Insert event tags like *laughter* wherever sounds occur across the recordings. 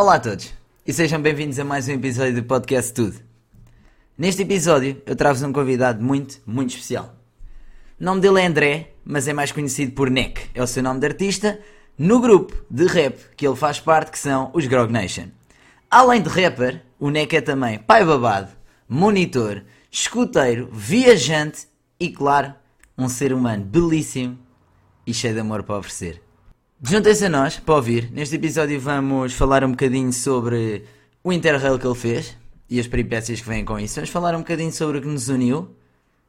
Olá a todos e sejam bem-vindos a mais um episódio do Podcast Tudo. Neste episódio eu trago-vos um convidado muito, muito especial. O nome dele é André, mas é mais conhecido por Neck, é o seu nome de artista, no grupo de rap que ele faz parte, que são os Grog Nation. Além de rapper, o Neck é também pai babado, monitor, escuteiro, viajante e, claro, um ser humano belíssimo e cheio de amor para oferecer. Juntem-se a nós para ouvir. Neste episódio vamos falar um bocadinho sobre o Interrail que ele fez e as peripécias que vêm com isso. Vamos falar um bocadinho sobre o que nos uniu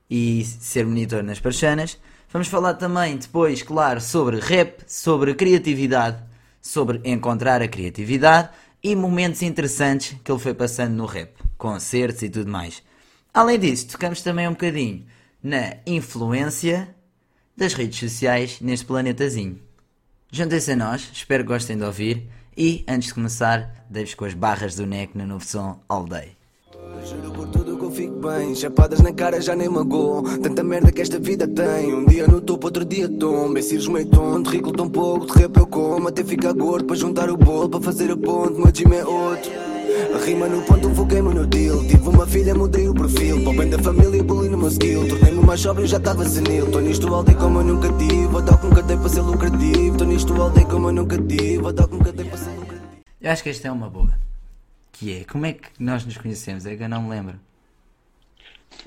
e ser monitor nas parchanas. Vamos falar também depois, claro, sobre rap, sobre criatividade, sobre encontrar a criatividade e momentos interessantes que ele foi passando no rap, concertos e tudo mais. Além disso, tocamos também um bocadinho na influência das redes sociais neste planetazinho. Juntem-se a nós, espero que gostem de ouvir. E, antes de começar, deixo com as barras do NEC no novo som All Day. Juro por tudo que eu fico bem. Chapadas na cara já nem magoam. Tanta merda que esta vida tem. Um dia no topo, outro dia tombo. Esse meio tonto, ridículo tão pouco De rap eu como até ficar gordo. Para juntar o bolo, para fazer a ponte Meu time é outro a rima no ponto, foguei-me no deal Tive uma filha, mudei o perfil Para o bem da família, bullying no meu skill Tornei-me mais sóbrio, já estava senil Tô nisto aldeia como eu nunca tive A tal com cadei para ser lucrativo Tô nisto aldeia como eu nunca tive A tal com cadei para ser lucrativo Eu acho que esta é uma boa. Que é, como é que nós nos conhecemos? É que eu não me lembro.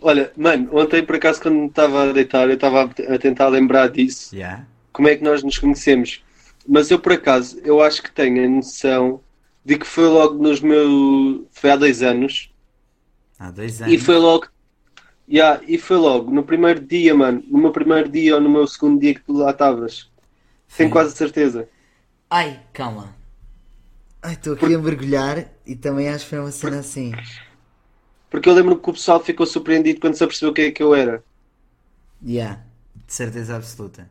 Olha, mano, ontem por acaso quando me estava a deitar, eu estava a tentar lembrar disso, Já? como é que nós nos conhecemos. Mas eu por acaso, eu acho que tenho a noção de que foi logo nos meus. Foi há dois anos. Há dois anos. E foi logo. Yeah, e foi logo, no primeiro dia, mano. No meu primeiro dia ou no meu segundo dia que tu lá estavas. Tenho quase certeza. Ai, calma. Ai, estou aqui a mergulhar e também acho que foi uma cena assim. Porque eu lembro que o pessoal ficou surpreendido quando se apercebeu quem é que eu era. Yeah, de certeza absoluta.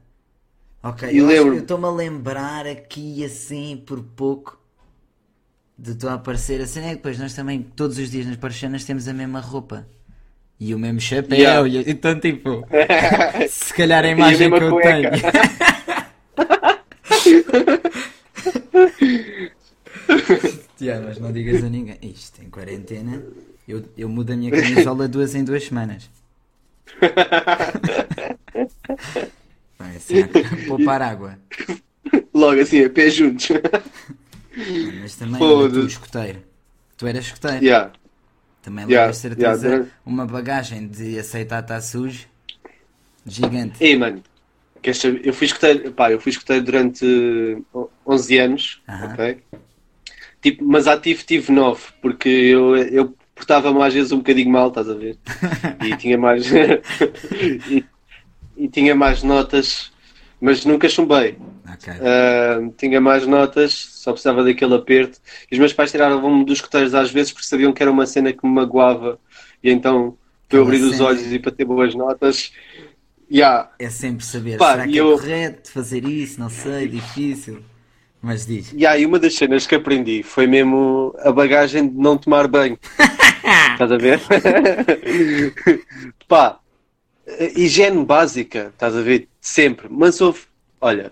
Ok, E eu estou-me a lembrar aqui assim por pouco de tu a aparecer. A cena é que depois nós também, todos os dias nas parchanas, temos a mesma roupa. E o mesmo chapéu. Yeah. e- então, tipo, *laughs* se calhar a imagem mesma que eu cueca. tenho. *laughs* Tiago, mas não digas a ninguém. Isto, em quarentena, eu, eu mudo a minha camisola duas em duas semanas. *laughs* Vai, assim, a poupar água. Logo assim, a pé juntos. Mas também tu escoteiro. Tu eras escoteiro. yeah. Também Yeah, levas certeza yeah, uma bagagem de aceitar estar sujo gigante. Ei, mano? Eu fui escoteiro, pá, eu fui escoteiro durante uh, 11 anos, Aham. ok? Tipo, mas ativo tive 9, porque eu, eu portava-me às vezes um bocadinho mal, estás a ver? E *laughs* tinha mais. *laughs* e, e tinha mais notas, mas nunca chumbei. Ok. Uh, tinha mais notas, só precisava daquele aperto. E os meus pais tiravam-me dos escoteiros às vezes porque sabiam que era uma cena que me magoava, e então para eu abrir os olhos e para ter boas notas. Yeah, É sempre saber, Pá, será que e é eu- correto fazer isso? Não sei, difícil. Mas diz. E aí, uma das cenas que aprendi foi mesmo a bagagem de não tomar banho. *laughs* Estás a ver? *laughs* Pá, higiene básica, estás a ver? Sempre. Mas houve, olha,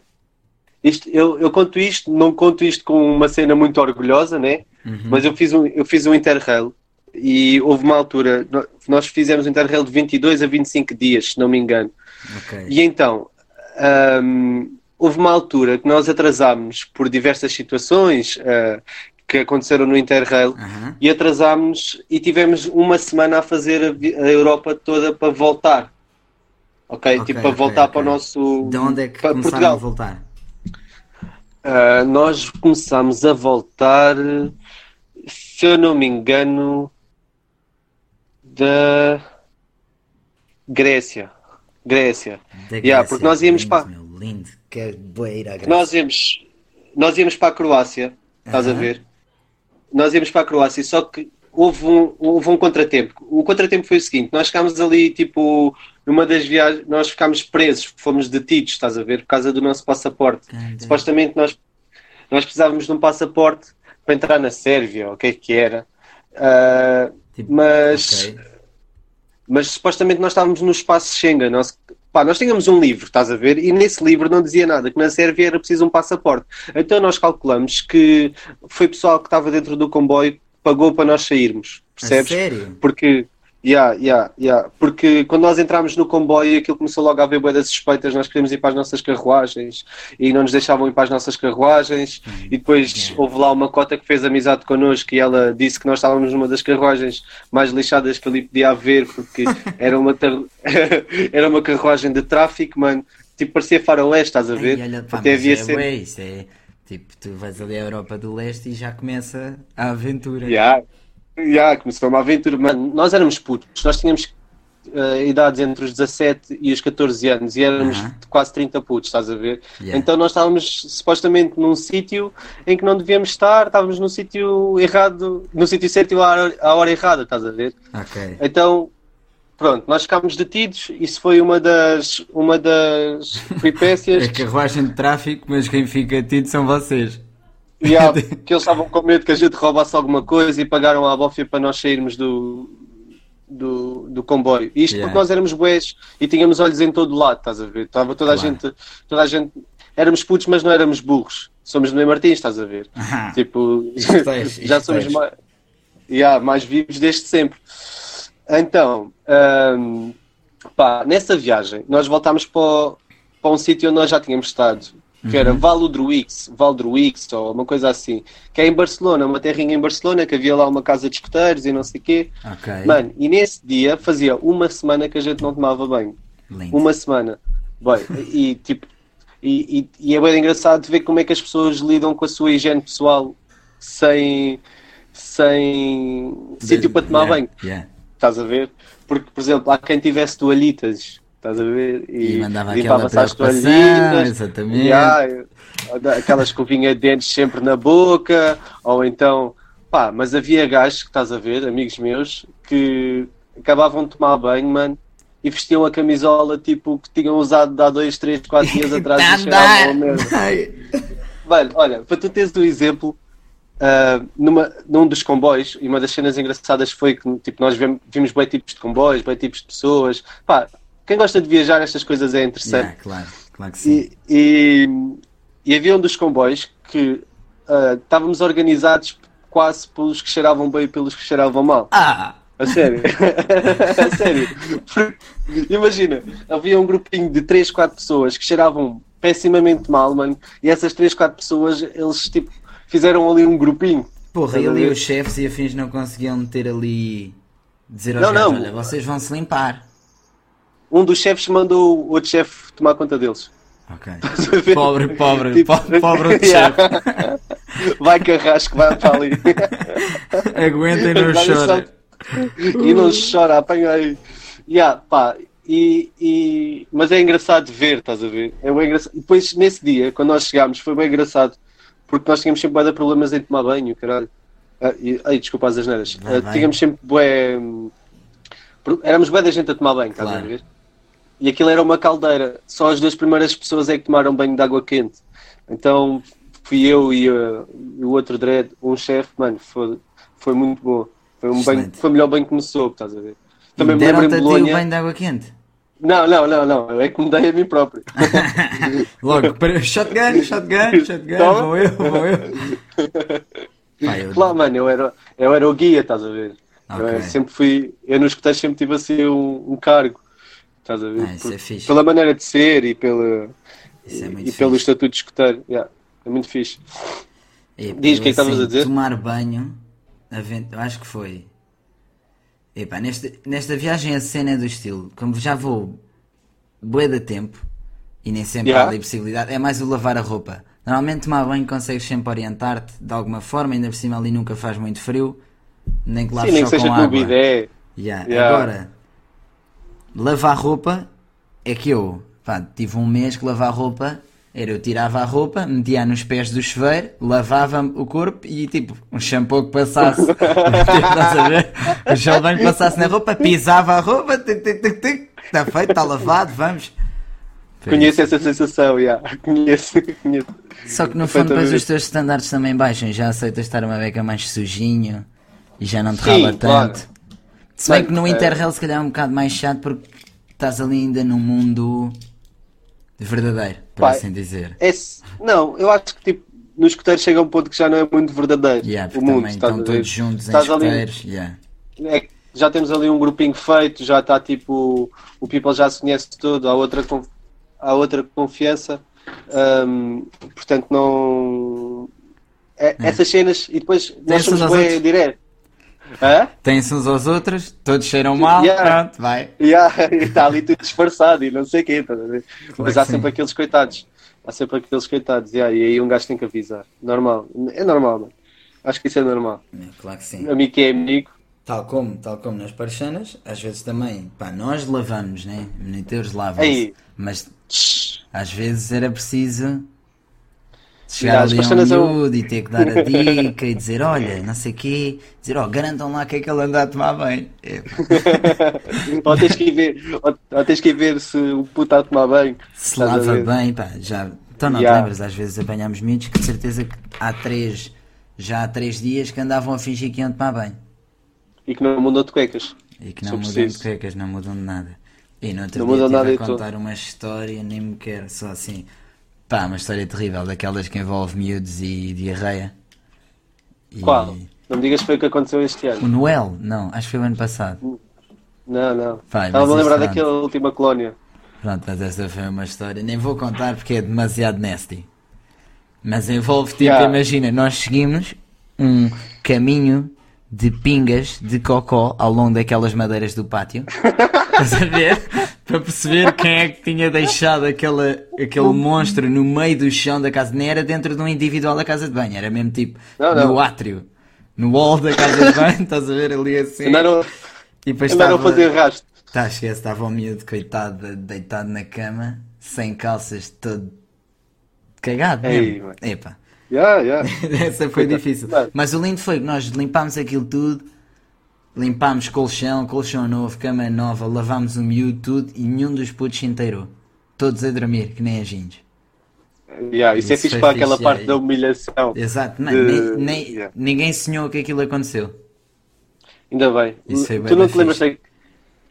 isto, eu, eu conto isto, não conto isto com uma cena muito orgulhosa, né? Uhum. Mas eu fiz um, eu fiz um Interrail e houve uma altura, nós fizemos um Interrail de 22 a 25 dias, se não me engano. Ok. E então, hum, houve uma altura que nós atrasámos por diversas situações ah, que aconteceram no Interrail Aham. e atrasámos e tivemos uma semana a fazer a, a Europa toda para voltar. Ok? Ok, tipo, para ok, voltar para o nosso. De onde é que começaram Portugal. a voltar? Ah, nós começámos a voltar, se eu não me engano, da Grécia. Grécia. Da Yeah, Grécia. porque nós íamos lindo, para- Meu, lindo. Que boeira a Nós íamos, nós íamos para a Croácia, estás a Aham. ver? Nós íamos para a Croácia, só que houve um, houve um contratempo. O contratempo foi o seguinte: nós ficámos ali, tipo, numa das viagens, nós ficámos presos, fomos detidos, estás a ver, por causa do nosso passaporte. Supostamente nós, nós precisávamos de um passaporte para entrar na Sérvia, ou o que é que era. Ah, Tipo, mas, ok. mas supostamente nós estávamos no espaço Schengen. Nós, pá, nós tínhamos um livro, estás a ver? E nesse livro não dizia nada, que na Sérvia era preciso um passaporte. Então nós calculamos que foi pessoal que estava dentro do comboio pagou para nós sairmos, A percebes? sério? Porque, yeah, yeah, yeah. Porque quando nós entramos no comboio, aquilo começou logo a haver boas suspeitas, nós queríamos ir para as nossas carruagens e não nos deixavam ir para as nossas carruagens. E depois houve lá uma cota que fez amizade connosco e ela disse que nós estávamos numa das carruagens mais lixadas que ali podia haver, porque *laughs* era uma, tar- *laughs* era uma carruagem de tráfico, mano. Tipo, parecia faroeste, estás a ver? Ai, olha, pá, Até havia é, sempre- é tipo, tu vais ali à Europa do Leste e já começa a aventura. Yeah. Yeah, começou uma aventura. Mano, nós éramos putos, nós tínhamos eh, idades entre os 17 e os 14 anos e éramos Aham. quase 30 putos, estás a ver? Yeah. Então nós estávamos supostamente num sítio em que não devíamos estar, estávamos no sítio errado, no sítio certo e à hora, à hora errada, estás a ver? Ok. Então, pronto, nós ficámos detidos, isso foi uma das, uma das peripécias *laughs* É carruagem de tráfico, mas quem fica tido são vocês. Yeah, *laughs* que eles estavam com medo que a gente roubasse alguma coisa e pagaram a bófia para nós sairmos do, do, do comboio. Isto Yeah. porque nós éramos bués e tínhamos olhos em todo lado, estás a ver? Estava toda a Claro. gente, toda a gente, éramos putos, mas não éramos burros. Somos Mãe Martins, estás a ver? Ah, Tipo, tens, *laughs* já somos tens. mais, yeah, mais vivos desde sempre. Então, hum, pá, nessa viagem, nós voltámos para, para um sítio onde nós já tínhamos estado, que Uhum. era Valudruix, Valdruix, ou uma coisa assim, que é em Barcelona, uma terrinha em Barcelona, que havia lá uma casa de escuteiros e não sei o quê. ok. Mano, e nesse dia fazia uma semana que a gente não tomava banho. Lindo. Uma semana. Bem, e tipo, e, e, e é bem engraçado ver como é que as pessoas lidam com a sua higiene pessoal sem, sem sítio para tomar Yeah, banho. yeah. Estás a ver? Porque, por exemplo, há quem tivesse toalhitas, estás a ver? E mandava limpava-se aquela as preocupação, exatamente. yeah, aquela escovinha de dentes sempre na boca, ou então, pá, mas havia gajos que estás a ver, amigos meus, que acabavam de tomar banho, mano, e vestiam a camisola tipo que tinham usado há dois, três, quatro dias *laughs* atrás e cheiravam a andar. merda. Ai. Velho, olha, para tu teres um exemplo, ah, numa, num dos comboios, e uma das cenas engraçadas foi que tipo, nós vemos, vimos bem tipos de comboios, bem tipos de pessoas. Pá, quem gosta de viajar, estas coisas é interessante. Yeah, claro, claro que sim. E, e, e havia um dos comboios que ah, estávamos organizados quase pelos que cheiravam bem e pelos que cheiravam mal. Ah! A sério. *laughs* *laughs* a sério. Imagina, havia um grupinho de 3, 4 pessoas que cheiravam pessimamente mal, mano, e essas 3, 4 pessoas, eles tipo, fizeram ali um grupinho. Porra, e ali os chefes e afins não conseguiam meter ali. dizer aos Não, gajos: não. olha, vocês vão se limpar. Um dos chefes mandou o outro chefe tomar conta deles. Ok. *laughs* Pobre, pobre, Tipo, po- pobre outro *laughs* yeah. chefe. *laughs* Vai carrasco, vai para ali. Aguenta e não chora. e não chora, apanha aí. Yeah, pá, e, e- Mas é engraçado ver, estás a ver? É bem engraçado. E depois, nesse dia, quando nós chegámos, foi bem engraçado, porque nós tínhamos sempre bué de problemas em tomar banho, caralho. Ah, e, ai, desculpa as asneiras. Ah, tínhamos sempre bué. hum, Éramos bué da gente a tomar banho, estás Claro. a ver? E aquilo era uma caldeira. Só as duas primeiras pessoas é que tomaram banho de água quente. Então fui eu e, uh, e o outro dread, um chefe, mano, foi, foi muito bom. Foi, um banho, foi o melhor banho que me soube, estás a ver? Também me lembro em a ti o Bolonha. banho de água quente. Não, não, não, não. Eu é que me dei a mim próprio. *laughs* Logo, para- shotgun, shotgun, shotgun, Toma. vou eu, vou eu. Pá, eu- Lá, mano, eu era, eu era o guia, estás a ver? Eu Ok. eh, sempre fui, eu nos escuteiros sempre tive assim um, um cargo, estás a ver? Ah, isso Por- é fixe. Pela maneira de ser e, pela, Isso é muito e pelo estatuto de escuteiro. Yeah, é muito fixe. Epá, Diz, eu, o que é estavas assim, a dizer? Tomar banho, eu acho que foi. Epá, nesta, nesta viagem a cena é do estilo, como já vou bué de tempo e nem sempre Yeah. há ali possibilidade, é mais o lavar a roupa. Normalmente tomar banho consegues sempre orientar-te de alguma forma, ainda por cima ali nunca faz muito frio, nem que laves Sim, nem que só seja com água. bidé. Yeah. Yeah. Agora, lavar roupa é que eu pá, tive um mês que lavar roupa era eu tirava a roupa, metia nos pés do chuveiro, lavava o corpo e tipo, um shampoo que passasse, *laughs* estás a ver? O gel banho passasse na roupa, pisava a roupa, tic, tic, tic, tic, está feito, está lavado, vamos. Foi Conheço isso. essa sensação, yeah. conheço, conheço. Só que no fundo depois os teus standards também baixam, já aceitas estar uma beca mais sujinho e já não te Sim, rala claro. tanto. Se bem que no é- Interrail se calhar é um bocado mais chato porque estás ali ainda num mundo verdadeiro, por Pá, assim dizer. Esse- não, eu acho que tipo, nos escuteiros chega um ponto que já não é muito verdadeiro. Yeah, o mundo, estão todos juntos em Estás ali- escuteiros. Yeah. é já temos ali um grupinho feito, já está tipo, o people já se conhece todo, há outra, há outra confiança, hum, portanto não. é- essas cenas, e depois nós uns somos bem outros. direto. Hã? Têm-se uns aos outros, todos cheiram mal, Yeah. pronto, vai. Yeah, *laughs* e está ali tudo disfarçado e não sei o quê, a ver? Mas há sim. sempre aqueles coitados. Há sempre aqueles coitados, yeah, e aí um gajo tem que avisar. Normal, é normal, mano. Acho que isso é normal. É, claro que sim. Amigo que é amigo, Tal como, tal como nas parchanas, às vezes também, pá, nós lavamos, né? Monitores lavam Ei. mas às vezes era preciso chegar ali a um miúdo e ter que dar a dica e dizer, olha, não sei o quê, dizer, ó, garantam lá que é que ele anda a tomar bem. É, *laughs* ou, tens que ir ver, ou, ou tens que ver se o puto está a tomar bem. se lava bem, pá, já. Então não te Yeah. lembras, às vezes apanhámos miúdos que de certeza que há três, já há três dias que andavam a fingir que iam tomar bem. E que não mudou de cuecas. E que não mudam preciso. de cuecas, não mudam de nada. E no outro Não dia mudam estive a contar uma história, nem me quero, só assim. Pá, uma história terrível, daquelas que envolve miúdos e diarreia. E- Qual? Não me digas que foi o que aconteceu este O ano. Noel? Não, acho que foi o ano passado. Não, não. Vai, Estava a lembrar isto daquela última colónia. Pronto, mas essa foi uma história. Nem vou contar porque é demasiado nasty. Mas envolve, tipo, Yeah. imagina, nós seguimos um caminho de pingas de cocó ao longo daquelas madeiras do pátio. *laughs* Estás a ver? Para perceber quem é que tinha deixado aquela, aquele monstro no meio do chão da casa. Nem era dentro de um individual da casa de banho, era mesmo tipo Não, não. no átrio. No wall da casa de banho, *laughs* estás a ver ali assim. Andaram, e depois andaram a estava- fazer rastro. Tá, esquece, estava o miúdo, coitado, deitado na cama, sem calças, todo cagado Ei, mesmo. mano. Epa, Yeah, yeah. *laughs* essa foi Coitado. difícil. Mas o lindo foi que nós limpámos aquilo tudo, limpámos colchão, colchão novo, cama nova, lavámos o miúdo, tudo, e nenhum dos putos se inteirou. Todos a dormir, que nem agentes. Yeah, isso, é Isso fixe foi para aquela fixe, parte yeah. da humilhação. Exato, não, De- nem, nem- yeah. ninguém sonhou que aquilo aconteceu. Ainda bem. Isso foi tu não te lembras, fixe.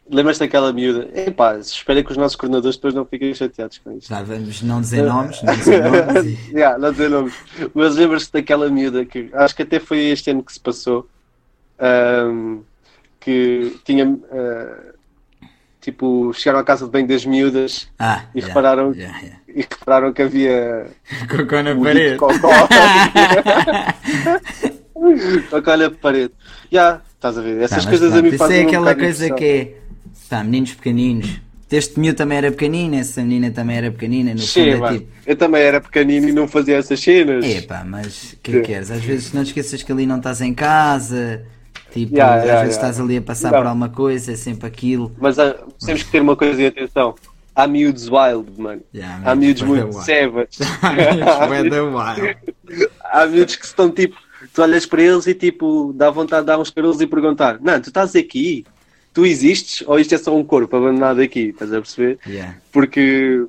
da, lembras daquela miúda? Epá, espero que os nossos coordenadores depois não fiquem chateados com isto. Já vamos não dizer nomes, não dizer *laughs* nomes e... yeah, não dizer nomes. Mas lembras-te daquela miúda que acho que até foi este ano que se passou ahm, que tinha ah, tipo, chegaram à casa de banho das miúdas Ah, E yeah, repararam- yeah, yeah. e repararam que havia Cocó na um parede. *laughs* cocó. na parede. Já, estás a ver? Tá, Essas mas coisas a pronto, mim Isso fazem é um aquela de coisa que é. Pá, meninos pequeninos. Este miúdo também era pequenino, essa menina também era pequenina. No Sim, fundo é tipo. Eu também era pequenino e não fazia essas cenas. Epá, mas o que é que queres? Às vezes não te esqueças que ali não estás em casa. Tipo, Yeah, às yeah, vezes yeah. estás ali a passar por alguma coisa, é sempre aquilo. Mas ah, temos que ter uma coisa em atenção. Há miúdos wild, mano. Yeah, Há miúdos muito savage. *laughs* Bué da wild. *laughs* Há miúdos que estão tipo, tu olhas para eles e tipo, dá vontade de dar uns carolos e perguntar: Não, tu estás aqui? Tu existes? Ou isto é só um corpo abandonado aqui? Estás a perceber? Porque,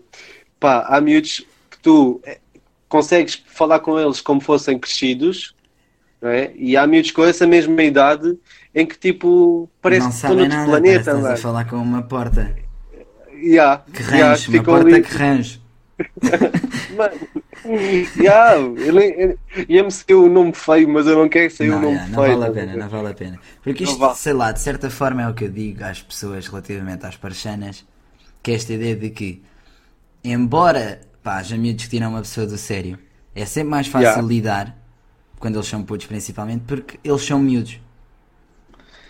pá, há miúdos que tu eh, consegues falar com eles como fossem crescidos, não é? E há miúdos com essa mesma idade em que tipo, parece não que estão noutro nada, planeta, que estás a falar com uma porta. Yeah, Que yeah, range, uma ficam porta ali- que range. *laughs* Mano, yeah, ele, ele, ia-me sair um nome feio, mas eu não quero um Não, nome yeah, não feio. vale a pena, não vale a pena. Porque Não isto, vale. sei lá, de certa forma é o que eu digo às pessoas relativamente às parchanas, que é esta ideia de que, embora pá, miúdos que tiram uma pessoa do sério, é sempre mais fácil Yeah. lidar, quando eles são putos principalmente, porque eles são miúdos.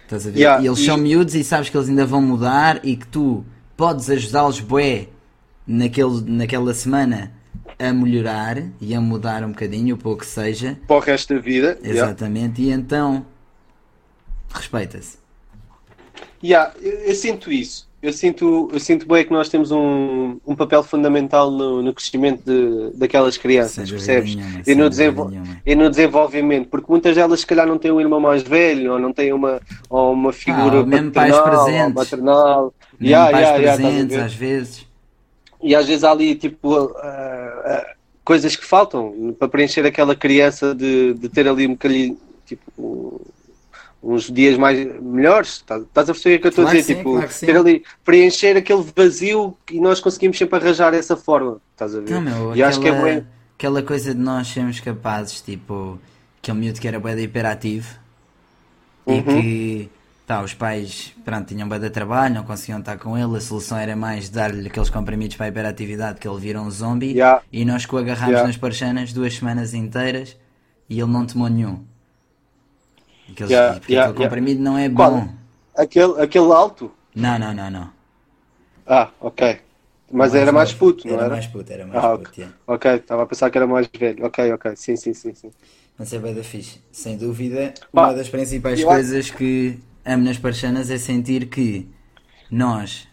Estás a ver? Yeah, E eles e- são miúdos e sabes que eles ainda vão mudar e que tu podes ajudá-los bué naquele, naquela semana a melhorar e a mudar um bocadinho, o pouco que seja. Para o resto da vida. yeah. Exatamente, e então respeita-se. Yeah, eu, eu sinto isso. Eu sinto, eu sinto bem que nós temos um, um papel fundamental no, no crescimento de, daquelas crianças, dúvida percebes? nenhuma, e, no desenvol- e no desenvolvimento, porque muitas delas se calhar não têm um irmão mais velho, ou não têm uma, ou uma figura Ah, mesmo pais presentes. maternal. Mesmo Yeah, pais yeah, yeah, presentes ver? às vezes. E às vezes há ali tipo ah, ah, coisas que faltam para preencher aquela criança de, de ter ali um bocadinho tipo uns dias mais melhores. Estás estás a perceber o que eu estou Claro a dizer? sim, tipo, claro ter ali, preencher aquele vazio e nós conseguimos sempre arranjar essa forma. Estás a ver? Não, meu, e acho que é aquela, bem. aquela coisa de nós sermos capazes, tipo, aquele miúdo que era bué de hiperativo e Uhum. que, pá, os pais, pronto, tinham bué de trabalho, não conseguiam estar com ele, a solução era mais dar-lhe aqueles comprimidos para a hiperatividade que ele vira um zombie Yeah. e nós que o agarrámos Yeah. nas parchanas duas semanas inteiras e ele não tomou nenhum. Aqueles, Yeah, porque yeah, aquele yeah. comprimido não é Qual? bom. Aquele, aquele alto? Não, não, não, não. Ah, ok. Mas era mais puto, não era? era? mais puto, era mais Ah, puto, yeah. Ok, estava a pensar que era mais velho. Ok, ok. Sim, sim, sim, sim. Mas é bem da fixe. Sem dúvida, Pá, uma das principais eu acho- coisas que amo nas parchanas é sentir que nós,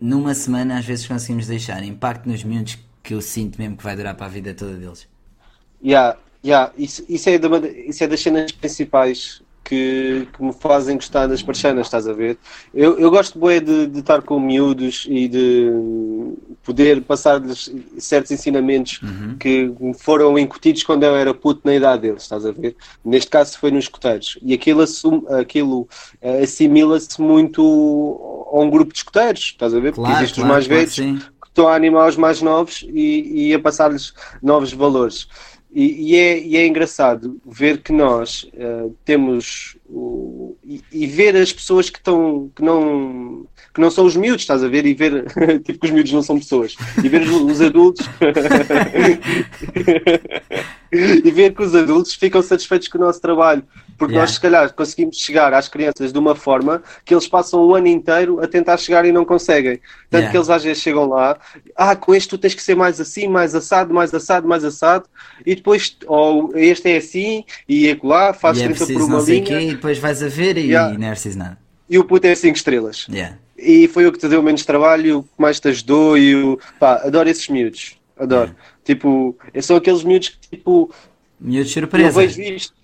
numa semana, às vezes conseguimos deixar impacto nos miúdos que eu sinto mesmo que vai durar para a vida toda deles. Yeah, yeah. Isso, isso, é da- isso é das cenas principais que, que me fazem gostar das parchanas, estás a ver? Eu, eu gosto bué de, de estar com miúdos e de poder passar-lhes certos ensinamentos que me foram incutidos quando eu era puto na idade deles, estás a ver? Neste caso foi nos escuteiros. E aquilo, assum- aquilo eh, assimila-se muito a um grupo de escuteiros, estás a ver? Porque existem os mais claro velhos que estão a animar os mais novos e, e a passar-lhes novos valores. E, e é, e é engraçado ver que nós eh, temos o- e, e ver as pessoas que estão que não que não são os miúdos, estás a ver? E ver *laughs* tipo que os miúdos não são pessoas. E ver os, os adultos. *laughs* E ver que os adultos ficam satisfeitos com o nosso trabalho porque Yeah. nós se calhar conseguimos chegar às crianças de uma forma que eles passam o ano inteiro a tentar chegar e não conseguem. Tanto Yeah. que eles às vezes chegam lá, ah, com este tu tens que ser mais assim, mais assado, mais assado, mais assado, e depois, ou este é assim, e é lá, faz E é 30 por uma não linha, quê e depois vais a ver e Yeah. não é preciso nada. e o puto é 5 estrelas. Yeah. E foi o que te deu menos trabalho, o que mais te ajudou, e o... pá, adoro esses miúdos, adoro. Tipo, são aqueles miúdos que, tipo, Miúdo de eu surpresa. vejo isto.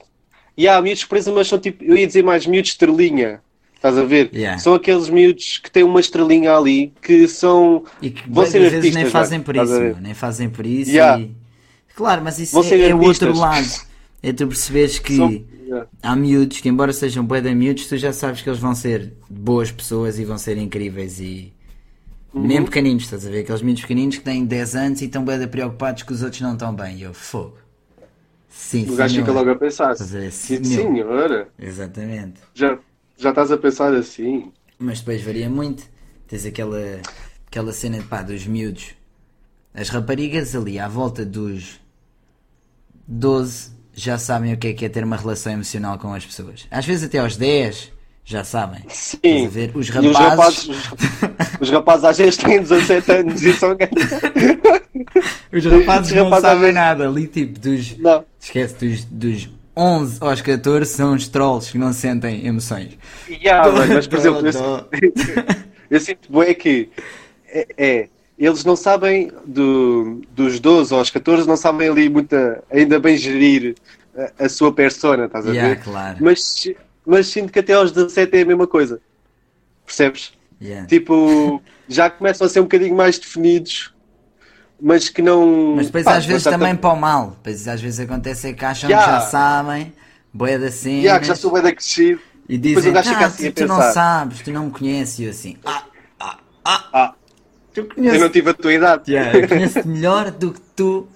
E há miúdos surpresa, mas são tipo, eu ia dizer mais miúdos estrelinha. Estás a ver? Yeah. São aqueles miúdos que têm uma estrelinha ali que são. E que vão ser artistas, nem fazem por isso, nem fazem por isso. Yeah. e- Claro, mas isso é, é o outro lado. É tu perceberes que São- Yeah. há miúdos que, embora sejam bué de miúdos, tu já sabes que eles vão ser boas pessoas e vão ser incríveis e. Uhum. Mesmo pequeninos, estás a ver? Aqueles miúdos pequeninos que têm 10 anos e estão de preocupados que os outros não estão bem. E eu, fogo. Sim, O gajo fica logo a pensar. Ver? Sim, Senhor. senhora, Exatamente. já, já estás a pensar assim. Mas depois varia muito. Tens aquela, aquela cena pá, dos miúdos. As raparigas ali à volta dos 12 já sabem o que é que é ter uma relação emocional com as pessoas. Às vezes até aos 10 já sabem. Sim. Ver? Os E rapazes. os rapazes, os, os rapazes às vezes têm 17 anos e são. *laughs* Os rapazes Os não rapazes sabem vezes- nada. Ali tipo dos. Não. Esquece, dos, dos 11 aos 14 são os trolls que não sentem emoções. Yeah, mano, mas por *laughs* exemplo, eu, Dó. *laughs* eu sinto bué que é, é, eles não sabem do, dos 12 aos 14 não sabem ali muita, ainda bem gerir a, a sua persona, estás a Yeah, ver? claro. Mas, mas sinto que até aos 17 é a mesma coisa. Percebes? Yeah. Tipo, já começam a ser um bocadinho mais definidos, mas que não. Mas depois Pá, às vezes já também tam- para o mal. Depois às vezes acontece é que acham Yeah. que já sabem, boia da cena. Yeah, que já sou bem da crescido. E dizem, ah, assim tu, não sabes, tu não me conheces. E eu assim, ah, ah, ah, Ah, tu eu não tive a tua idade. Yeah, eu conheço-te melhor do que tu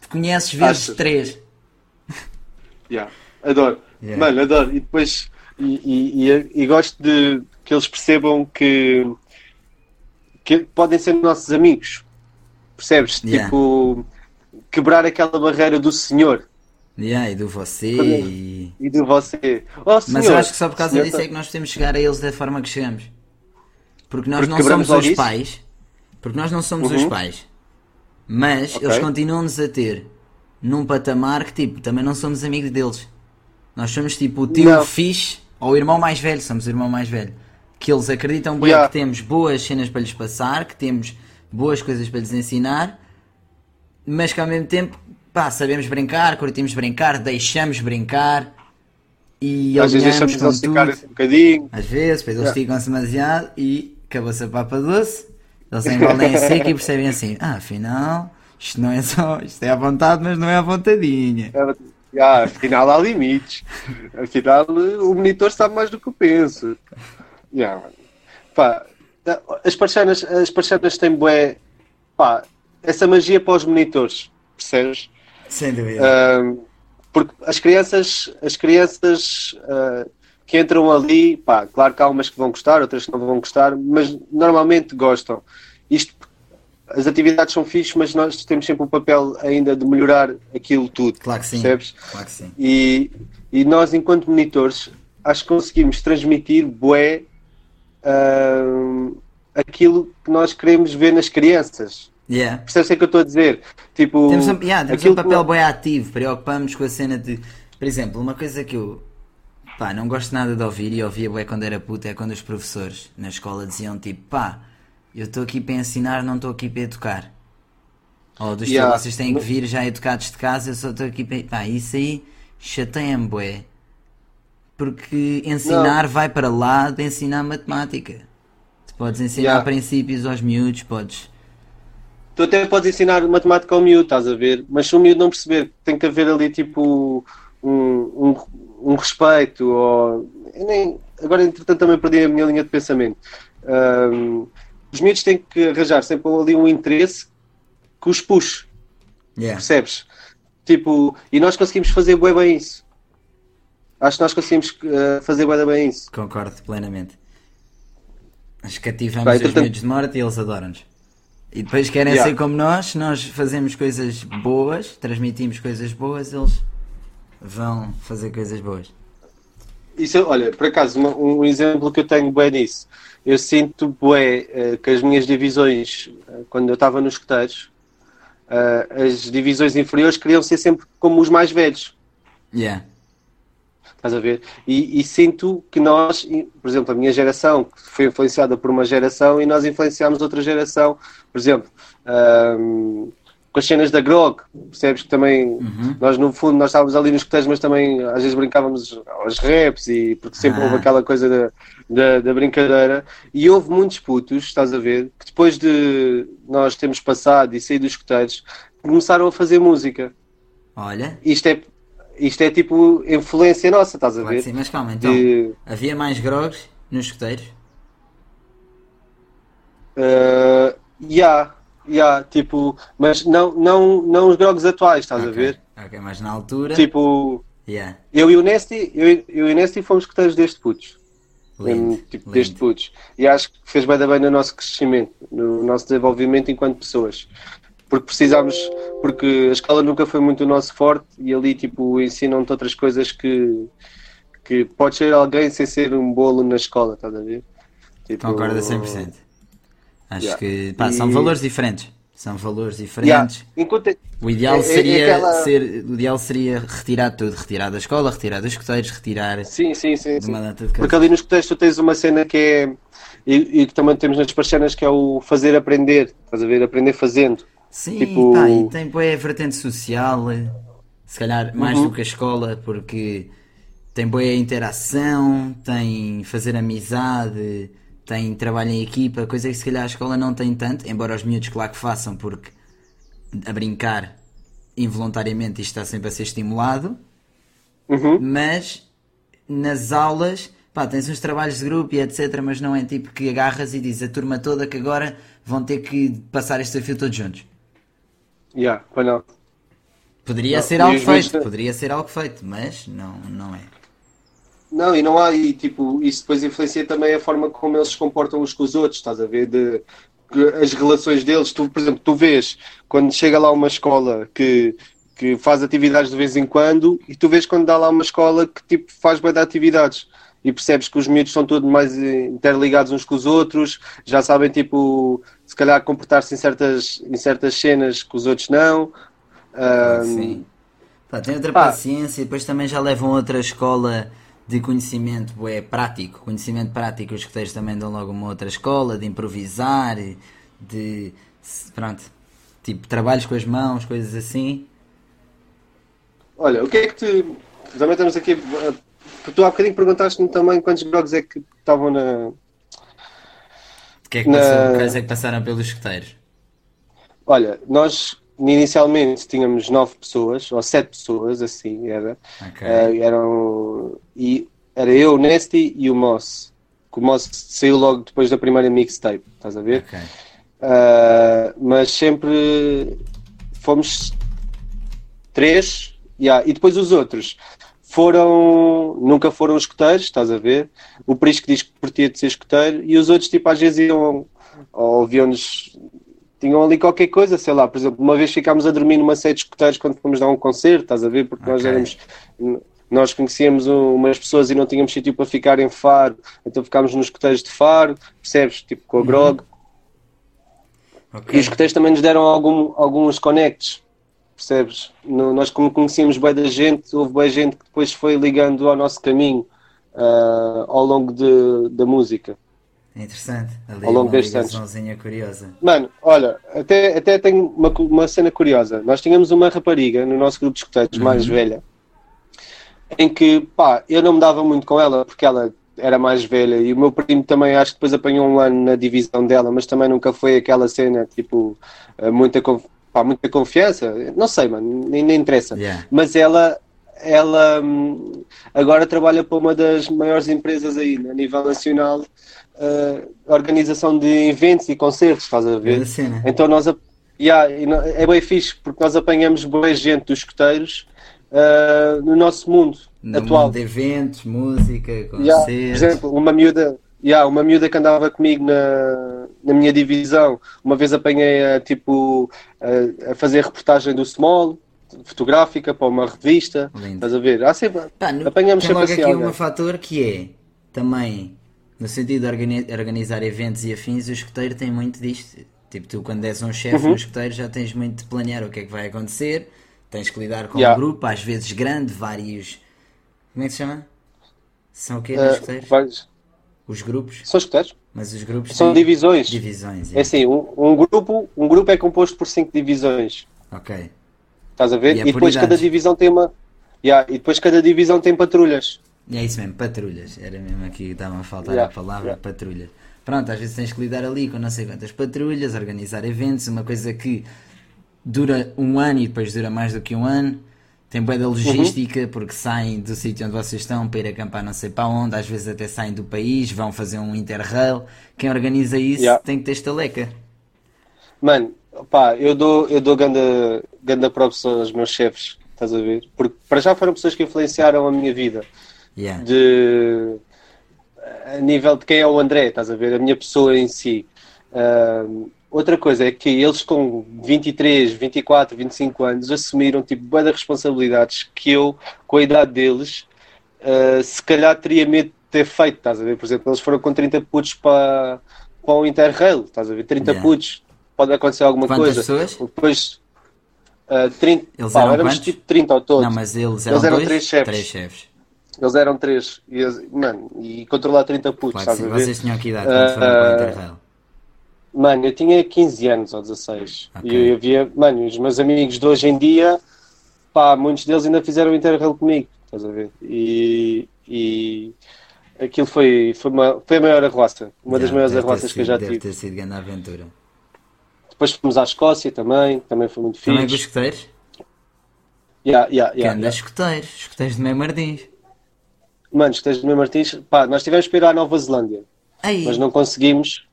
te conheces vezes Achas? três. Yeah, adoro. Yeah. Mano, adoro. E depois, e, e, e- gosto de que eles percebam que, que podem ser nossos amigos. Percebes? Yeah. Tipo, quebrar aquela barreira do senhor Yeah, e do você. E... e do você. Oh, senhor, Mas eu acho que só por causa senhor disso é que nós podemos chegar a eles da forma que chegamos. Porque nós Porque não somos os isso? pais. Porque nós não somos os Uhum. pais. Mas Ok. eles continuam-nos a ter num patamar que tipo, também não somos amigos deles. Nós somos tipo o tio Não. fixe ou o irmão mais velho, somos o irmão mais velho. Que eles acreditam bem Yeah. que temos boas cenas para lhes passar, que temos boas coisas para lhes ensinar, mas que ao mesmo tempo, pá, sabemos brincar, curtimos brincar, deixamos brincar e Às vezes deixamos eles assim um bocadinho. Às vezes, depois eles Yeah. esticam-se demasiado e acabou-se a papa doce. Eles engolem em seco e percebem assim: ah, afinal, isto não é só, isto é à vontade, mas não é à vontadinha. É, Yeah, afinal há limites. Afinal, o monitor sabe mais do que eu penso. Yeah. Pá, as parcenas, as parcenas têm bué, pá, essa magia para os monitores, percebes? Sem dúvida. Uh, porque as crianças, as crianças uh, que entram ali, pá, claro que há umas que vão gostar, outras que não vão gostar, mas normalmente gostam. Isto, as atividades são fixas, mas nós temos sempre o papel ainda de melhorar aquilo tudo. Claro que sim. Percebes? Claro que sim. E, e nós, enquanto monitores, acho que conseguimos transmitir bué uh, aquilo que nós queremos ver nas crianças. Yeah. Percebes o que é eu estou a dizer? Tipo, Temos um, yeah, temos um que papel nós- bem ativo, preocupamos com a cena de. Por exemplo, uma coisa que eu pá, não gosto nada de ouvir e ouvia bué quando era puta é quando os professores na escola diziam tipo pá, eu estou aqui para ensinar, não estou aqui para educar. Ou dos Yeah. vocês têm que vir já educados de casa, eu só estou aqui para. Pá, isso aí chateia-me, bué. Porque ensinar vai para lá de ensinar matemática. Tu podes ensinar Yeah. princípios aos miúdos, podes. Tu até podes ensinar matemática ao miúdo, estás a ver? Mas se o miúdo não perceber que tem que haver ali tipo um, um, um respeito, ou. eu nem- Agora, entretanto, também perdi a minha linha de pensamento. Ahm, os miúdos têm que arranjar sempre ali um interesse que os puxe, Yeah. percebes? Tipo, e nós conseguimos fazer bué bem isso. Acho que nós conseguimos eh, fazer bué bem isso. Concordo plenamente. Nós cativamos Vai, os entretanto- miúdos de morte e eles adoram-nos. E depois querem Yeah. ser como nós, nós fazemos coisas boas, transmitimos coisas boas, eles vão fazer coisas boas. Isso, olha, por acaso, uma- um exemplo que eu tenho bem nisso. Eu sinto bué eh, que as minhas divisões, eh, quando eu estava nos escuteiros, eh, as divisões inferiores queriam ser sempre como os mais velhos. Yeah. Estás a ver? E, e sinto que nós, por exemplo, a minha geração que foi influenciada por uma geração e nós influenciámos outra geração. Por exemplo, ahm, com as cenas da Grog, percebes que também nós no fundo nós estávamos ali nos coteiros, mas também às vezes brincávamos aos raps e porque sempre Ah. houve aquela coisa da, da, da brincadeira e houve muitos putos, estás a ver, que depois de nós termos passado e saído dos coteiros, começaram a fazer música. Olha, Isto é, isto é tipo influência nossa, estás a claro ver? sim, mas calma, então. De- Havia mais grogs nos escuteiros? Uh, yeah, yeah, tipo, mas não, não, não os drogas atuais, estás a Ok, ver? Ok, mas na altura. Tipo, Yeah. eu e o Nesty, eu, eu e o Nesty fomos escuteiros deste putos. Lindo, tipo, lindo. deste putos. E acho que fez bem, bem no nosso crescimento, no nosso desenvolvimento enquanto pessoas. Porque precisámos, porque a escola nunca foi muito o nosso forte e ali, tipo, ensinam-te outras coisas que, que pode ser alguém sem ser um bolo na escola, estás a ver? Tipo, Concordo a 100%. Acho Yeah. que pá, são E- valores diferentes. São valores Yeah, diferentes. enquanto, O ideal É- é- seria é aquela- ser, o ideal seria retirar tudo, retirar da escola, retirar dos escuteiros, retirar Sim, sim, sim. de sim. uma data de Porque ali nos contextos tu tens uma cena que é. E, e que também temos nas parcenas que é o fazer aprender. Estás a ver? Aprender fazendo. Sim, tipo- pá, e tem boa vertente social, eh, se calhar mais Uhum. do que a escola, porque tem boa interação, tem fazer amizade, tem trabalho em equipa, coisa que se calhar a escola não tem tanto, embora os miúdos claro que façam, porque a brincar involuntariamente isto está sempre a ser estimulado, Uhum. mas nas aulas, pá, tens uns trabalhos de grupo e etc, mas não é tipo que agarras e dizes a turma toda que agora vão ter que passar este desafio todos juntos. Yeah. Poderia Não, ser algo feito, poderia ser algo feito, mas não, não é. Não, e não há, e tipo, isso depois influencia também a forma como eles se comportam uns com os outros, estás a ver? De, as relações deles, tu, por exemplo, tu vês quando chega lá uma escola que, que faz atividades de vez em quando, e tu vês quando dá lá uma escola que tipo faz bem de atividades. E percebes que os miúdos são todos mais interligados uns com os outros, já sabem, tipo, se calhar comportar-se em certas, em certas cenas que os outros não. Ahm, Sim. Pá, tem outra pá. paciência e depois também já levam outra escola de conhecimento é prático. Conhecimento prático, os escuteiros também dão logo uma outra escola de improvisar, de. Pronto. Tipo, trabalhos com as mãos, coisas assim. Olha, o que é que tu. Também estamos aqui. Tu há bocadinho perguntaste-me também quantos blogs é que estavam na. O que é que, Na- quais é que passaram pelos escuteiros? Olha, nós inicialmente tínhamos nove pessoas, ou sete pessoas, assim era. Ok. Eh, eram, e era eu, o Nasty e o Moss. Que o Moss saiu logo depois da primeira mixtape, estás a ver? Ok. Uh, mas sempre fomos três, yeah, e depois os outros foram, nunca foram escuteiros, estás a ver? O Prisco diz que curtia de ser escuteiro, e os outros, tipo, às vezes iam, ou ouviam-nos, tinham ali qualquer coisa, sei lá, por exemplo, uma vez ficámos a dormir numa sede de escuteiros quando fomos dar um concerto, estás a ver? Porque nós Ok. éramos, nós conhecíamos um- umas pessoas e não tínhamos sítio para ficar em Faro, então ficámos nos escuteiros de Faro, percebes? Tipo, com a grog. Ok. E os escuteiros também nos deram algum- alguns connects, percebes? No- nós, como conhecíamos bem da gente, houve bem gente que depois foi ligando ao nosso caminho ah, ao longo de- da música. É interessante. Ali Ao longo destes anos. curiosa. Mano, olha, até, até tenho uma, uma cena curiosa. Nós tínhamos uma rapariga no nosso grupo de escuteiros, mais velha, em que, pá, eu não me dava muito com ela, porque ela era mais velha, e o meu primo também acho que depois apanhou um ano na divisão dela, mas também nunca foi aquela cena, tipo, eh, muita, pá, muita confiança. Não sei, mano, nem, nem interessa. Yeah. Mas ela, ela hum, agora trabalha para uma das maiores empresas aí, a nível nacional, eh, organização de eventos e concertos, estás a ver? Cena. Então nós yeah, é bem fixe porque nós apanhamos boa gente dos escuteiros ah, no nosso mundo No atual. mundo de eventos, música, Yeah, por concertos. exemplo, uma miúda, yeah, uma miúda que andava comigo na, na minha divisão, uma vez apanhei a, tipo, a, a fazer reportagem do Small, fotográfica para uma revista. Lindo. Estás a ver? Há sempre, Pá, no- apanhamos tem sempre logo assim aqui alguém. um fator que é também no sentido de organi- organizar eventos e afins, o escoteiro tem muito disto. Tipo, tu quando és um chefe Uhum. no escoteiro já tens muito de planear o que é que vai acontecer, tens que lidar com Yeah. um grupo, às vezes grande, vários. Como é que se chama? São o quê nos escoteiros? vários- Os grupos? São escuteiros? Mas os grupos São divisões. divisões. É assim, um, um grupo, um grupo é composto por cinco divisões. Ok. Estás a ver? E é E, depois cada divisão tem uma. Yeah, e depois cada divisão tem patrulhas. É isso mesmo, patrulhas. Era mesmo aqui que estava a faltar Yeah, a palavra yeah. patrulha. Pronto, às vezes tens que lidar ali com não sei quantas patrulhas, organizar eventos, uma coisa que dura um ano e depois dura mais do que um ano. Tem boa da logística, Uhum. porque saem do sítio onde vocês estão para ir acampar não sei para onde, às vezes até saem do país, vão fazer um interrail. Quem organiza isso Yeah. tem que ter estaleca. Mano, pá, eu dou, eu dou ganda, ganda props aos meus chefes, estás a ver? Porque para já foram pessoas que influenciaram a minha vida. Yeah. De, a nível de quem é o André, estás a ver? A minha pessoa em si. Ahm, outra coisa é que eles com 23, 24, 25 anos assumiram tipo bué de responsabilidades que eu, com a idade deles, ah, se calhar teria medo de ter feito, estás a ver? Por exemplo, eles foram com 30 putos para, para o Interrail, estás a ver? 30 Yeah. putos, pode acontecer alguma Quantas coisa. pessoas? Depois, ah, 30, Eles pá, eram éramos quantos? tipo 30 ao todo. Não, mas eles eram, Eles eram dois? três chefes. Três chefes. Eles eram três. E, mano, e controlar 30 putos, Claro ver? Vocês tinham que idade quando foram para o Ah, Interrail? Mano, eu tinha 15 anos ou 16. Ok. E eu havia, mano, os meus amigos de hoje em dia, pá, muitos deles ainda fizeram Interrail comigo, estás a ver? E, e aquilo foi, foi, uma, foi a maior arruaça, uma das Já, maiores deve arruaças que eu já Deve tive. ter sido grande aventura. Depois fomos à Escócia também, também foi muito Também com os fixe. escoteiros? Yeah, yeah, Que yeah, anda yeah. escoteiros, escoteiros de Meio Martins. Mano, esteja no meu Martins, pá, nós tivemos para ir à Nova Zelândia. Mas não conseguimos,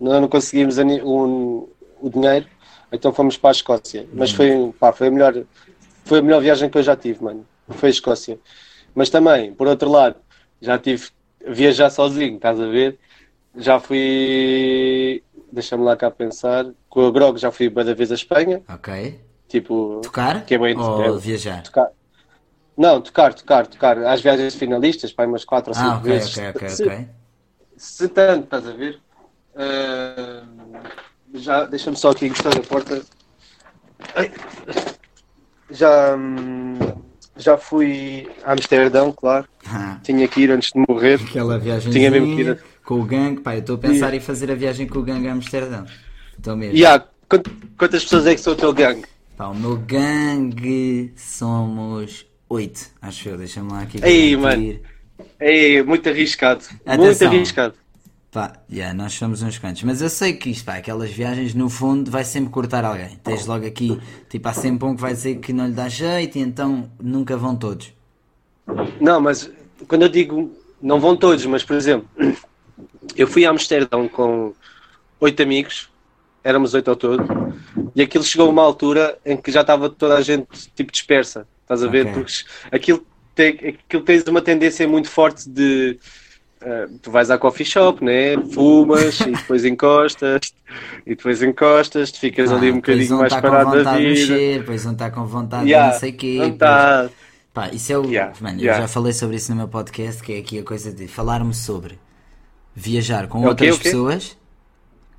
não, não conseguimos um- o dinheiro, então fomos para a Escócia. Mas foi, pá, foi, a melhor, foi a melhor viagem que eu já tive, mano. Foi a Escócia. Mas também, por outro lado, já tive a viajar sozinho, estás a ver? Já fui, deixa-me lá cá pensar, com a Grog já fui da vez a Espanha, ok. tipo, Tocar que é bem ou viajar? tocar. Não, tocar, tocar, tocar. Às viagens finalistas, pá, umas 4 ou 5 Ah, ok, vezes. ok, ok, Se- ok. se tanto, estás a ver? Ah, já, deixa-me só aqui encostar a porta. Já, hum, já fui a Amsterdão, claro. Ah, Tinha que ir antes de morrer. Aquela viagem Tinha mesmo que ir com o gangue. Pá, eu estou a pensar em fazer a viagem com o gangue a Amsterdão. Estou mesmo. Quant- quantas pessoas é que são o teu gangue? Pá, o meu gangue somos oito, acho eu. Deixa-me lá aqui. Ei, garantir. É muito arriscado. Muito Atenção. arriscado. Pá, yeah, nós somos uns quantos. Mas eu sei que isto, pá, aquelas viagens, no fundo, vai sempre cortar alguém. Tens logo aqui, tipo, há sempre um que vai dizer que não lhe dá jeito e então nunca vão todos. Não, mas quando eu digo não vão todos, mas por exemplo, eu fui a Amsterdão com oito amigos, éramos oito ao todo, e aquilo chegou a uma altura em que já estava toda a gente tipo dispersa, estás a ver? Ok. Porque aquilo, tem, aquilo tens uma tendência muito forte de eh, tu vais à coffee shop, né? fumas e depois encostas, e depois encostas, tu ficas Pá, ali um bocadinho mais tá com parado da vontade de vida. mexer, depois um está com vontade Yeah, de não sei o quê. não depois- tá- Pá, isso é o. Yeah, Mano, yeah. eu já falei sobre isso no meu podcast, que é aqui a coisa de falar-me sobre viajar com É o quê, outras o quê? pessoas,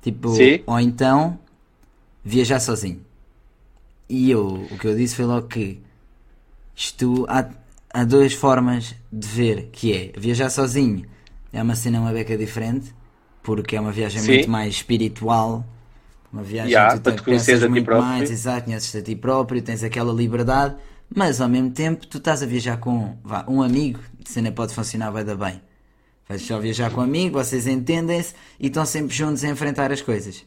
tipo, Sim. ou então viajar sozinho. E eu, o que eu disse foi logo que isto há, há duas formas de ver, que é viajar sozinho é uma cena uma beca diferente, porque é uma viagem Sim. muito mais espiritual, uma viagem Yeah, que tu te pensas a ti muito próprio. mais, exato, conheces a ti próprio, tens aquela liberdade, mas ao mesmo tempo tu estás a viajar com vá, um amigo, a cena pode funcionar vai dar bem. Vais só viajar com um amigo, vocês entendem-se e estão sempre juntos a enfrentar as coisas.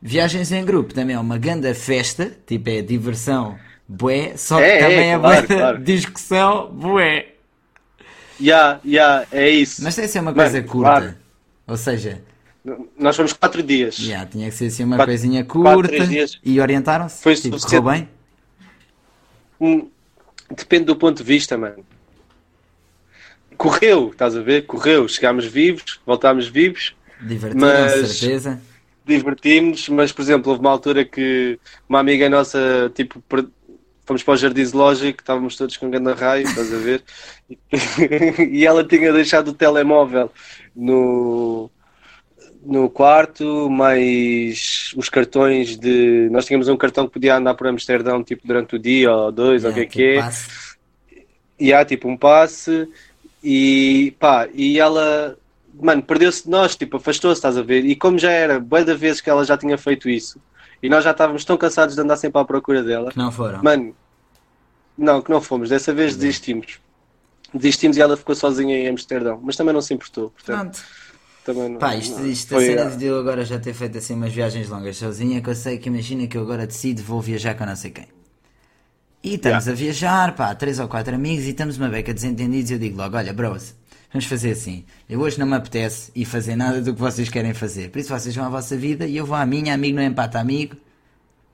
Viagens em grupo também é uma grande festa, tipo é diversão, bué, só que É, é, também é, claro, bué *laughs* claro. discussão, bué. Yeah, yeah, é isso. Mas tem que ser uma Mano, coisa curta. claro. Ou seja, Nós fomos quatro dias. já, tinha que ser assim uma Quatro- coisinha quatro, curta dias. e orientaram-se. Foi tipo, suficiente. correu bem? Hum, Depende do ponto de vista, mano. Correu, estás a ver? Correu. Chegámos vivos, voltámos vivos, Divertiram-se, Mas- certeza. divertimos, mas, por exemplo, houve uma altura que uma amiga nossa, tipo, fomos para o Jardim Zoológico, estávamos todos com um grande raio, estás a ver? *laughs* E ela tinha deixado o telemóvel no, no quarto, mais os cartões de. Nós tínhamos um cartão que podia andar por Amsterdão, tipo, durante o dia ou dois, ou o que é Yeah, que é. E há tipo um passe e pá, e ela, mano, perdeu-se de nós, tipo, afastou-se, estás a ver? E como já era bué da vezes que ela já tinha feito isso e nós já estávamos tão cansados de andar sempre à procura dela, Que não foram. mano, não, que não fomos, dessa vez desistimos. Desistimos e ela ficou sozinha em Amsterdão, mas também não se importou, portanto, Pronto. também não. Pá, isto, não- isto a foi, cena ah, de eu agora já ter feito assim umas viagens longas sozinha, que eu sei que imagina que eu agora decido vou viajar com não sei quem. E estamos a viajar, pá, três ou quatro amigos e estamos uma beca desentendidos e eu digo logo, olha, bros, vamos fazer assim. Eu hoje não me apetece ir fazer nada do que vocês querem fazer. Por isso vocês vão à vossa vida e eu vou à minha, amigo não empata amigo.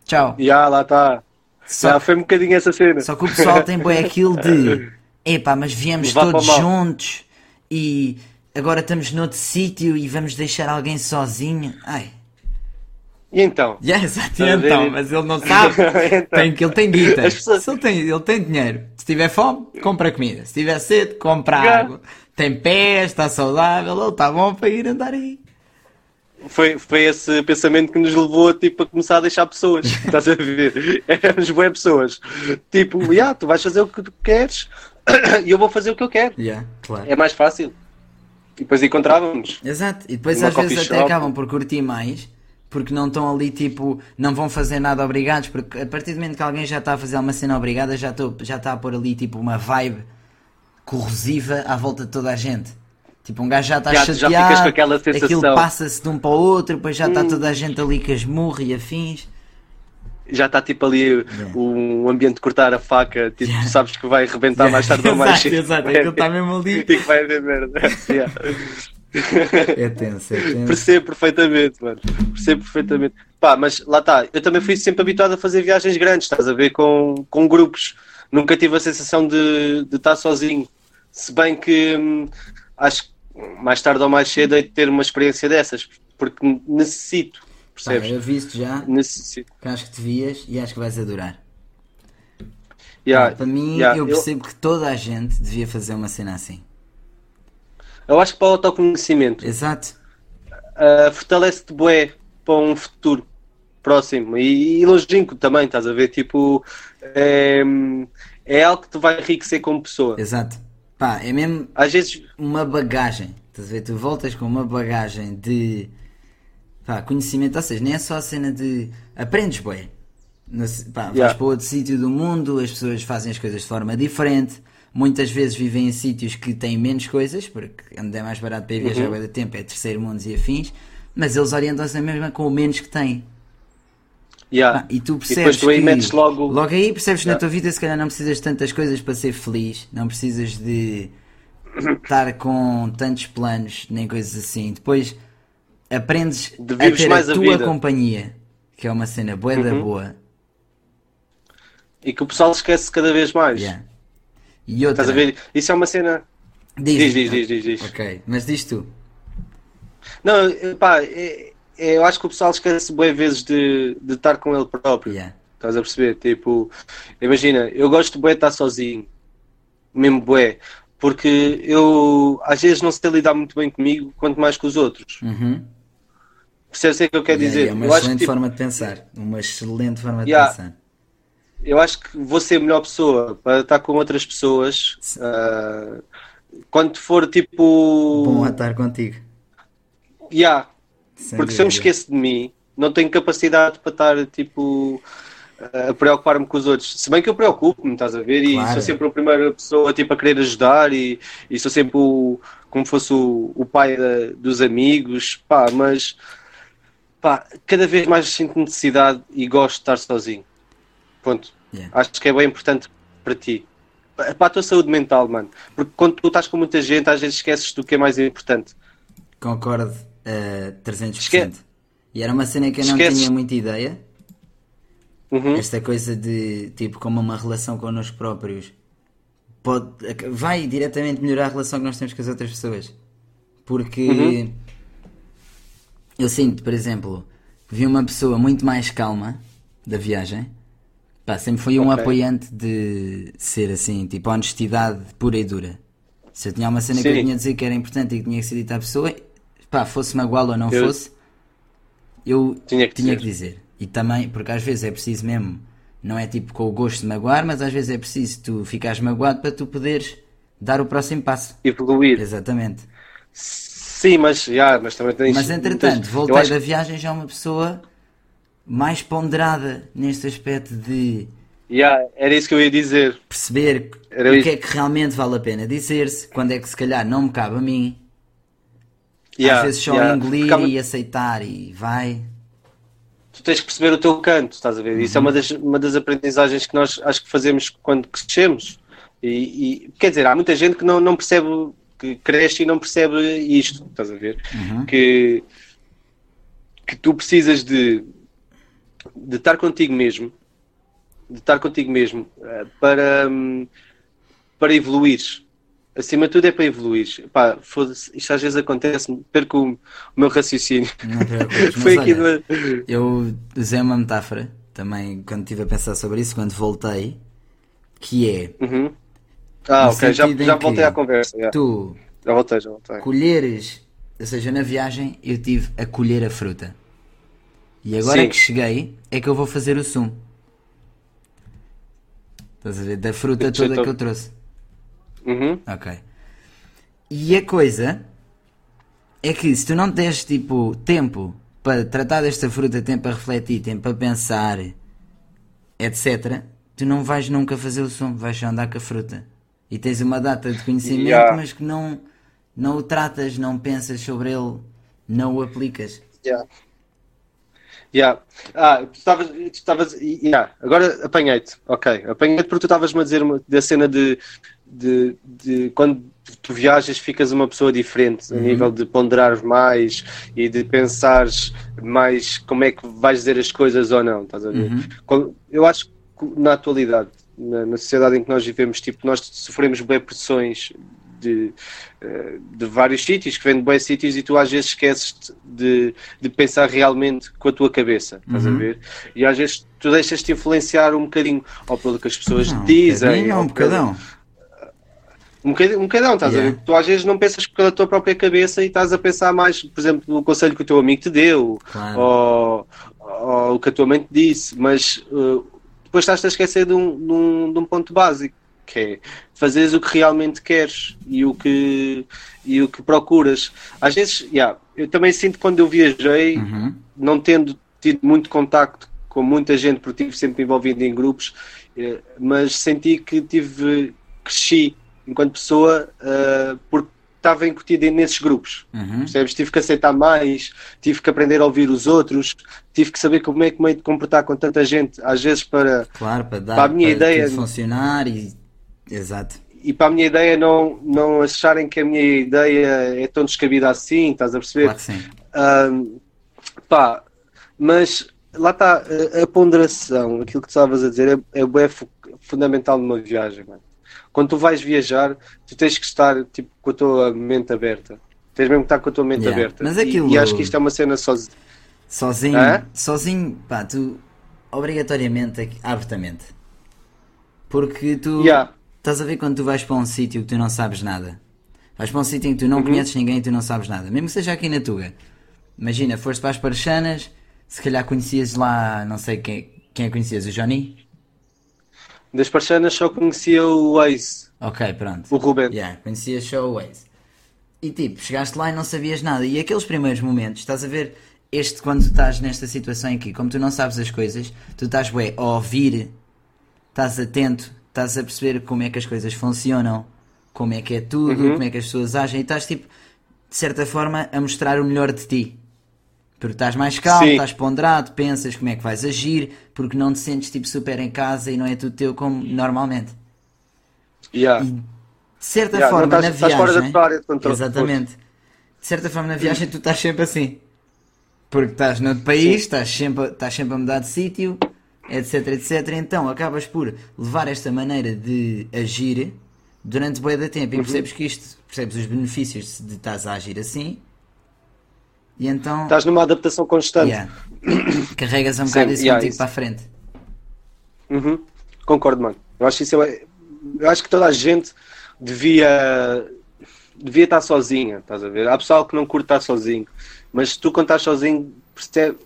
Tchau. Já, lá está. Só, foi um bocadinho essa cena. só que o pessoal tem bué aquilo de *laughs* epá, mas viemos para todos juntos e agora estamos noutro sítio e vamos deixar alguém sozinho. Ai. E então? Yeah, exato, ver? então, mas ele não sabe. *laughs* Então. tem, ele tem guita. As pessoas- ele tem, ele tem dinheiro. Se tiver fome, compra comida. Se tiver sede, compra Yeah. água. Tem pés, está saudável, ele está bom para ir andar aí. Foi, foi esse pensamento que nos levou tipo, a começar a deixar pessoas. *laughs* Estás a ver? Éramos boas pessoas. Tipo, yeah, tu vais fazer o que tu queres *coughs* e eu vou fazer o que eu quero. Yeah, claro. É mais fácil. E depois encontrávamos. Exato, e depois Uma às vezes coffee até shop. acabam por curtir mais porque não estão ali tipo, não vão fazer nada obrigados, porque a partir do momento que alguém já está a fazer uma cena obrigada, já, estou já está a pôr ali tipo uma vibe corrosiva à volta de toda a gente. Tipo, um gajo já está Já- já chateado, ficas com aquela aquilo sensação. Hum. passa-se de um para o outro, depois já está toda a gente ali com as murras e afins. Já está tipo ali um ambiente de cortar a faca. Tipo, Yeah. sabes que vai rebentar mais tarde ou mais *laughs* cedo. exato, aquilo está mesmo ali. *laughs* Que vai haver merda. Yeah. É tenso, é tenso. Percebo perfeitamente, mano. Percebo perfeitamente. Pá, mas lá está. Eu também fui sempre habituado a fazer viagens grandes, estás a ver? Com, com grupos. Nunca tive a sensação de, de estar sozinho. Se bem que hum, acho que mais tarde ou mais cedo hei de ter uma experiência dessas. Porque necessito. Pá, Percebes? eu visto já, Necessito. que acho que devias e acho que vais adorar. Yeah, Pá, para mim, yeah, eu percebo que toda a gente devia fazer uma cena assim. eu acho que para o autoconhecimento Exato. uh, fortalece-te bué para um futuro próximo e, e longínquo também, estás a ver? Tipo, é, é algo que te vai enriquecer como pessoa. Exato. Pá, é mesmo Às vezes, uma bagagem. Estás a ver? Tu voltas com uma bagagem de pá, conhecimento, ou seja, nem é só a cena de aprendes bem. Pá, vais Yeah. para outro sítio do mundo, as pessoas fazem as coisas de forma diferente, muitas vezes vivem em sítios que têm menos coisas, porque onde é mais barato para ir viajar Uhum. tempo é terceiro mundo e afins, mas eles orientam-se na mesma com o menos que têm. Yeah. Ah, e tu percebes tu aí que metes logo. aí percebes que na Yeah. tua vida se calhar não precisas de tantas coisas para ser feliz, não precisas de estar com tantos planos nem coisas assim. Depois aprendes De a ter mais a tua. Uhum. companhia, que é uma cena boa da boa. E que o pessoal esquece cada vez mais. Yeah. E outra, Estás a ver? Isso é uma cena. Diz, Diz, diz, diz, diz, diz. Ok, mas diz tu. Não, pá, é- eu acho que o pessoal esquece boas vezes de, de estar com ele próprio. Yeah. Estás a perceber? Tipo, imagina, eu gosto de bué de estar sozinho. Mesmo bué. Porque eu às vezes não sei lidar muito bem comigo, quanto mais com os outros. Uhum. Percebes o que eu quero Yeah, dizer? é uma eu, acho excelente que, tipo, forma de pensar. Uma excelente forma de Yeah. pensar. eu acho que vou ser a melhor pessoa para estar com outras pessoas ah, quando for tipo. Bom a estar contigo. Yeah, sem Porque se eu me dúvida. esqueço de mim, não tenho capacidade para estar tipo a preocupar-me com os outros. Se bem que eu preocupo-me, estás a ver? E Claro. sou sempre a primeira pessoa tipo, a querer ajudar e, e sou sempre o, como fosse o, o pai da- dos amigos, pá, mas pá, cada vez mais sinto necessidade e gosto de estar sozinho. Ponto. Yeah. Acho que é bem importante para ti. Pa- Para a tua saúde mental, mano. Porque quando tu estás com muita gente, às vezes esqueces do que é mais importante. Concordo a 300%. Esque- E era uma cena que eu não tinha muita ideia. Uhum. Esta coisa de, tipo, como uma relação connosco próprios pode, vai diretamente melhorar a relação que nós temos com as outras pessoas. Porque Uhum. eu sinto, por exemplo, vi uma pessoa muito mais calma da viagem. Pá, sempre fui um Ok. apoiante de ser assim, tipo, honestidade pura e dura. Se eu tinha uma cena que eu Sim. tinha a dizer que era importante e que tinha que ser dita à pessoa, pá, fosse magoá ou não Eu- fosse, eu Tinha que tinha dizer. que dizer. E também, porque às vezes é preciso mesmo, não é tipo com o gosto de magoar, mas às vezes é preciso tu ficares magoado para tu poderes dar o próximo passo. Evoluir. Exatamente. Sim, mas, já, mas também tens. Mas entretanto, muitas- voltei acho da viagem já uma pessoa mais ponderada neste aspecto de já, era isso que eu ia dizer. perceber Era o isso. que é que realmente vale a pena dizer-se, quando é que se calhar não me cabe a mim. Já, Às vezes só já. engolir Porque e aceitar e vai. Tu tens que perceber o teu canto, estás a ver? Isso é Uhum. uma das, uma das aprendizagens que nós acho que fazemos quando crescemos. E, e, quer dizer, há muita gente que não, não percebe, que cresce e não percebe isto, estás a ver? Uhum. Que, que tu precisas de, de estar contigo mesmo, de estar contigo mesmo eh, para, hum, para evoluires. Acima de tudo é para evoluir. Pá, isto às vezes acontece, perco o, o meu raciocínio. Não *laughs* Foi aqui olha, do- Eu usei uma metáfora também quando estive a pensar sobre isso, quando voltei, que é Uhum. Ah, ok, já, já voltei à conversa. já. tu Já voltei, já voltei. colheres, ou seja, na viagem eu tive a colher a fruta. E agora Sim. que cheguei é que eu vou fazer o sumo. Estás a ver? Da fruta Então- toda que eu trouxe. Uhum. Ok. E a coisa é que se tu não tens tipo tempo para tratar desta fruta, tempo para refletir, tempo para pensar, etc., tu não vais nunca fazer o som, vais só andar com a fruta. E tens uma data de conhecimento, Yeah. mas que não, não o tratas, não pensas sobre ele, não o aplicas. Yeah. Yeah. Ah, tu estavas. tu estavas- yeah. Agora apanhei-te. Ok. Apanhei-te porque tu estavas-me a dizer uma, da cena de, de, de quando tu viajas ficas uma pessoa diferente a nível de ponderares mais e de pensares mais como é que vais dizer as coisas ou não. Estás a ver? Quando- Eu acho que na atualidade, na, na sociedade em que nós vivemos, tipo, nós sofremos bem pressões de, eh, de vários sítios, que vêm de bons sítios e tu às vezes esqueces de, de pensar realmente com a tua cabeça, estás a ver? E às vezes tu deixas-te influenciar um bocadinho, ou pelo que as pessoas Não, um dizem, bocadinho, ou um bocadão. Um um bocadão, estás Yeah. a ver? Tu às vezes não pensas pela tua própria cabeça e estás a pensar mais, por exemplo, no conselho que o teu amigo te deu, Claro. ou, ou o que a tua mente disse, mas uh, depois estás-te a esquecer de um, de, um, de um ponto básico, que é fazeres o que realmente queres e o que, e o que procuras. Às vezes, yeah, eu também sinto quando eu viajei, Uhum. não tendo tido muito contacto com muita gente, porque estive sempre envolvido em grupos, eh, mas senti que tive, cresci enquanto pessoa, uh, porque estava incutido nesses grupos. Uhum. Percebes? Tive que aceitar mais, tive que aprender a ouvir os outros, tive que saber como é que me hei de comportar com tanta gente, às vezes para, Claro, para dar Para a minha ideia- tudo funcionar e. Exato. e para a minha ideia não, não acharem que a minha ideia é tão descabida assim, estás a perceber? Claro que sim. Ahm, pá, mas lá está a, a ponderação, aquilo que tu estavas a dizer é, é, fu- fundamental numa viagem, mano. Quando tu vais viajar, tu tens que estar tipo, com a tua mente aberta. Tens mesmo que estar com a tua mente Yeah. aberta. Mas E- aquilo- e, acho que isto é uma cena. Sozinho, Hã? sozinho, pá, tu obrigatoriamente abre-te a mente. Porque tu Yeah. estás a ver quando tu vais para um sítio que tu não sabes nada. Vais para um sítio em que tu não Uhum. conheces ninguém e tu não sabes nada. Mesmo que seja aqui na Tuga. Imagina, foste para as Parchanas, se calhar conhecias lá, não sei quem, quem é conhecias, o Johnny? Das parchanas só conhecia o Waze, Ok, pronto. o Ruben. Yeah, conhecias só o Waze. E tipo, chegaste lá e não sabias nada. E aqueles primeiros momentos, estás a ver, este quando tu estás nesta situação que, como tu não sabes as coisas, tu estás bué, a ouvir, estás atento, estás a perceber como é que as coisas funcionam, como é que é tudo, Uhum. como é que as pessoas agem, e estás tipo, de certa forma, a mostrar o melhor de ti. Porque estás mais calmo, Sim. estás ponderado, pensas como é que vais agir, porque não te sentes tipo super em casa e não é tudo teu como normalmente. Yeah. De certa Yeah, forma, estás- na estás viagem. fora da tua área de controle. Exatamente. De certa forma, na viagem, tu estás sempre assim. Porque estás noutro país, estás sempre, estás sempre a mudar de sítio, etc, etc. Então acabas por levar esta maneira de agir durante bué da tempo e Uhum. percebes que isto, percebes os benefícios de estás a agir assim. E então Estás numa adaptação constante. yeah, *coughs* carregas um bocado isso yeah, contigo isso. para a frente. Uhum. Concordo, mano. Eu acho que isso é. Eu acho que toda a gente devia devia estar sozinha, estás a ver? Há pessoal que não curte estar sozinho, mas tu quando estás sozinho percebe-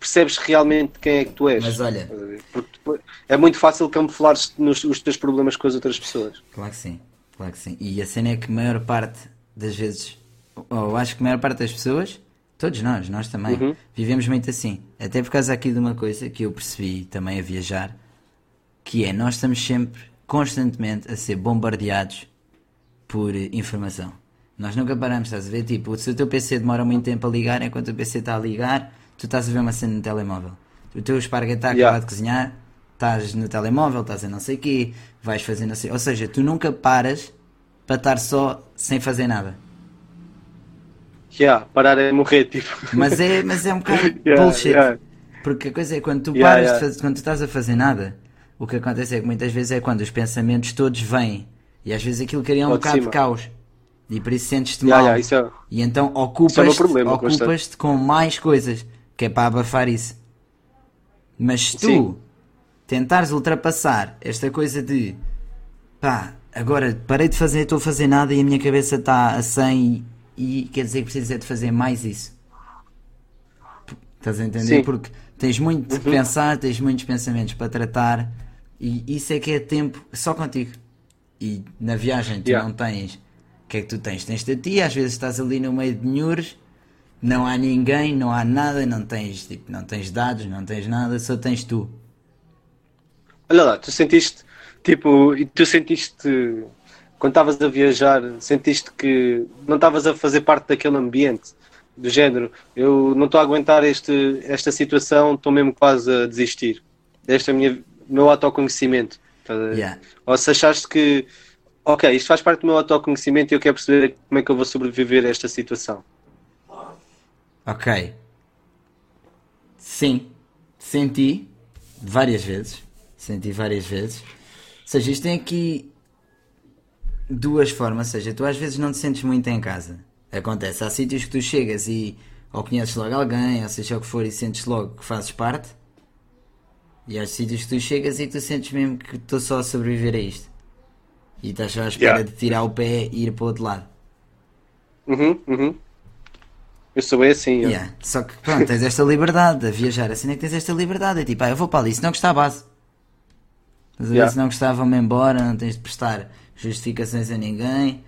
percebes realmente quem é que tu és. Mas olha-? Porque é muito fácil camuflar os teus problemas com as outras pessoas. Claro que sim, claro que sim. E a cena é que a maior parte das vezes, ou eu acho que a maior parte das pessoas, todos nós, nós também, Uhum. vivemos muito assim. Até por causa aqui de uma coisa que eu percebi também a viajar, que é nós estamos sempre, constantemente, a ser bombardeados por eh, informação. Nós nunca paramos, estás a ver? Tipo, se o teu PC demora muito tempo a ligar, enquanto o PC está a ligar, tu estás a ver uma cena no telemóvel. O teu esparguete está a Yeah. acabar de cozinhar, estás no telemóvel, estás a não sei o quê, vais fazer não sei... Ou seja, tu nunca paras para estar só sem fazer nada. Yeah, parar é morrer, tipo. Mas é, mas é um bocado *laughs* Yeah, bullshit. yeah. Porque a coisa é quando tu paras. De fazer, quando tu estás a fazer nada, o que acontece é que muitas vezes é quando os pensamentos todos vêm e às vezes aquilo cria um Lá de bocado de cima. caos. E por isso sentes-te mal. é- E então é ocupas-te problema, ocupas com mais coisas que é para abafar isso. Mas se tu Sim. tentares ultrapassar esta coisa de pá, agora parei de fazer, estou a fazer nada e a minha cabeça está a 100 e, quer dizer que precisas é de fazer mais isso. Estás a entender? Sim. Porque tens muito que pensar, tens muitos pensamentos para tratar e isso é que é tempo só contigo. E na viagem tu Yeah. não tens. O que é que tu tens? Tens-te a ti, às vezes estás ali no meio de nhures, não há ninguém, não há nada, não tens, tipo, não tens dados, não tens nada, só tens tu. Olha lá, tu sentiste, tipo, e tu sentiste, quando estavas a viajar, sentiste que não estavas a fazer parte daquele ambiente, do género, eu não estou a aguentar este, esta situação, estou mesmo quase a desistir. Este é o meu autoconhecimento. Yeah. Ou se achaste que, ok, isto faz parte do meu autoconhecimento e eu quero perceber como é que eu vou sobreviver a esta situação. Ok. Sim. Senti várias vezes. Senti várias vezes. Ou seja, isto tem aqui duas formas. Ou seja, tu às vezes não te sentes muito em casa. Acontece. Há sítios que tu chegas e ou conheces logo alguém, ou seja o que for, e sentes logo que fazes parte. E há sítios que tu chegas e tu sentes mesmo que estou só a sobreviver a isto. E estás só à espera Yeah. de tirar o pé e ir para o outro lado. Uhum, uhum. Eu sou bem assim. Yeah. Só que pronto, tens esta liberdade a viajar, assim é que tens esta liberdade. É tipo, ah, eu vou para ali, se não gostar, base. Ver? Yeah. Se não gostar, vão-me embora, não tens de prestar justificações a ninguém.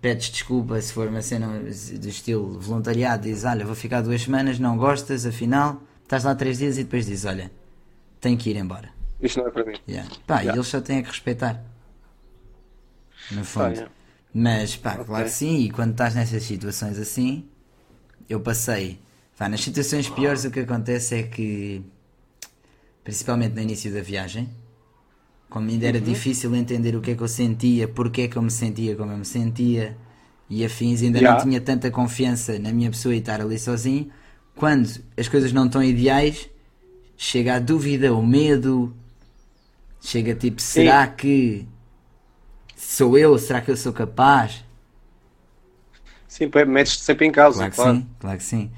Pedes desculpa se for uma cena do estilo voluntariado, dizes, olha, vou ficar duas semanas, não gostas, afinal, estás lá três dias e depois dizes, olha, tenho que ir embora. Isto não é para mim. Yeah. Pá, e Yeah. eles só têm a que respeitar. no fundo. é. Mas pá, claro que sim, e quando estás nessas situações assim, eu passei. Pá, nas situações piores o que acontece é que, principalmente no início da viagem, como ainda era difícil entender o que é que eu sentia, porque é que eu me sentia como eu me sentia e afins, ainda Yeah. não tinha tanta confiança na minha pessoa e estar ali sozinho. Quando as coisas não estão ideais, chega a dúvida, o medo, chega tipo, será que sou eu? Será que eu sou capaz? Sim, metes-te sempre em causa, Claro que claro. sim, claro que sim.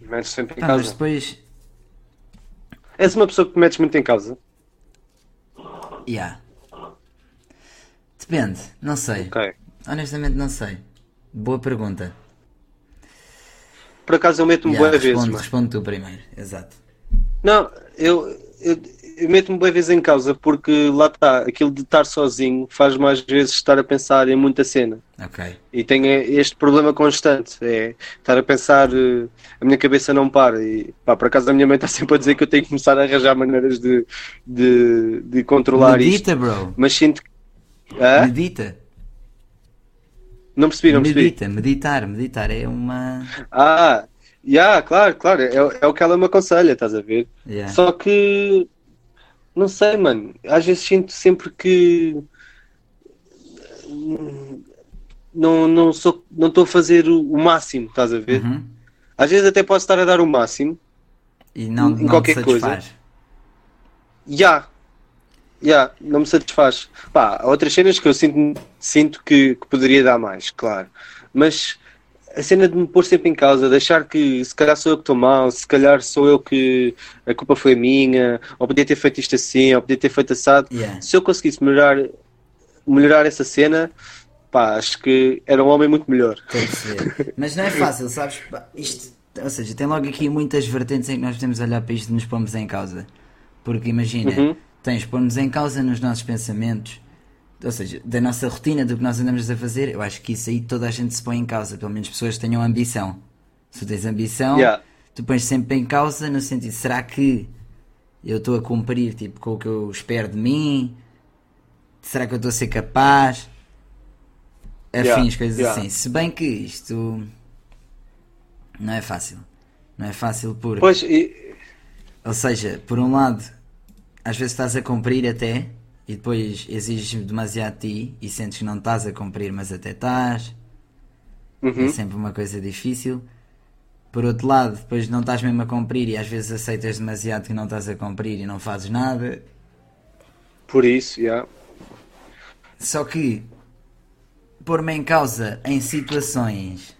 Metes sempre em Pá, mas causa. depois, És uma pessoa que te metes muito em causa? Yeah. Depende, não sei. Ok. Honestamente não sei. Boa pergunta. Por acaso eu meto-me Yeah, boas vezes, responde, mano. responde tu primeiro, exato. Não, eu, eu, eu meto-me boas vezes em causa porque lá está, aquilo de estar sozinho faz mais vezes estar a pensar em muita cena. Ok. E tenho este problema constante, é estar a pensar, eh, a minha cabeça não para. E pá, por acaso a minha mãe está *laughs* sempre a dizer que eu tenho que começar a arranjar maneiras de, de, de controlar isto. Medita, bro. Mas sinto que. Medita. Não percebi, não percebi. Medita, meditar, meditar é uma. Ah, já, claro, claro, é, é o que ela me aconselha, estás a ver? Yeah. Só que não sei, mano. Às vezes sinto sempre que hum, não não sou não estou a fazer o, o máximo, estás a ver? Uhum. Às vezes até posso estar a dar o máximo. E não, Em não qualquer coisa. satisfaz. Já. Já, não me satisfaz. Pá, há outras cenas que eu sinto, sinto que, que poderia dar mais, claro. Mas a cena de me pôr sempre em causa, de achar que se calhar sou eu que estou mal, se calhar sou eu que a culpa foi minha, ou podia ter feito isto assim, ou podia ter feito assado. Yeah. Se eu conseguisse melhorar, melhorar essa cena, pá, acho que era um homem muito melhor. Mas não é fácil, sabes? Isto, ou seja, tem logo aqui muitas vertentes em que nós podemos olhar para isto e nos pomos em causa. Porque imagina, Uhum. tens pôr-nos em causa nos nossos pensamentos, ou seja, da nossa rotina, do que nós andamos a fazer. Eu acho que isso aí toda a gente se põe em causa, pelo menos pessoas que tenham ambição. Se tu tens ambição, Yeah. tu pões sempre em causa no sentido, será que eu estou a cumprir tipo, com o que eu espero de mim? Será que eu estou a ser capaz? Afins, Yeah, coisas yeah. assim. Se bem que isto não é fácil. Não é fácil porque, Pois, e, ou seja, por um lado, às vezes estás a cumprir até e depois exiges demasiado de ti e sentes que não estás a cumprir, mas até estás. Uhum. É sempre uma coisa difícil. Por outro lado, depois não estás mesmo a cumprir e às vezes aceitas demasiado que não estás a cumprir e não fazes nada. por isso, já. Só que pôr-me em causa em situações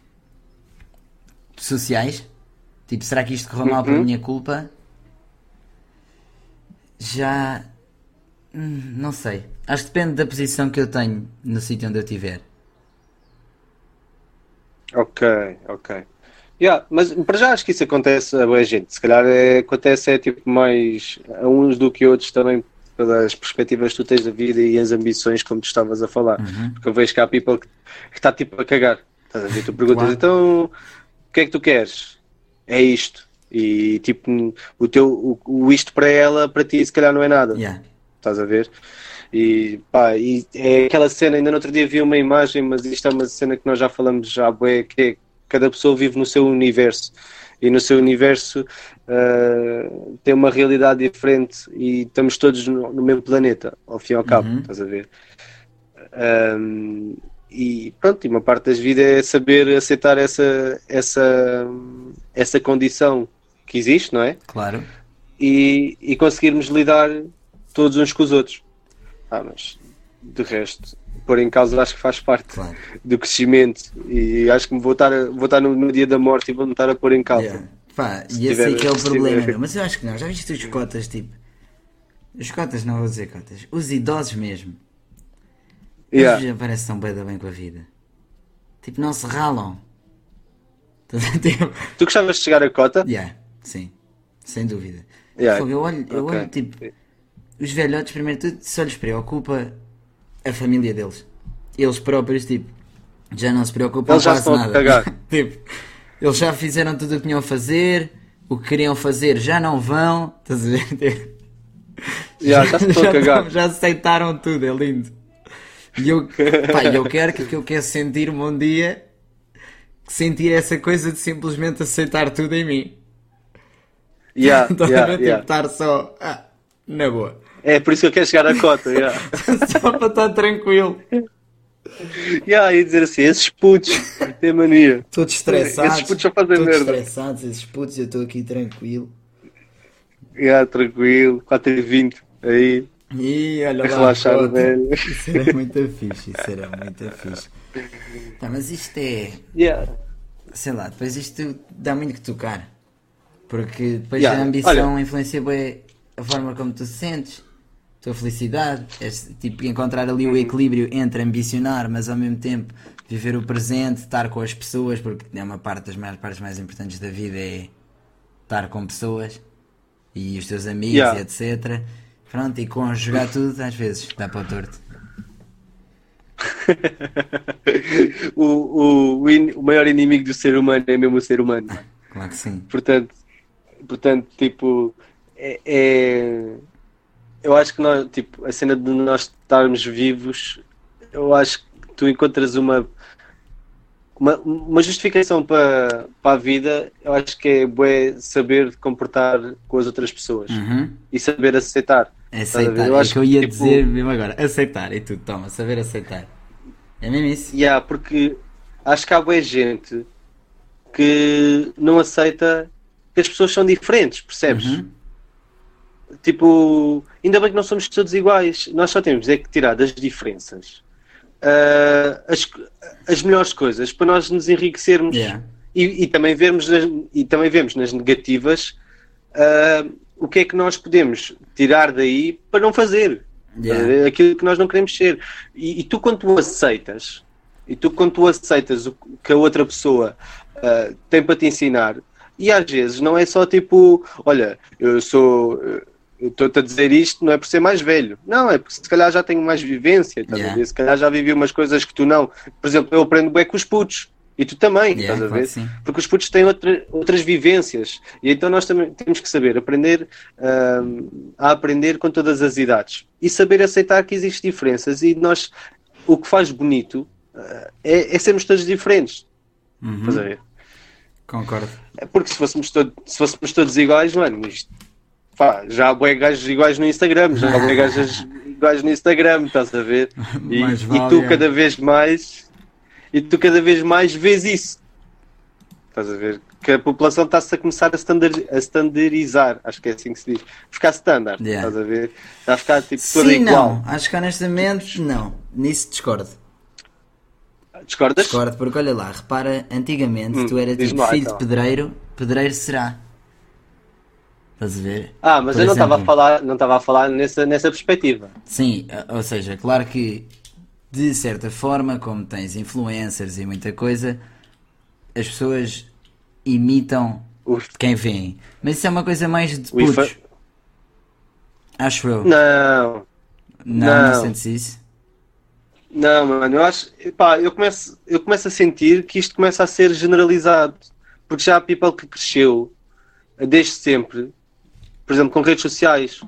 sociais, tipo, será que isto correu mal por Uhum. minha culpa? Já não sei. Acho que depende da posição que eu tenho no sítio onde eu estiver. Ok, ok. Yeah, mas para já acho que isso acontece a boa gente. Se calhar é, acontece é tipo mais a uns do que a outros também pelas perspectivas que tu tens da vida e as ambições como tu estavas a falar. Uhum. Porque eu vejo que há people que está tipo a cagar. Estás a ver? Tu perguntas, Claro. então o que é que tu queres? É isto. E tipo, o teu o, o isto para ela, para ti, se calhar não é nada. Yeah. Estás a ver? E pá, e é aquela cena, ainda no outro dia vi uma imagem, mas isto é uma cena que nós já falamos já, bué, que é cada pessoa vive no seu universo e no seu universo ah, tem uma realidade diferente e estamos todos no, no mesmo planeta, ao fim e ao cabo, Uhum. estás a ver? Ahm, e pronto, e uma parte das vidas é saber aceitar essa, essa, essa condição que existe, não é? Claro. e, e conseguirmos lidar todos uns com os outros. Ah, mas de resto, pôr em causa acho que faz parte Claro. do crescimento e acho que vou estar, a- vou estar no, no dia da morte e vou-me estar a pôr em causa. Yeah. Pá, e esse tiver- que é o problema, meu. Mas eu acho que não. Já viste os cotas, tipo. Os cotas, não vou dizer cotas. Os idosos mesmo. Yeah. Eles parecem que estão bem bem com a vida. Tipo, não se ralam. *laughs* Tu gostavas de chegar a cota? yeah, sim. Sem dúvida. Yeah. Fogo, eu olho, eu Ok. olho, tipo. Os velhotes, primeiro tudo, só lhes preocupa a família deles. Eles próprios, tipo, já não se preocupam Eles já quase nada. *laughs* tipo, eles já fizeram tudo o que tinham a fazer, o que queriam fazer já não vão. Estás a ver? *laughs* Yeah, *laughs* já estão a cagar. já aceitaram tudo, é lindo. E eu, pá, eu quero que, que eu quero sentir um bom dia sentir essa coisa de simplesmente aceitar tudo em mim. Yeah, a yeah? Tipo, yeah. estar só ah, na boa. É por isso que eu quero chegar à cota. Yeah. *laughs* só para estar tranquilo. Yeah, e dizer assim, esses putos têm mania. Todos estressados. Esses putos só fazem todos merda. estressados, esses putos, eu estou aqui tranquilo. Yeah, tranquilo, 4 e 20 aí. E olha A lá, relaxar, foto. velho. Isso era muito fixe, isso era muito fixe. Tá, mas isto é, Yeah. sei lá, depois isto dá muito que tocar. Porque depois Yeah, a ambição olha. influencia bem a forma como tu te sentes, tua felicidade. Esse, tipo, encontrar ali o equilíbrio entre ambicionar, mas ao mesmo tempo viver o presente, estar com as pessoas, porque é uma parte das maiores partes mais importantes da vida é estar com pessoas e os teus amigos Yeah. e etc. Pronto, e conjugar tudo às vezes dá para o torto. *laughs* o, o, o, in- o maior inimigo do ser humano é mesmo o ser humano. Claro que sim. Portanto, portanto tipo, é, é- eu acho que nós, tipo, a cena de nós estarmos vivos, eu acho que tu encontras uma uma, uma justificação para, para a vida, eu acho que é bué saber comportar com as outras pessoas Uhum. e saber aceitar. Aceitar, Eu é acho que eu ia tipo, dizer mesmo agora. Aceitar e tudo, toma, saber aceitar. É mesmo isso? Yeah, porque acho que há boa gente que não aceita que as pessoas são diferentes, percebes? Uhum. Tipo, ainda bem que não somos todos iguais, nós só temos é que tirar das diferenças ah, as, as melhores coisas para nós nos enriquecermos Yeah. e, e também vermos nas, e também vemos nas negativas ah, o que é que nós podemos tirar daí para não fazer Yeah. aquilo que nós não queremos ser. E, e tu, quando tu aceitas, e tu, quando tu aceitas o que a outra pessoa ah, tem para te ensinar, e às vezes não é só tipo, olha, eu sou. Estou-te a dizer isto não é por ser mais velho. Não, é porque se calhar já tenho mais vivência. estás a Yeah. ver? Se calhar já vivi umas coisas que tu não. Por exemplo, eu aprendo bem com os putos. E tu também, Yeah, estás a ver? sim. Porque os putos têm outra- outras vivências. E então nós também temos que saber aprender hum, a aprender com todas as idades. E saber aceitar que existem diferenças. E nós, o que faz bonito ah, é, é sermos todos diferentes. Uhum. Estás a ver? Concordo. É Porque se fôssemos, todo- se fôssemos todos iguais, mano, isto, pá, já há bué gajos iguais no Instagram, já há bué gajas iguais no Instagram, estás a ver? *laughs* E, Mais e vale, tu é. cada vez mais, e tu cada vez mais vês isso. Estás a ver? Que a população está-se a começar a, standard, a standardizar, acho que é assim que se diz. Ficar standard, Yeah. estás a ver? Está a ficar tipo toda Sim, igual. não. Acho que honestamente, não. Nisso discordo. Discordas? Discordo, porque olha lá, repara, antigamente Hum, tu eras tipo filho então. de pedreiro, pedreiro será. Estás a ver? Ah, mas Por eu não estava a falar, não estava a falar nessa, nessa perspectiva. Sim, a- ou seja, claro que de certa forma, como tens influencers e muita coisa, as pessoas imitam O- quem vêem. Mas isso é uma coisa mais de putos. Acho eu. Não, Não, não, não. sentes isso? Não, mano, eu acho, pá, eu começo, eu começo a sentir que isto começa a ser generalizado, porque já há people que cresceu desde sempre, por exemplo, com redes sociais,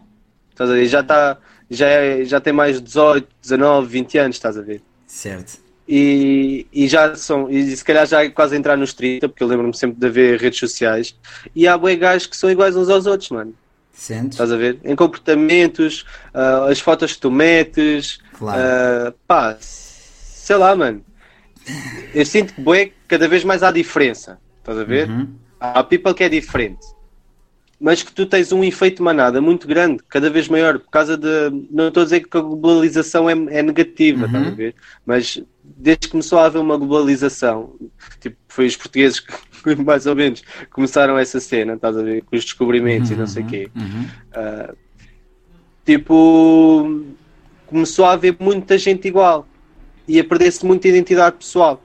estás a ver? Já está, já, é- já tem mais de 18, 19, 20 anos, estás a ver? Certo. E, e já são, e se calhar já é quase entrar nos 30, porque eu lembro-me sempre de haver redes sociais, e há boi gajos que são iguais uns aos outros, mano. Sentes? Estás a ver? Em comportamentos, ah, as fotos que tu metes, Claro. ah, pá, sei lá, mano. Eu sinto que bué, cada vez mais há diferença. Estás a ver? Uhum. Há people que é diferente. Mas que tu tens um efeito manada muito grande, cada vez maior, por causa de. Não estou a dizer que a globalização é, é negativa, estás a Uhum. ver? Mas desde que começou a haver uma globalização, tipo, foi os portugueses que *laughs* mais ou menos começaram essa cena, estás a ver? Com os descobrimentos e não sei o quê. Uhum. Ah, tipo, começou a haver muita gente igual e a perder-se muita identidade pessoal.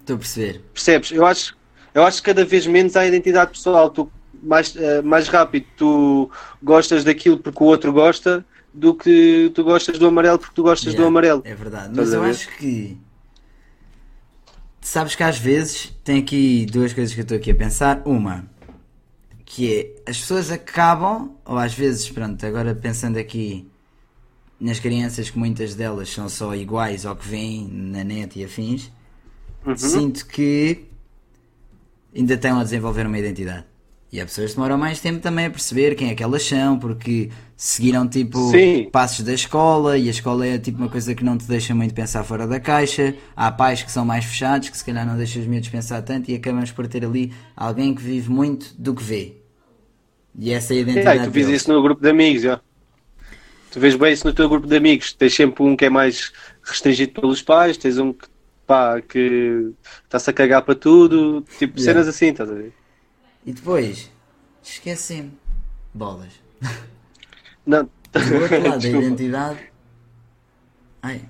Estou a perceber. Percebes? Eu acho, eu acho que cada vez menos há identidade pessoal. Tu, mais, ah, mais rápido tu gostas daquilo porque o outro gosta do que tu gostas do amarelo porque tu gostas Yeah, do amarelo. É verdade. Mas eu acho que. Sabes que às vezes tem aqui duas coisas que eu estou aqui a pensar. Uma, que é as pessoas acabam, ou às vezes, pronto, agora pensando aqui nas crianças que muitas delas são só iguais ao que vêm na net e afins, Uhum. sinto que ainda estão a desenvolver uma identidade. E há pessoas que demoram mais tempo também a perceber quem é que elas são, porque seguiram tipo Sim. passos da escola e a escola é tipo uma coisa que não te deixa muito pensar fora da caixa. Há pais que são mais fechados, que se calhar não deixam os miúdos pensar tanto e acabamos por ter ali alguém que vive muito do que vê. E essa é a É, identidade e tu vês isso no grupo de amigos, já. Tu vês bem isso no teu grupo de amigos. Tens sempre um que é mais restringido pelos pais, tens um que, pá, que está-se a cagar para tudo, tipo Yeah. cenas assim, estás a ver? E depois, esqueci-me. Bolas. Não, Do outro lado da *laughs* identidade.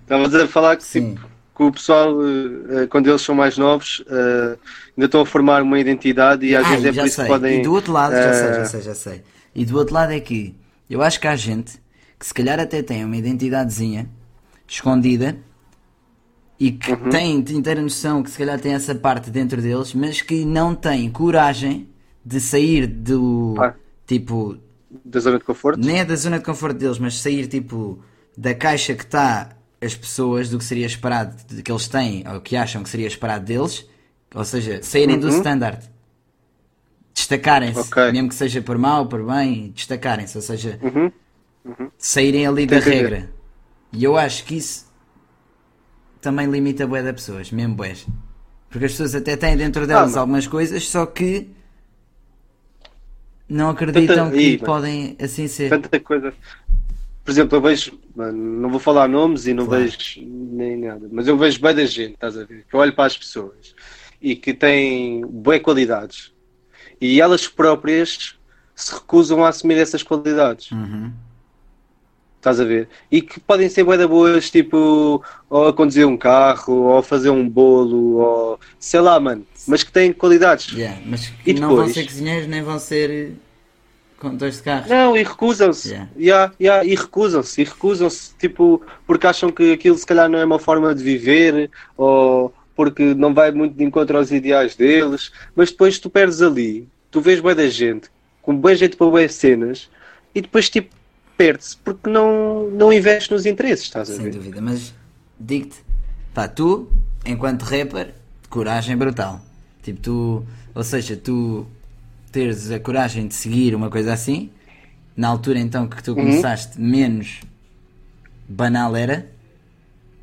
Estavas a falar que, sim. tipo, que o pessoal, eh, eh, quando eles são mais novos, eh, ainda estão a formar uma identidade e às Ai, vezes é por isso sei. que podem. E do outro lado, já sei, eh, já sei, já sei. E do outro lado é que eu acho que há gente que se calhar até tem uma identidadezinha escondida e que Uhum. tem inteira noção que se calhar tem essa parte dentro deles, mas que não tem coragem de sair do Ah. tipo Da zona de conforto? nem é da zona de conforto deles, mas sair tipo da caixa que está as pessoas do que seria esperado que eles têm ou que acham que seria esperado deles, ou seja, saírem do Uhum. standard, destacarem-se, Ok. mesmo que seja por mal, por bem, destacarem-se, ou seja, Uhum. saírem ali da Entendi. regra. E eu acho que isso também limita a bué da pessoas, mesmo bués. Porque as pessoas até têm dentro delas mano. algumas coisas, só que não acreditam Tanta- que mano. podem assim ser. Tanta coisa. Por exemplo, eu vejo, mano, não vou falar nomes e não Claro. vejo nem nada, mas eu vejo bem da gente, estás a ver? Que eu olho para as pessoas e que têm boas qualidades e elas próprias se recusam a assumir essas qualidades. Uhum. Estás a ver? E que podem ser bué da boas, tipo, ou a conduzir um carro, ou a fazer um bolo, ou sei lá, mano, mas que têm qualidades. Yeah, mas E não vão depois? ser cozinheiros nem vão ser eh, condutores de carros. Não, e recusam-se. Yeah. Yeah, yeah, e recusam-se. E recusam-se, tipo, porque acham que aquilo se calhar não é uma forma de viver, ou porque não vai muito de encontro aos ideais deles. Mas depois tu perdes ali, tu vês bem da gente, com bem jeito para boas cenas, e depois, tipo, perde-se, porque não, não investe nos interesses, estás a Sem ver? dúvida, mas digo-te, pá, tu, enquanto rapper, coragem brutal. Tipo, tu, ou seja, tu teres a coragem de seguir uma coisa assim, na altura então que tu começaste, menos banal era,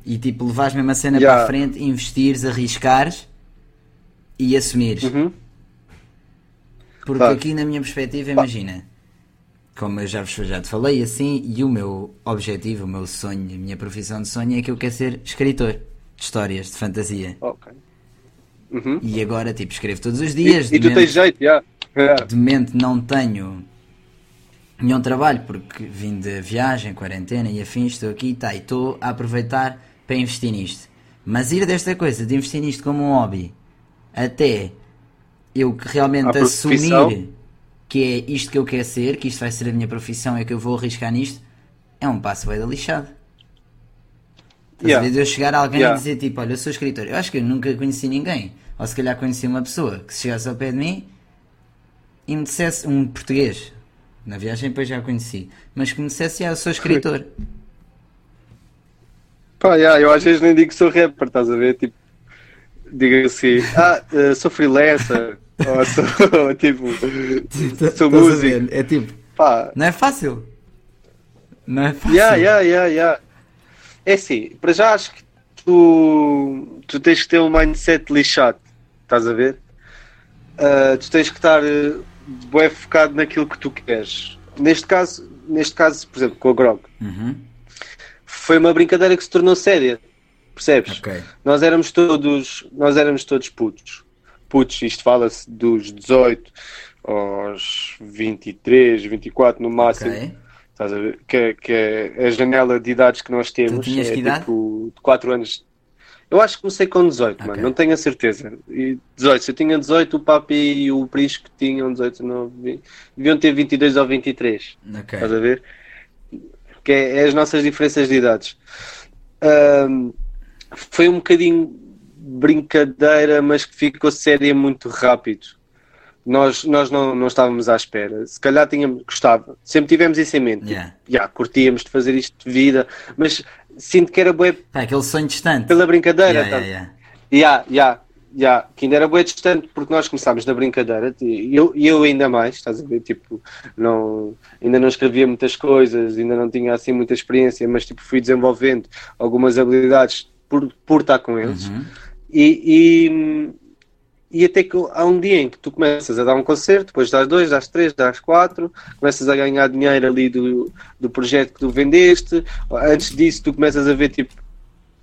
e tipo, levares mesmo a cena Yeah. para a frente, investires, arriscares e assumires. Uhum. Porque Claro. aqui na minha perspectiva, imagina, como eu já vos já te falei assim, e o meu objetivo, o meu sonho, a minha profissão de sonho é que eu quero ser escritor de histórias de fantasia. Ok. Uhum. E agora, tipo, escrevo todos os E, dias. e de tu tens jeito, já. Yeah. de momento não tenho nenhum trabalho porque vim de viagem, quarentena e afins, estou aqui tá, e estou a aproveitar para investir nisto. Mas ir desta coisa de investir nisto como um hobby até eu que realmente assumir que é isto que eu quero ser, que isto vai ser a minha profissão, é que eu vou arriscar nisto, é um passo bem da lixado. Estás a Yeah. De eu chegar a alguém Yeah. e dizer tipo, olha, eu sou escritor. Eu acho que eu nunca conheci ninguém. Ou se calhar conheci uma pessoa que se chegasse ao pé de mim e me dissesse um português. Na viagem depois já conheci. Mas que me dissesse, ah, eu sou escritor. *laughs* Pá, yeah, eu às vezes nem digo que sou rapper, estás a ver? Tipo, digo assim, ah, eh, sou freelancer, ou *laughs* sou, tipo, sou Estás a músico. É tipo, Pá, não é fácil. Não é fácil. yeah, yeah, yeah, yeah. É assim, para já acho que tu, tu tens que ter um mindset lixado, estás a ver? Ah, tu tens que estar eh, bué focado naquilo que tu queres. Neste caso, neste caso, por exemplo, com a Grog, Uhum. foi uma brincadeira que se tornou séria, percebes? Ok. Nós éramos todos, nós éramos todos putos. Putos, isto fala-se dos 18 aos 23, 24 no máximo. Ok. Estás a ver? Que, é- que é a janela de idades que nós temos. é tipo de 4 anos. Eu acho que comecei com 18, Ok. mano, não tenho a certeza. E 18, se eu tinha 18, o Papi e o Prisco tinham 18, não, vi- deviam ter 22 ou 23. Ok. Estás a ver? Que é, é as nossas diferenças de idades. Ahm, foi um bocadinho brincadeira, mas que ficou séria muito rápido. nós, nós não, não estávamos à espera. Se calhar tínhamos, gostava, sempre tivemos isso em mente. Yeah. Já, curtíamos de fazer isto de vida, mas sinto que era bué Pá, aquele sonho distante. pela brincadeira. Yeah, tá? yeah, yeah. Ya, ya, que ainda era bué distante porque nós começámos na brincadeira e eu, eu ainda mais, estás a ver, tipo, não, ainda não escrevia muitas coisas, ainda não tinha assim muita experiência, mas tipo fui desenvolvendo algumas habilidades por, por estar com eles Uhum. E, e, e até que há um dia em que tu começas a dar um concerto, depois das dois, das três, das quatro, começas a ganhar dinheiro ali do, do projeto que tu vendeste, antes disso tu começas a ver tipo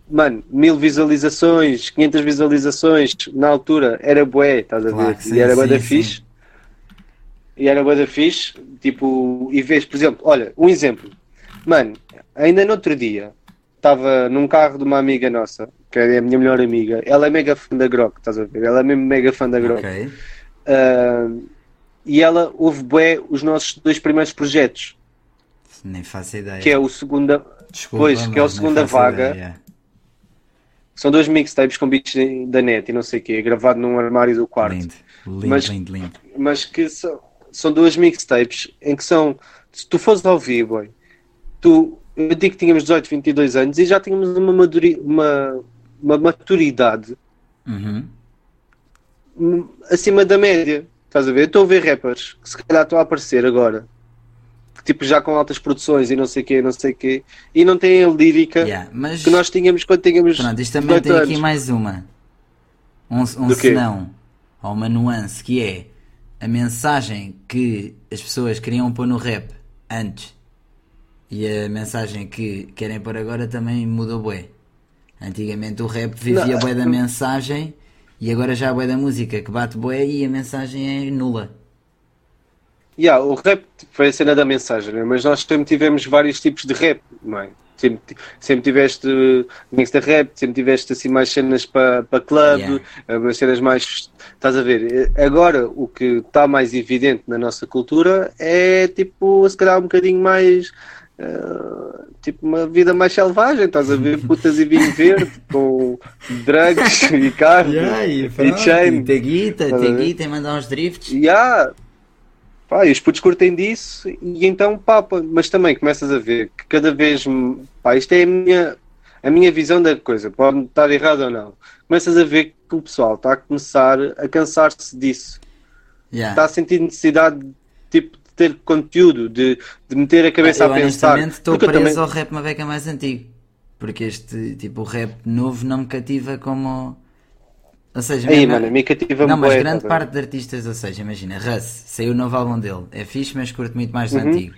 mano, mil visualizações, 500 visualizações, na altura era bué, estás a Claro ver? que sim, e era bué da sim. fixe. E era bué da fixe, tipo, e vês, por exemplo, olha, um exemplo. Mano, ainda no outro dia, estava num carro de uma amiga nossa, que é a minha melhor amiga, ela é mega fã da Grok, estás a ver? Ela é mesmo mega fã da Grok. Ok. Ah, e ela ouve bué os nossos dois primeiros projetos, Nem faço ideia. que é o segunda, Desculpa, pois, que é o segunda vaga. ideia. São dois mixtapes com beats da net e não sei o quê, gravado num armário do quarto. Lindo, lindo, Mas- lindo, lindo. Mas que são, são duas mixtapes em que são. Se tu fores ao vivo, tu. Eu digo que tínhamos 18, 22 anos e já tínhamos uma, maduri, uma, uma maturidade Uhum. hum, acima da média. Estás a ver? Estou a ver rappers que se calhar estão a aparecer agora. Que, tipo, já com altas produções e não sei o quê, não sei o quê. E não têm a lírica Yeah, mas que nós tínhamos quando tínhamos pronto, isto também 18 tem aqui mais uma. Um, um senão, ou uma nuance, que é a mensagem que as pessoas queriam pôr no rap antes e a mensagem que querem pôr agora também mudou bué. Antigamente o rap vivia bué da hum. mensagem e agora já bué da música que bate bué e a mensagem é nula. Yeah, o rap foi a cena da mensagem, né? mas nós sempre tivemos vários tipos de rap, não é? Sempre, sempre tiveste gangsta rap, sempre tiveste assim mais cenas para pa club, Yeah. eh, cenas mais. Estás a ver? Eh, Agora o que está mais evidente na nossa cultura é tipo, se calhar um bocadinho mais. Eh, tipo uma vida mais selvagem, estás a ver? Putas e vinho verde *laughs* com drugs e carne e, e chain. tem guita, Estás a tem ver? guita, tem mandar uns drifts. E há, pá, e os putos curtem disso e então, pá, mas também começas a ver que cada vez, pá, isto é a minha, a minha visão da coisa, pode estar errado ou não. Começas a ver que o pessoal está a começar a cansar-se disso, Yeah. está a sentir necessidade tipo, ter conteúdo, de, de meter a cabeça eu a pensar. honestamente estou preso também- ao rap uma beca mais antigo. Porque este tipo o rap novo não me cativa como. Ou seja, Aí, mesmo- mano, a mim cativa-me Não, mas grande tá parte de artistas, ou seja, imagina, Russ, saiu o novo álbum dele, é fixe, mas curto muito mais do Uhum. antigo.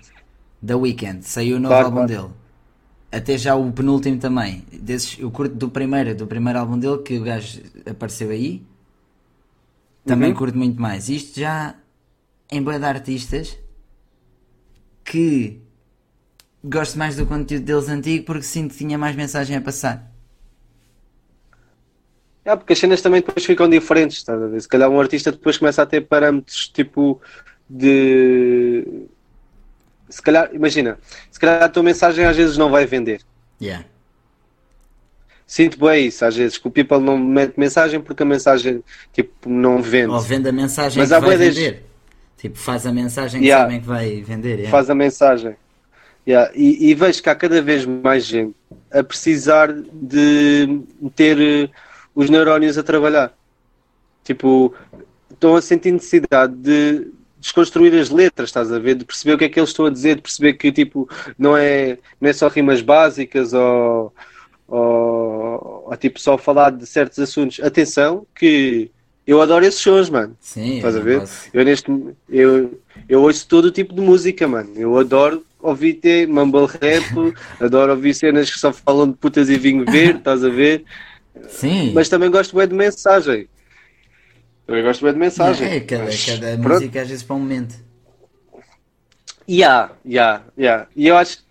The Weeknd, saiu o novo Claro, álbum claro. dele. Até já o penúltimo também. Desses, eu curto do primeiro, do primeiro álbum dele, que o gajo apareceu aí. Também Uhum. curto muito mais. Isto já em boa de artistas que gosto mais do conteúdo deles antigo porque sinto que tinha mais mensagem a passar. É, porque as cenas também depois ficam diferentes, ver? Se calhar um artista depois começa a ter parâmetros tipo de. Se calhar, imagina, se calhar a tua mensagem às vezes não vai vender. Yeah. Sinto bem isso, às vezes, que o people não mete mensagem porque a mensagem tipo não vende. Ou vende a mensagem Mas que há vai bué desde- vender. Tipo, faz a mensagem que Yeah. sabem que vai vender. yeah. Faz a mensagem. Yeah, E, e vejo que há cada vez mais gente a precisar de ter eh, os neurónios a trabalhar. Tipo, estão a sentir necessidade de desconstruir as letras, estás a ver? De perceber o que é que eles estão a dizer, de perceber que tipo, não é, não é só rimas básicas ou, ou, ou, tipo só falar de certos assuntos. Atenção, que eu adoro esses sons, mano. Sim, Estás a ver? posso- Eu, neste, eu, eu ouço todo o tipo de música, mano. Eu adoro ouvir ter mumble rap, *laughs* adoro ouvir cenas que só falam de putas e vinho verde, estás a ver? Sim. Mas também gosto bem de mensagem. Também gosto bem de mensagem. É, cada, Mas, cada pronto. música às vezes para um momento. E há, e há, e há. E eu acho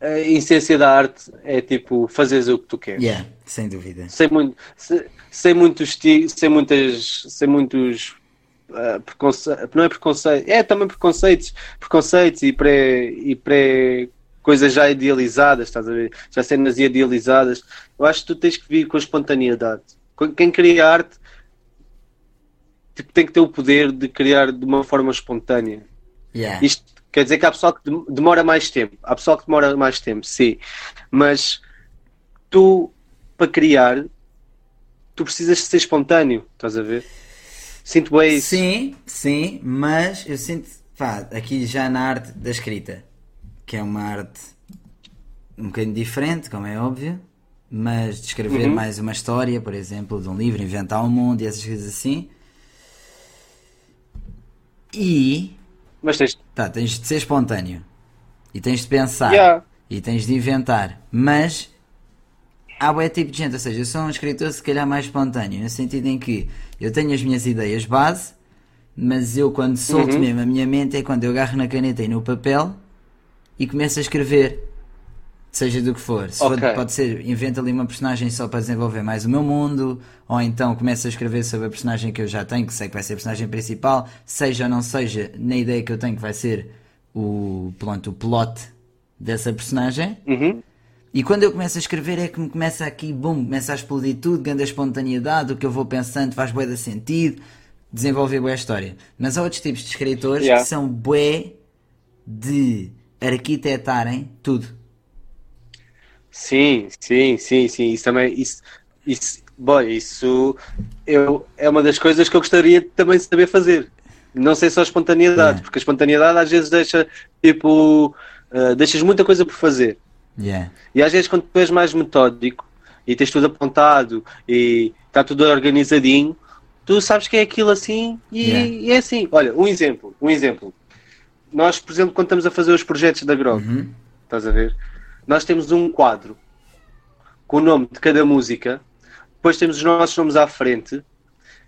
a essência da arte é tipo fazeres o que tu queres. Yeah, sem dúvida. sem muito sem, sem muitos sem muitas sem muitos preconce- não é preconceito é também preconceitos preconceitos e pré e pré coisas já idealizadas estás a ver já cenas idealizadas eu acho que tu tens que vir com a espontaneidade Qu- quem cria arte tipo, tem que ter o poder de criar de uma forma espontânea. Yeah. Isto quer dizer que há pessoal que dem- demora mais tempo. Há pessoal que demora mais tempo, sim. Mas tu, para criar, tu precisas de ser espontâneo, estás a ver? Sinto bem isso. Sim, sim, mas eu sinto, pá, aqui já na arte da escrita, que é uma arte um bocadinho diferente, como é óbvio, mas de escrever Uhum. mais uma história, por exemplo, de um livro, inventar um mundo e essas coisas assim. E Mas tens. Pá, tens de ser espontâneo e tens de pensar Yeah. e tens de inventar, mas há bué tipo de gente, ou seja, eu sou um escritor se calhar mais espontâneo, no sentido em que eu tenho as minhas ideias base, mas eu quando solto Uhum. mesmo a minha mente é quando eu agarro na caneta e no papel e começo a escrever. Seja do que for. Se for- Ok. pode ser, invento ali uma personagem só para desenvolver mais o meu mundo, ou então começo a escrever sobre a personagem que eu já tenho, que sei que vai ser a personagem principal, seja ou não seja, na ideia que eu tenho que vai ser o, pronto, o plot dessa personagem. Uhum. E quando eu começo a escrever é que me começa aqui, bum, começa a explodir tudo, grande espontaneidade, o que eu vou pensando faz bué de sentido, desenvolver bué a história. Mas há outros tipos de escritores Yeah. que são bué de arquitetarem tudo. Sim, sim, sim, sim. Isso também. Isso, isso, boy, isso eu, é uma das coisas que eu gostaria de também saber fazer. Não sei só a espontaneidade, É. porque a espontaneidade às vezes deixa tipo. ah, deixas muita coisa por fazer. Yeah. E às vezes quando tu és mais metódico e tens tudo apontado e está tudo organizadinho, tu sabes que é aquilo assim e, Yeah. e é assim. Olha, um exemplo, um exemplo. Nós, por exemplo, quando estamos a fazer os projetos da Grog, Uhum. estás a ver? Nós temos um quadro com o nome de cada música, depois temos os nossos nomes à frente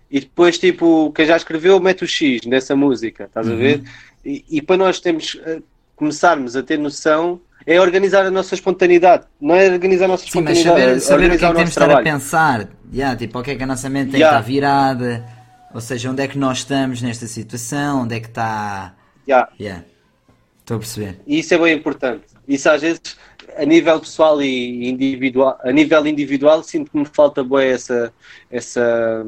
e depois, tipo, quem já escreveu mete o X nessa música, estás a ver? E, e para nós termos, eh, começarmos a ter noção, é organizar a nossa espontaneidade, não é organizar a nossa Sim, mas espontaneidade, saber, é saber o que é que temos estar a pensar. Yeah, tipo, o que é que a nossa mente tem Yeah. que estar virada. Ou seja, onde é que nós estamos nesta situação, onde é que está. Yeah. Yeah. Estou a perceber. E isso é bem importante. Isso às vezes, a nível pessoal e individual, a nível individual, sinto que me falta boa essa, essa,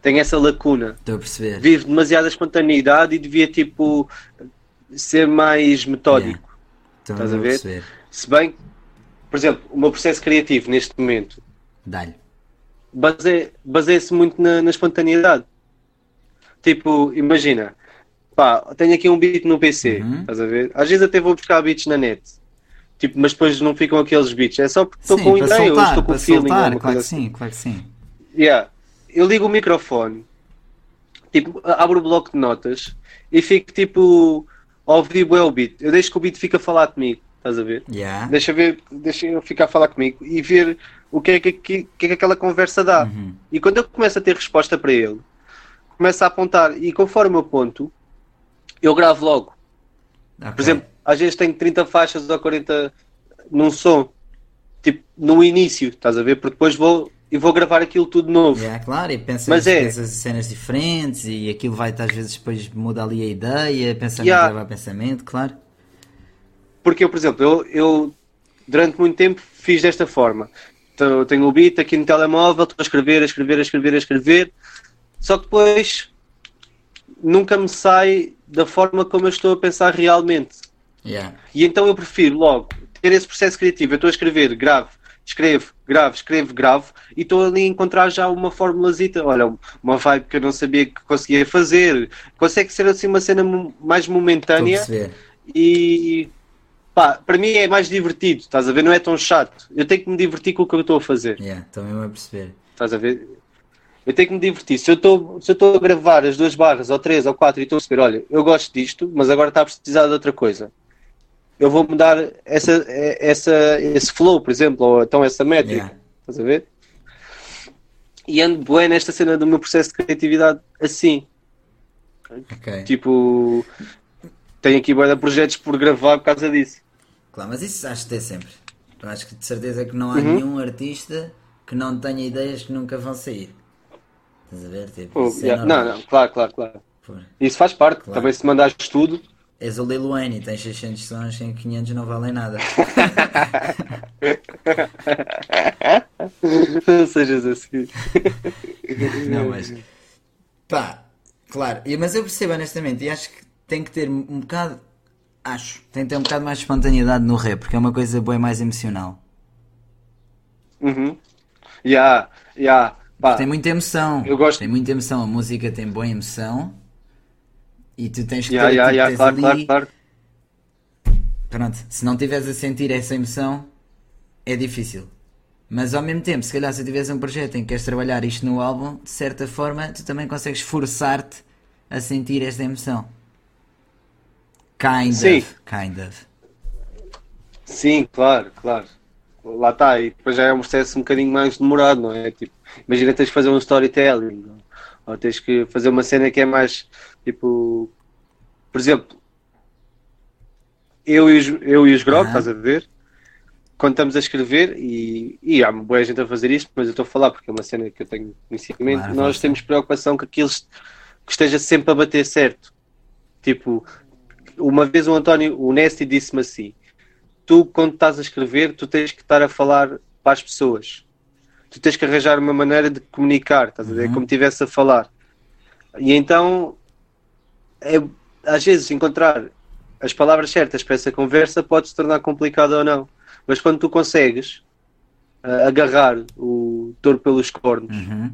tenho essa lacuna. Estou a perceber. Vivo demasiada espontaneidade e devia tipo ser mais metódico. Estou Estás a a ver? perceber. Se bem, por exemplo, o meu processo criativo neste momento Dá-lhe. baseia- baseia-se muito na, na espontaneidade. Tipo, imagina, pá, tenho aqui um beat no PC, Uhum. estás a ver? Às vezes até vou buscar beats na net, tipo, mas depois não ficam aqueles beats, é só porque estou com ideia ou soltar, estou com feeling. ou soltar, claro que assim. sim, claro que sim. Yeah. Eu ligo o microfone, tipo, abro o bloco de notas e fico tipo a ouvir o beat. Eu deixo que o beat fique a falar comigo, estás a ver? Yeah. Deixa ver, deixa eu ficar a falar comigo e ver o que é que, que, que é que aquela conversa dá. Uhum. E quando eu começo a ter resposta para ele, começo a apontar e conforme eu aponto, eu gravo logo. Ok. Por exemplo, às vezes tenho 30 faixas ou 40 num som, tipo no início, estás a ver? Porque depois vou e vou gravar aquilo tudo novo. Yeah, claro, e pensas, Mas é- cenas diferentes e aquilo vai às vezes depois muda ali a ideia, pensamento Yeah. leva a pensamento, claro. Porque eu, por exemplo, eu, eu durante muito tempo fiz desta forma. Então, tenho o beat aqui no telemóvel, estou a escrever, a escrever, a escrever, a escrever. Só que depois nunca me sai da forma como eu estou a pensar realmente. Yeah. E então eu prefiro logo ter esse processo criativo. Eu estou a escrever, gravo, escrevo, gravo, escrevo, gravo e estou ali a encontrar já uma formulazita. Olha, uma vibe que eu não sabia que conseguia fazer. Consegue ser assim uma cena mais momentânea e pá, para mim é mais divertido, estás a ver? Não é tão chato. Eu tenho que me divertir com o que eu estou a fazer, Yeah, mesmo a perceber. estás a ver? Eu tenho que me divertir. Se eu estou se eu estou a gravar as duas barras, ou três, ou quatro, e estou a perceber, olha, eu gosto disto, mas agora está a precisar de outra coisa. Eu vou mudar essa, essa, esse flow, por exemplo, ou então essa métrica. Yeah. Estás a ver? E ando bem nesta cena do meu processo de criatividade assim. Ok. Tipo, tenho aqui de projetos por gravar por causa disso. Claro, mas isso acho que tem sempre. Eu acho que de certeza que não há Uhum. nenhum artista que não tenha ideias que nunca vão sair. Estás a ver? Tipo, Pô, isso é yeah, não, não, claro, claro, claro. Pô, Isso faz parte. Claro. Também se mandares tudo. És o Lil Wayne e tens 600 sons em 500 não valem nada. *laughs* não sejas assim. não, mas Pá, claro, mas eu percebo honestamente e acho que tem que ter um bocado. Acho, tem que ter um bocado mais de espontaneidade no rap, porque é uma coisa bem mais emocional. Uhum. Yeah, yeah. Pá, Tem muita emoção. Eu gosto- Tem muita emoção. A música tem boa emoção. E tu tens que yeah, ter, yeah, tipo, yeah, claro, ali- claro, claro. Pronto, se não tiveres a sentir essa emoção, é difícil. Mas ao mesmo tempo, se calhar se tiveres um projeto em que queres trabalhar isto no álbum, de certa forma, tu também consegues forçar-te a sentir esta emoção. Kind Sim. of. Kind of. Sim, claro, claro. Lá está, e depois já é um processo um bocadinho mais demorado, não é? Tipo, imagina tens que fazer um storytelling, ou tens que fazer uma cena que é mais tipo, por exemplo, eu e os, eu e os Grog, Aham. estás a ver? Quando estamos a escrever, e, e há boa gente a fazer isto, mas eu estou a falar porque é uma cena que eu tenho conhecimento, Claro, nós temos preocupação que aquilo que esteja sempre a bater certo. Tipo, uma vez o António, o Nesty disse-me assim: tu, quando estás a escrever, tu tens que estar a falar para as pessoas. Tu tens que arranjar uma maneira de comunicar, estás a ver? Como estivesse a falar. E então, é, às vezes, encontrar as palavras certas para essa conversa pode se tornar complicado ou não. Mas quando tu consegues ah, agarrar o touro pelos cornos, Uhum.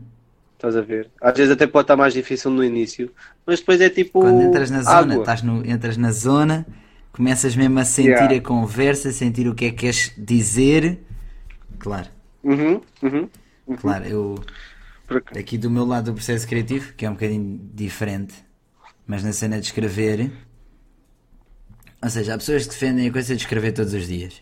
estás a ver? Às vezes até pode estar mais difícil no início, mas depois é tipo. Quando entras na zona, água. estás no, entras na zona, começas mesmo a sentir Yeah. a conversa, sentir o que é que queres dizer. Claro, Uhum, uhum. claro, eu aqui do meu lado do processo criativo, que é um bocadinho diferente, mas na cena de escrever, ou seja, há pessoas que defendem a coisa de escrever todos os dias.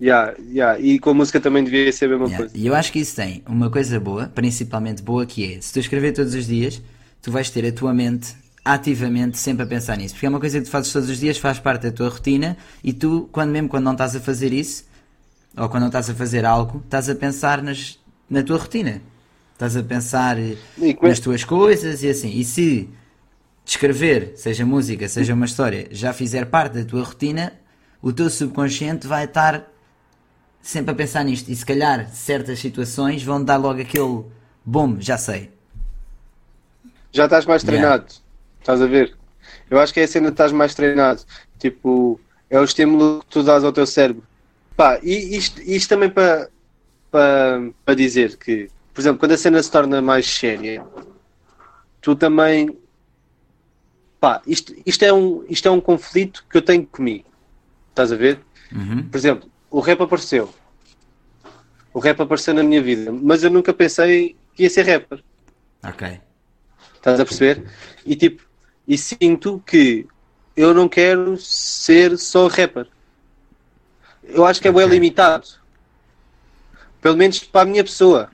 Yeah, yeah. E com a música também devia ser a mesma Yeah. coisa. E eu acho que isso tem uma coisa boa, principalmente boa, que é se tu escrever todos os dias, tu vais ter a tua mente ativamente sempre a pensar nisso. Porque é uma coisa que tu fazes todos os dias, faz parte da tua rotina e tu, quando mesmo quando não estás a fazer isso, ou quando não estás a fazer algo, estás a pensar nas, na tua rotina. Estás a pensar eh, como nas tuas coisas e assim. E se escrever, seja música, seja uma história, já fizer parte da tua rotina, o teu subconsciente vai estar sempre a pensar nisto. E se calhar certas situações vão dar logo aquele bom, já sei. Já estás mais Yeah. treinado. Estás a ver? Eu acho que é a cena de estás mais treinado. Tipo, é o estímulo que tu dás ao teu cérebro. Pá, e isto, isto também para para para dizer que, por exemplo, quando a cena se torna mais séria, tu também. Pá, isto, isto, é um, isto é um conflito que eu tenho comigo. Estás a ver? Uhum. Por exemplo, o rap apareceu. O rap apareceu na minha vida, mas eu nunca pensei que ia ser rapper. Ok. Estás a perceber? E tipo, e sinto que eu não quero ser só rapper. Eu acho que é bem limitado. Pelo menos para a minha pessoa.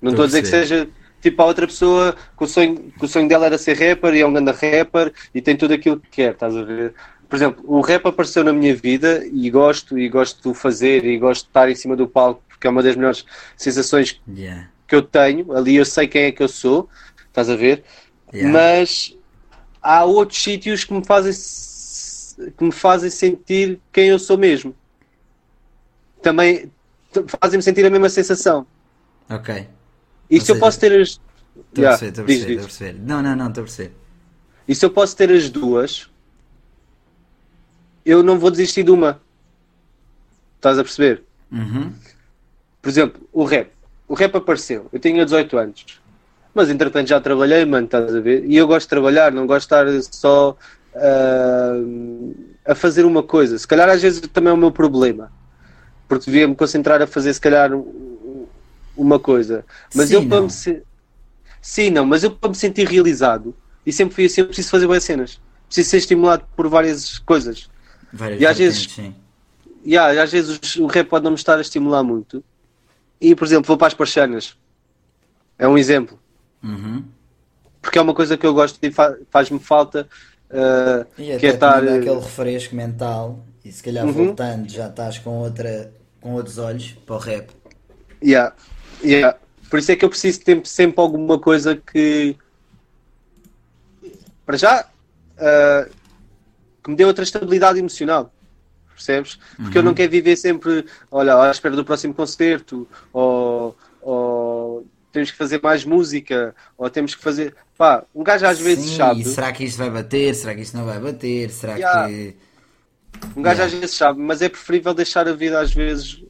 Não Estou a dizer que seja tipo a outra pessoa que o, sonho, que o sonho dela era ser rapper e é um grande rapper e tem tudo aquilo que quer, estás a ver? Por exemplo, o rap apareceu na minha vida e gosto, e gosto de o fazer e gosto de estar em cima do palco porque é uma das melhores sensações Yeah. que eu tenho, ali eu sei quem é que eu sou, estás a ver? Yeah. Mas há outros sítios que me fazem que me fazem sentir quem eu sou mesmo. Também fazem-me sentir a mesma sensação. Ok. E Ou se eu seja, posso ter as Estou a Yeah, perceber, estou a perceber, estou a perceber. Não, não, não, estou a perceber. E se eu posso ter as duas, eu não vou desistir de uma. Estás a perceber? Uhum. Por exemplo, o rap. O rap apareceu. Eu tinha 18 anos. Mas entretanto já trabalhei, mano, estás a ver? E eu gosto de trabalhar, não gosto de estar só ah, a fazer uma coisa. Se calhar às vezes também é o meu problema. Porque devia me concentrar a fazer se calhar uma coisa. Mas Sim, eu para me se... Sim, não, mas eu para me sentir realizado e sempre fui assim, eu preciso fazer boas cenas. Preciso ser estimulado por várias coisas. Várias E às vezes- sim. E ah, às vezes o rap pode não me estar a estimular muito. E, por exemplo, vou para as parchanas. É um exemplo. Uhum. Porque é uma coisa que eu gosto e fa- faz-me falta. ah, E que até é estar. dá aquele refresco mental e se calhar Uhum. voltando já estás com, outra, com outros olhos para o rap. Yeah, yeah. Por isso é que eu preciso ter sempre alguma coisa que. Para já. ah, que me dê outra estabilidade emocional. Percebes? Porque eu não quero viver sempre, olha, à espera do próximo concerto, ou, ou temos que fazer mais música, ou temos que fazer. Pá, um gajo às vezes Sim, sabe. será que isto vai bater? Será que isto não vai bater? Será Yeah. que. Um gajo Yeah. às vezes sabe, mas é preferível deixar a vida às vezes.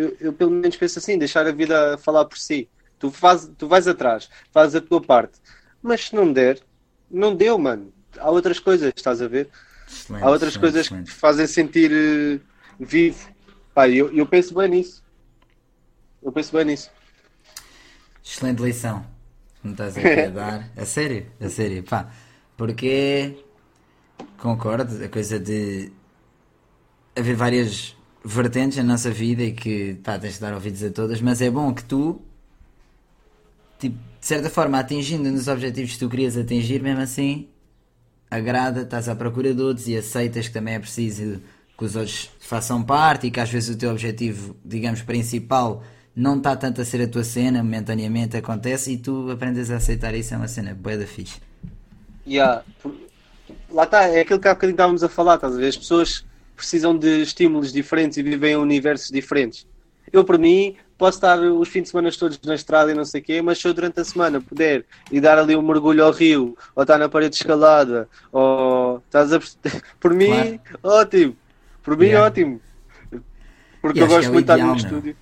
Eu, eu pelo menos penso assim, deixar a vida falar por si. Tu, faz, tu vais atrás, fazes a tua parte. Mas se não der, não deu, mano. Há outras coisas, estás a ver? Excelente, Há outras excelente, coisas que excelente. te fazem sentir eh, vivo. Pá, eu, eu penso bem nisso. Eu penso bem nisso. Excelente lição. que Me estás aqui a *laughs* dar. A sério, a sério, pá. Porque concordo, a coisa de haver várias vertentes na nossa vida e que pá, tens de dar ouvidos a todas, mas é bom que tu, tipo, de certa forma, atingindo nos objetivos que tu querias atingir, mesmo assim, agrada, estás à procura de outros e aceitas que também é preciso que os outros façam parte e que às vezes o teu objetivo, digamos, principal não está tanto a ser a tua cena, momentaneamente acontece e tu aprendes a aceitar isso, é uma cena bué da fixe. Yeah. Lá está, é aquilo que há bocadinho estávamos a falar, estás a ver? As pessoas precisam de estímulos diferentes e vivem em universos diferentes. Eu, para mim, posso estar os fins de semana todos na estrada e não sei o quê, mas se eu durante a semana puder ir dar ali um mergulho ao rio, ou estar na parede escalada, ou estás a *laughs* Por mim, ótimo. Por mim, Yeah. ótimo. Porque E eu gosto é muito de estar no meu. estúdio.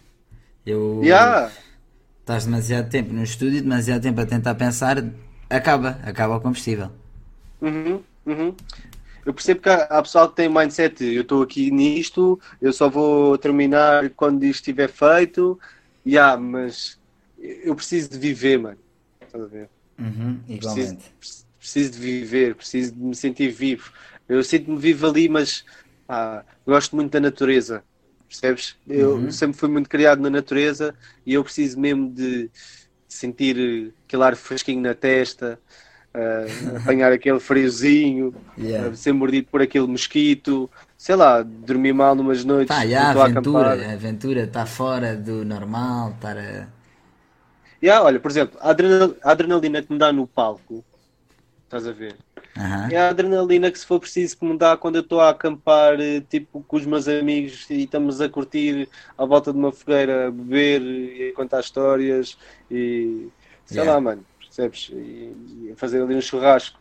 Eu Yeah. estás demasiado tempo no estúdio, demasiado tempo a tentar pensar, acaba, acaba o combustível. Uhum, uhum. Eu percebo que há, pessoal que tem mindset, eu estou aqui nisto, eu só vou terminar quando isto estiver feito, yeah, mas eu preciso de viver, mano. Estás a ver? Uhum, Preciso, preciso de viver, preciso de me sentir vivo. Eu sinto-me vivo ali, mas pá, gosto muito da natureza, percebes? Eu Uhum. sempre fui muito criado na natureza e eu preciso mesmo de sentir aquele ar fresquinho na testa, eh, apanhar aquele friozinho, Yeah. eh, ser mordido por aquele mosquito, sei lá, dormir mal numas noites, Pá, yeah, a aventura, acampar. a aventura está fora do normal, estar a. Yeah, olha, por exemplo, a adrenal- a adrenalina que me dá no palco, estás a ver? Aham. É a adrenalina que se for preciso que me dá quando eu estou a acampar, eh, tipo, com os meus amigos e estamos a curtir à volta de uma fogueira, a beber e a contar histórias e sei Yeah. lá, mano, percebes? E, e fazer ali um churrasco.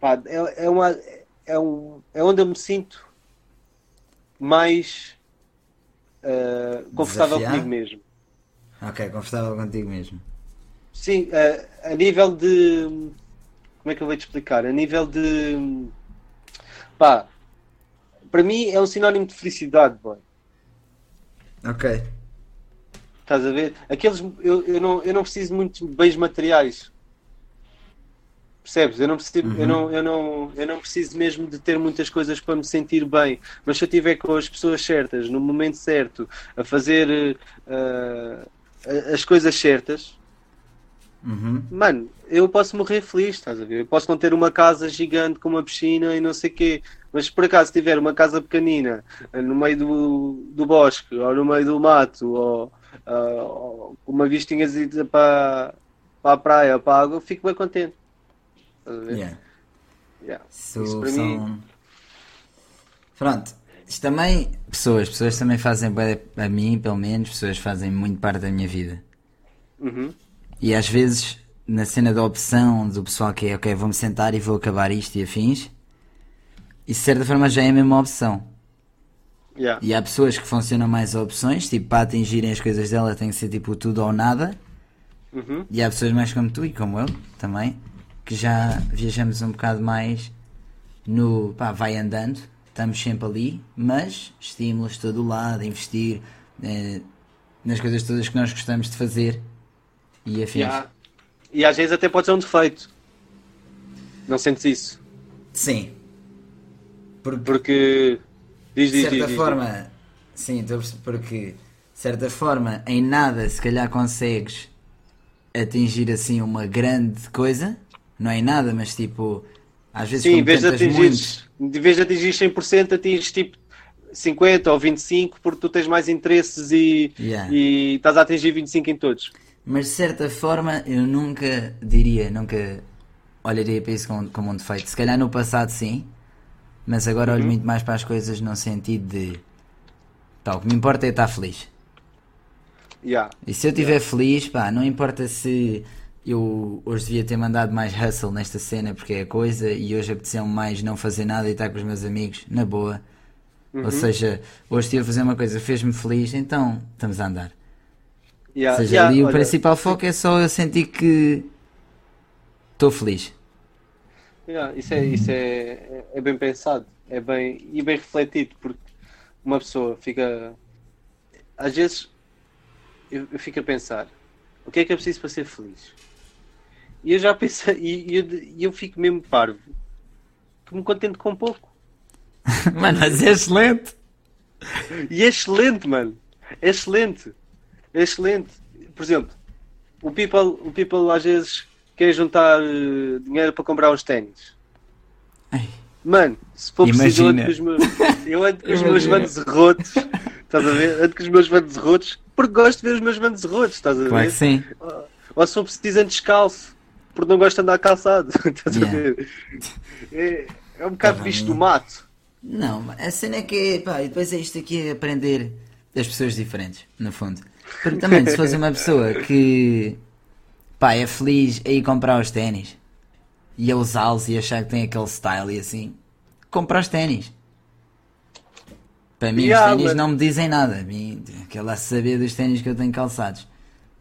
Pá, é, é, uma, é, um, é onde eu me sinto mais eh, confortável Desafiado? comigo mesmo. Ok, confortável contigo mesmo. Sim, a, a nível de. Como é que eu vou te explicar? A nível de. Pá, para mim é um sinónimo de felicidade, boy. Ok. Estás a ver? Aqueles. Eu, eu, não, eu não preciso muito de bens materiais. Percebes? Eu não, preciso, eu, não, eu, não, eu não preciso mesmo de ter muitas coisas para me sentir bem. Mas se eu estiver com as pessoas certas, no momento certo, a fazer a- as coisas certas, Uhum. Mano, eu posso morrer feliz, estás a ver? Eu posso não ter uma casa gigante com uma piscina e não sei o quê, mas se por acaso tiver uma casa pequenina eh, no meio do, do bosque ou no meio do mato ou, ah, ou com uma vistinha para, para a praia ou para a água, fico bem contente. Estás a ver? Yeah. Yeah. Isso, Isso para são... mim- Pronto. Isto também. Pessoas, pessoas também fazem a mim, pelo menos, pessoas fazem muito parte da minha vida. Uhum. E às vezes, na cena da opção do pessoal que é, ok, vou-me sentar e vou acabar isto e afins, isso de certa forma já é a mesma opção. Yeah. E há pessoas que funcionam mais a opções, tipo, para atingirem as coisas dela tem que ser tipo tudo ou nada. Uhum. E há pessoas mais como tu e como eu também, que já viajamos um bocado mais no pá, vai andando, estamos sempre ali, mas estímulos de todo o lado, investir eh, nas coisas todas que nós gostamos de fazer e afins. Yeah. E às vezes até pode ser um defeito. Não sentes isso? Sim. Porque Porque. Diz, de diz, certa diz, forma, sim, estou a perceber porque de certa forma em nada se calhar consegues atingir assim uma grande coisa, não é em nada, mas tipo, às vezes Sim, em vez de atingir, em vez de atingir 100%, atinges tipo 50 ou 25 porque tu tens mais interesses e, Yeah. e estás a atingir 25 em todos. Mas de certa forma eu nunca diria, nunca olharia para isso como, como um defeito. Se calhar no passado sim, mas agora Uhum. olho muito mais para as coisas no sentido de pá, o que me importa é estar feliz. Yeah. E se eu estiver feliz, pá, não importa se eu hoje devia ter mandado mais hustle nesta cena porque é a coisa e hoje apeteceu mais não fazer nada e estar com os meus amigos, na boa. Uhum. Ou seja, hoje estive a fazer uma coisa, fez-me feliz, então estamos a andar. Yeah, Ou seja, yeah, ali o olha, principal foco é só eu sentir que estou feliz. Yeah, isso é, isso é, é- é bem pensado é bem, e bem refletido, porque uma pessoa fica. Às vezes eu, eu fico a pensar: o que é que é preciso para ser feliz? E eu já pensei, e eu, eu fico mesmo parvo, que me contento com pouco. *laughs* Mano, mas é excelente. E é excelente, mano. É excelente. É excelente. Por exemplo, o people, o people às vezes quer juntar eh, dinheiro para comprar uns ténis. Mano, se for preciso, eu ando com os meus, eu ando com os meus bandos rotos. Estás a ver? Ando com os meus bandos rotos porque gosto de ver os meus bandos rotos. Estás a ver? Claro que sim. Ou se for preciso, ando descalço porque não gosto de andar calçado. *laughs* Estás a Yeah. ver? É, é um bocado visto do mato. Não, a cena é que é, pá, e depois é isto aqui é aprender das pessoas diferentes, no fundo. Porque também, se fosse uma pessoa que, pá, é feliz a ir comprar os ténis e a usá-los e achar que tem aquele style e assim, compra os ténis. Para mim, Yeah, os ténis mas- não me dizem nada. A mim, aquela saber dos ténis que eu tenho calçados.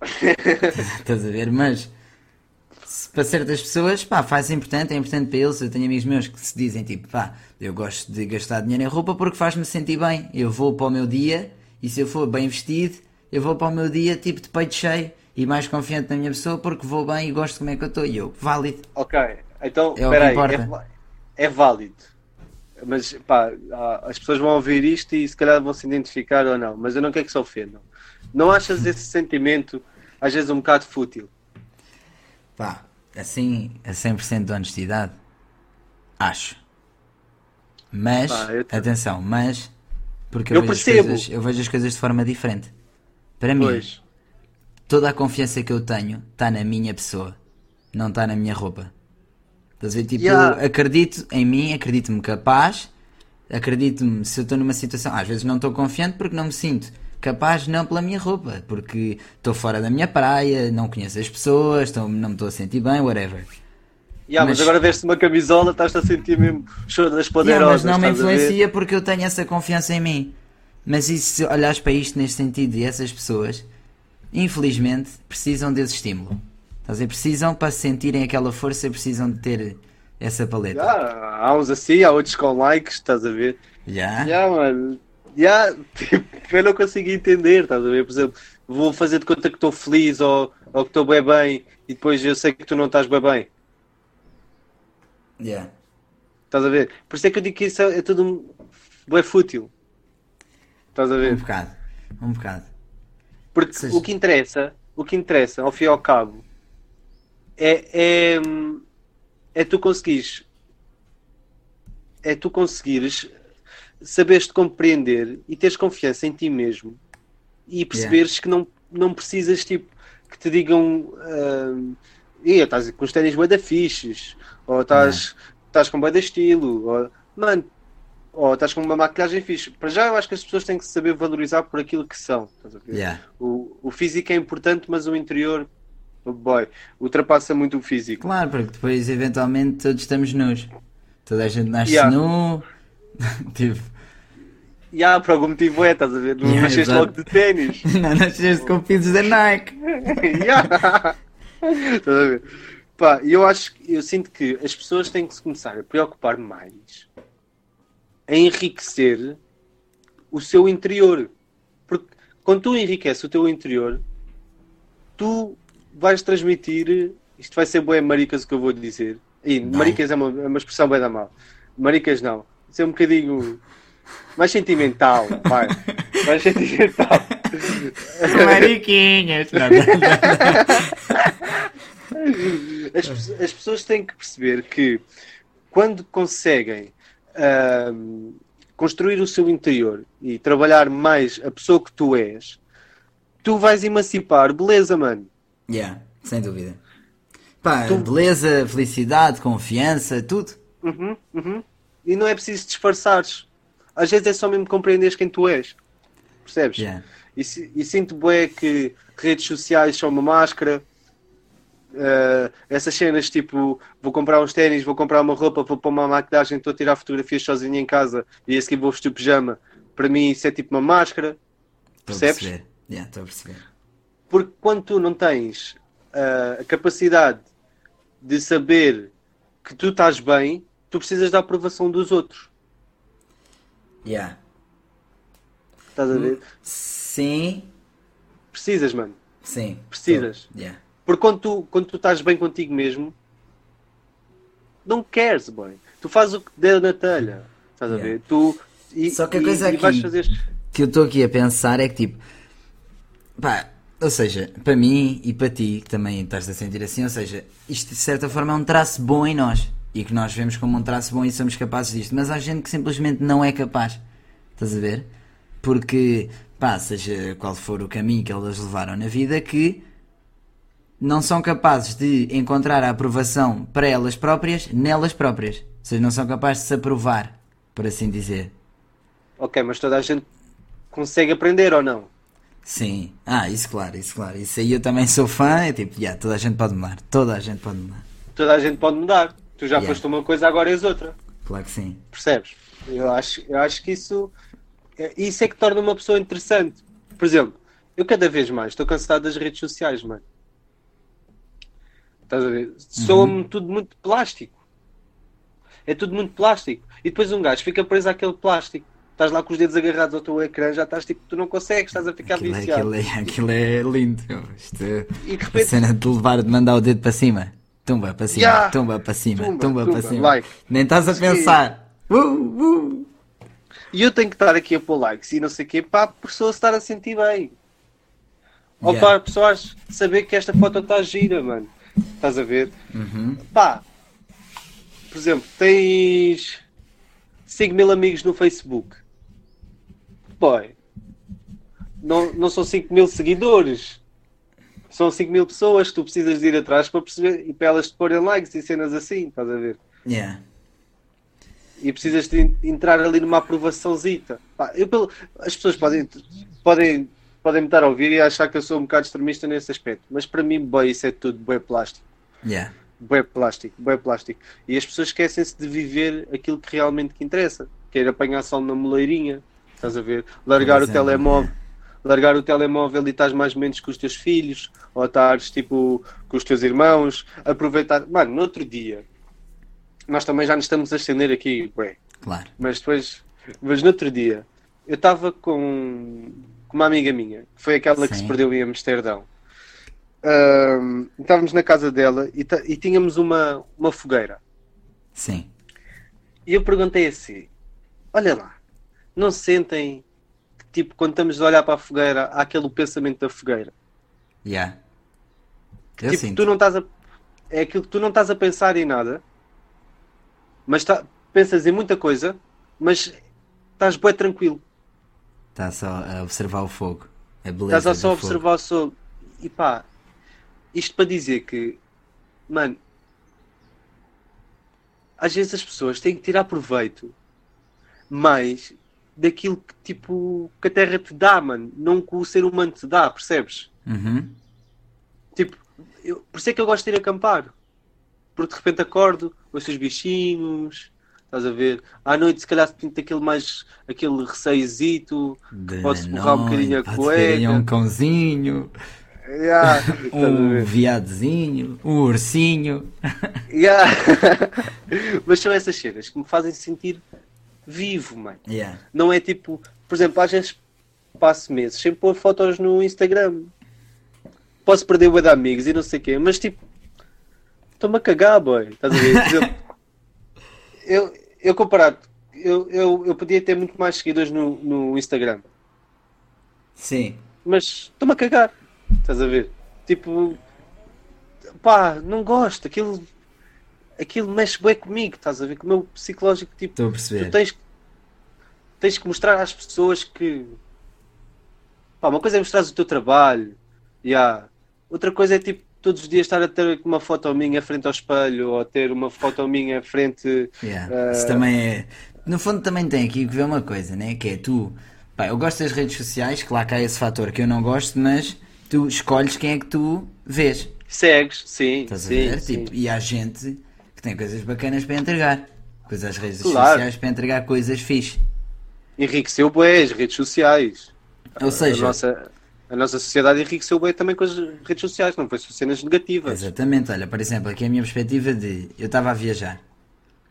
*laughs* Estás a ver? Mas se para certas pessoas, pá, faz importante, é importante para eles. Eu tenho amigos meus que se dizem tipo, pá, eu gosto de gastar dinheiro em roupa porque faz-me sentir bem. Eu vou para o meu dia e se eu for bem vestido, eu vou para o meu dia tipo de peito cheio e mais confiante na minha pessoa porque vou bem e gosto de como é que eu estou. E eu, válido. Ok, então, É o que espera aí, importa. é, é válido. Mas, pá, as pessoas vão ouvir isto e se calhar vão se identificar ou não, mas eu não quero que se ofendam. Não achas esse *laughs* sentimento, às vezes, um bocado fútil? Pá, assim, a 100% de honestidade, acho. Mas, Pá, atenção, mas, porque eu, Eu vejo percebo. coisas, eu vejo as coisas de forma diferente. Para mim, Pois. Toda a confiança que eu tenho está na minha pessoa, não está na minha roupa. Estás a ver? Tipo, Yeah. eu acredito em mim, acredito-me capaz, acredito-me se eu estou numa situação. Às vezes não estou confiante porque não me sinto capaz, não pela minha roupa, porque estou fora da minha praia, não conheço as pessoas, estou, não me estou a sentir bem, whatever. Yeah, mas... Mas- agora veste uma camisola, estás a sentir mesmo choro das Yeah, poderosas. mas não me influencia porque eu tenho essa confiança em mim. Mas e se olhares para isto neste sentido e essas pessoas, infelizmente, precisam desse estímulo. Estás a? Precisam para sentirem aquela força, precisam de ter essa paleta. Yeah, há uns assim, há outros com likes, estás a ver? Já? Yeah, mano. Yeah, *laughs* tipo, eu não consigo entender, estás a ver? Por exemplo, vou fazer de conta que estou feliz ou, ou que estou bem bem e depois eu sei que tu não estás bem bem. Já. Estás a ver? Por isso é que eu digo que isso é, é tudo um... bem fútil. Estás a Um ver? bocado. Um bocado. Porque seja- o que interessa, o que interessa, ao fim e ao cabo, é, é, é tu conseguires é tu conseguires saberes te compreender e teres confiança em ti mesmo e perceberes que não, não precisas tipo que te digam "Ih, estás com os ténis bué da fixes ou estás, estás com bué de estilo ou, mano, ou estás com uma maquilhagem fixe. Para já eu acho que as pessoas têm que se saber valorizar por aquilo que são. Já. O, o físico é importante, mas o interior, oh boy, ultrapassa muito o físico. Claro, porque depois eventualmente todos estamos nus. Toda a gente nasce Yeah. nu. *laughs* tipo, E há, por algum motivo é, estás a ver? Não Yeah, nasceste logo de ténis. *laughs* não nasceste com pisos da Nike. *laughs* Yeah. Estás a ver? Pá, eu acho que eu sinto que as pessoas têm que se começar a preocupar mais em enriquecer o seu interior. Porque quando tu enriqueces o teu interior, tu vais transmitir. Isto vai ser boé maricas o que eu vou dizer. E Vai. maricas é uma, é uma expressão bem da mal. Maricas não. Isso é um bocadinho mais sentimental. Vai. Mais sentimental. *laughs* Mariquinhas. Não, não, não. As, as pessoas têm que perceber que quando conseguem ahm, construir o seu interior e trabalhar mais a pessoa que tu és, tu vais emancipar, beleza, mano. Yeah, sem dúvida. Pá, Tu- beleza, felicidade, confiança, tudo. Uhum, uhum. E não é preciso disfarçares. Às vezes é só mesmo compreenderes quem tu és. Percebes? Yeah. E, e sinto bué que redes sociais são uma máscara. Uh, essas cenas tipo, vou comprar uns ténis, vou comprar uma roupa, vou pôr uma maquilhagem, estou a tirar fotografias sozinho em casa e a seguir vou vestir o pijama. Para mim isso é tipo uma máscara. Estou Percebes? perceber. Yeah, estou a perceber. Porque quando tu não tens uh, a capacidade de saber que tu estás bem, tu precisas da aprovação dos outros. Yeah. Estás a ver? Sim, Precisas, mano. sim. Precisas. Estou- Yeah. Porque quando tu, quando tu estás bem contigo mesmo, não queres, boy. Tu fazes o que der na telha. Estás a Yeah. ver? Tu, e, Só que a coisa e aqui- fazer. que eu estou aqui a pensar é que tipo, pá, ou seja, para mim e para ti, que também estás a sentir assim, ou seja, isto de certa forma é um traço bom em nós e que nós vemos como um traço bom e somos capazes disto, mas há gente que simplesmente não é capaz, estás a ver? Porque, pá, seja qual for o caminho que elas levaram na vida, que não são capazes de encontrar a aprovação para elas próprias nelas próprias, ou seja, não são capazes de se aprovar, por assim dizer. Ok, mas toda a gente consegue aprender ou não? Sim, ah, isso claro, isso claro. Isso aí eu também sou fã, é tipo, yeah, toda a gente pode mudar, toda a gente pode mudar. Toda a gente pode mudar. Tu já Yeah. foste uma coisa, agora és outra. Claro que sim. Percebes? Eu acho, eu acho que isso, é- isso é que torna uma pessoa interessante. Por exemplo, eu cada vez mais estou cansado das redes sociais, mano. Estás a ver? Soa-me tudo muito plástico. É tudo muito plástico. E depois um gajo fica preso àquele plástico. Estás lá com os dedos agarrados ao teu ecrã, já estás tipo, tu não consegues, estás a ficar Aquilo é, viciado. aquilo, é, aquilo é lindo. Isto é- E de a repente, cena de levar, de mandar o dedo para cima. Tumba para cima, Yeah. tumba para cima, tumba, Tumba, para tumba, cima. like. Nem estás a pensar. Uh, uh. e eu tenho que estar aqui a pôr likes e não sei o quê, para a pessoa se estar a sentir bem. Ou Yeah. para as pessoas saber que esta foto está gira, mano. Estás a ver? Uhum. Pá, por exemplo, tens 5 mil amigos no Facebook. Boy, não, não são 5 mil seguidores. São 5 mil pessoas que tu precisas de ir atrás para perceber e para elas te porem likes e cenas assim, estás a ver? Yeah. E precisas de en- entrar ali numa aprovaçãozita. Pá, eu pelo- as pessoas podem, podem, podem me estar a ouvir e achar que eu sou um bocado extremista nesse aspecto, mas para mim, boy, isso é tudo bem plástico. Yeah. Plástico, bué plástico. E as pessoas esquecem-se de viver aquilo que realmente que interessa. Que é apanhar sol na moleirinha, estás a ver? Largar o exemplo, telemóvel. Largar o telemóvel e estás mais ou menos com os teus filhos, ou estás tipo com os teus irmãos, aproveitar. Mano, no outro dia, nós também já nos estamos a estender aqui, bué. Claro. Mas depois, mas no outro dia, eu estava com, com uma amiga minha, que foi aquela que Sim. se perdeu em Amsterdão. Estávamos na casa dela e, e tínhamos uma, uma fogueira. Sim. E eu perguntei assim: Olha lá, não sentem que, tipo, quando estamos a olhar para a fogueira, há aquele pensamento da fogueira? Yeah. Eu tipo, sinto. tu não estás a. É aquilo que tu não estás a pensar em nada, mas tá, pensas em muita coisa, mas estás bem tranquilo. Estás só a observar o fogo. A beleza Estás a só fogo. observar o sol. E pá, isto para dizer que, mano, às vezes as pessoas têm que tirar proveito mais daquilo que, tipo, que a Terra te dá, mano. Não que o ser humano te dá, percebes? Uhum. Tipo, eu, por isso é que eu gosto de ir acampar. Porque de repente acordo, ouço os bichinhos, estás a ver? À noite, se calhar, sinto aquele mais, aquele receiozito, De Pode-se borrar um bocadinho a pode cueca. um cãozinho, Yeah, *laughs* um viadozinho, um ursinho. *laughs* Yeah. *laughs* Mas são essas cenas que me fazem sentir vivo, mano. Yeah. Não é tipo, por exemplo, às vezes passo meses sem pôr fotos no Instagram. Posso perder o de amigos e não sei o quê, mas tipo, estou-me a cagar, boy. Estás a ver? Eu, eu comparado, eu, eu, eu podia ter muito mais seguidores no, no Instagram, Sim. mas estou-me a cagar. Estás a ver? Tipo, pá, não gosto. Aquilo, aquilo mexe bem comigo. Estás a ver? Com o meu psicológico, tipo, Estou a tu perceber. tens, tens que mostrar às pessoas que. Pá, uma coisa é mostrar o teu trabalho. Yeah. Outra coisa é tipo. Todos os dias estar a ter uma foto minha frente ao espelho ou ter uma foto minha frente. Yeah. eh, Isso também é. No fundo, também tem aqui que ver uma coisa, né? Que é tu Pá, eu gosto das redes sociais, que há esse fator que eu não gosto, mas tu escolhes quem é que tu vês. Segues, sim. Estás sim, a ver? sim. Tipo, e há gente que tem coisas bacanas para entregar. Coisas às redes Claro. sociais para entregar coisas fixe. Enriqueceu bué as redes sociais. Ou seja, nossa, a nossa sociedade enriqueceu bué também com as redes sociais, não foi só cenas negativas. Exatamente, olha, por exemplo, aqui a minha perspectiva de. Eu estava a viajar.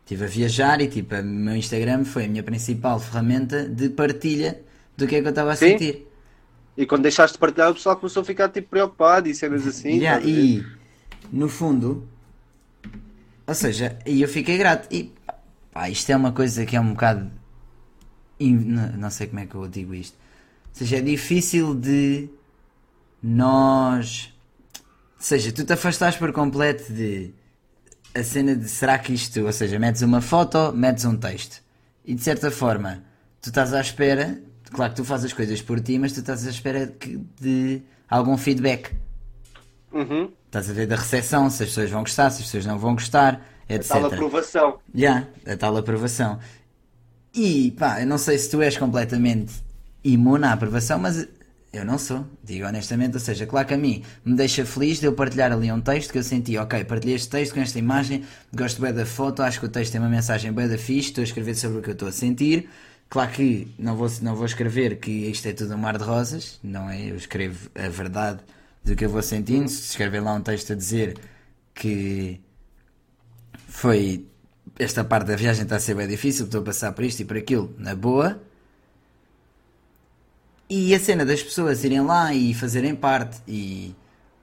Estive a viajar e tipo, o meu Instagram foi a minha principal ferramenta de partilha do que é que eu estava a Sim. sentir. E quando deixaste de partilhar, o pessoal começou a ficar tipo preocupado e cenas *laughs* assim. Yeah, e no fundo, ou seja, e eu fiquei grato. E pá, isto é uma coisa que é um bocado. in- não sei como é que eu digo isto. Ou seja, é difícil de nós. Ou seja, tu te afastaste por completo de a cena de será que isto. Ou seja, metes uma foto, metes um texto. E de certa forma, tu estás à espera. Claro que tu fazes as coisas por ti, mas tu estás à espera que- de algum feedback. Uhum. Estás a ver da recepção, se as pessoas vão gostar, se as pessoas não vão gostar, etc. Tal aprovação. Já, a tal aprovação. E pá, eu não sei se tu és completamente imune à aprovação, mas eu não sou, digo honestamente. Ou seja, claro que a mim me deixa feliz de eu partilhar ali um texto que eu senti, ok, partilhei este texto com esta imagem, gosto bem da foto, acho que o texto tem uma mensagem bem da fixe, estou a escrever sobre o que eu estou a sentir. Claro que não vou, não vou escrever que isto é tudo um mar de rosas, não é? Eu escrevo a verdade do que eu vou sentindo. Se escrever lá um texto a dizer que foi esta parte da viagem está a ser bem difícil, estou a passar por isto e por aquilo, na boa. E a cena das pessoas irem lá e fazerem parte e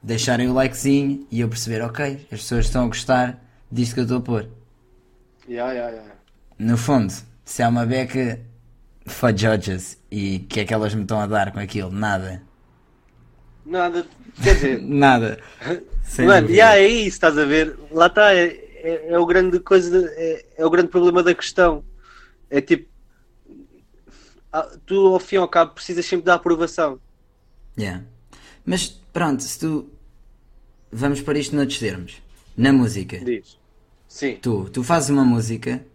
deixarem o likezinho e eu perceber, ok, as pessoas estão a gostar disto que eu estou a pôr. Yeah, yeah, yeah. No fundo, se há uma beca for judges e o que é que elas me estão a dar com aquilo? Nada. Nada, quer dizer, *laughs* Nada. *laughs* Sem mano, yeah, é isso, estás a ver? Lá está, é, é, é o grande coisa, é, é o grande problema da questão. É tipo, tu ao fim e ao cabo precisas sempre da aprovação. Yeah. Mas pronto, se tu. Vamos para isto noutros termos. Na música. Diz. Sim. Tu, tu fazes uma música.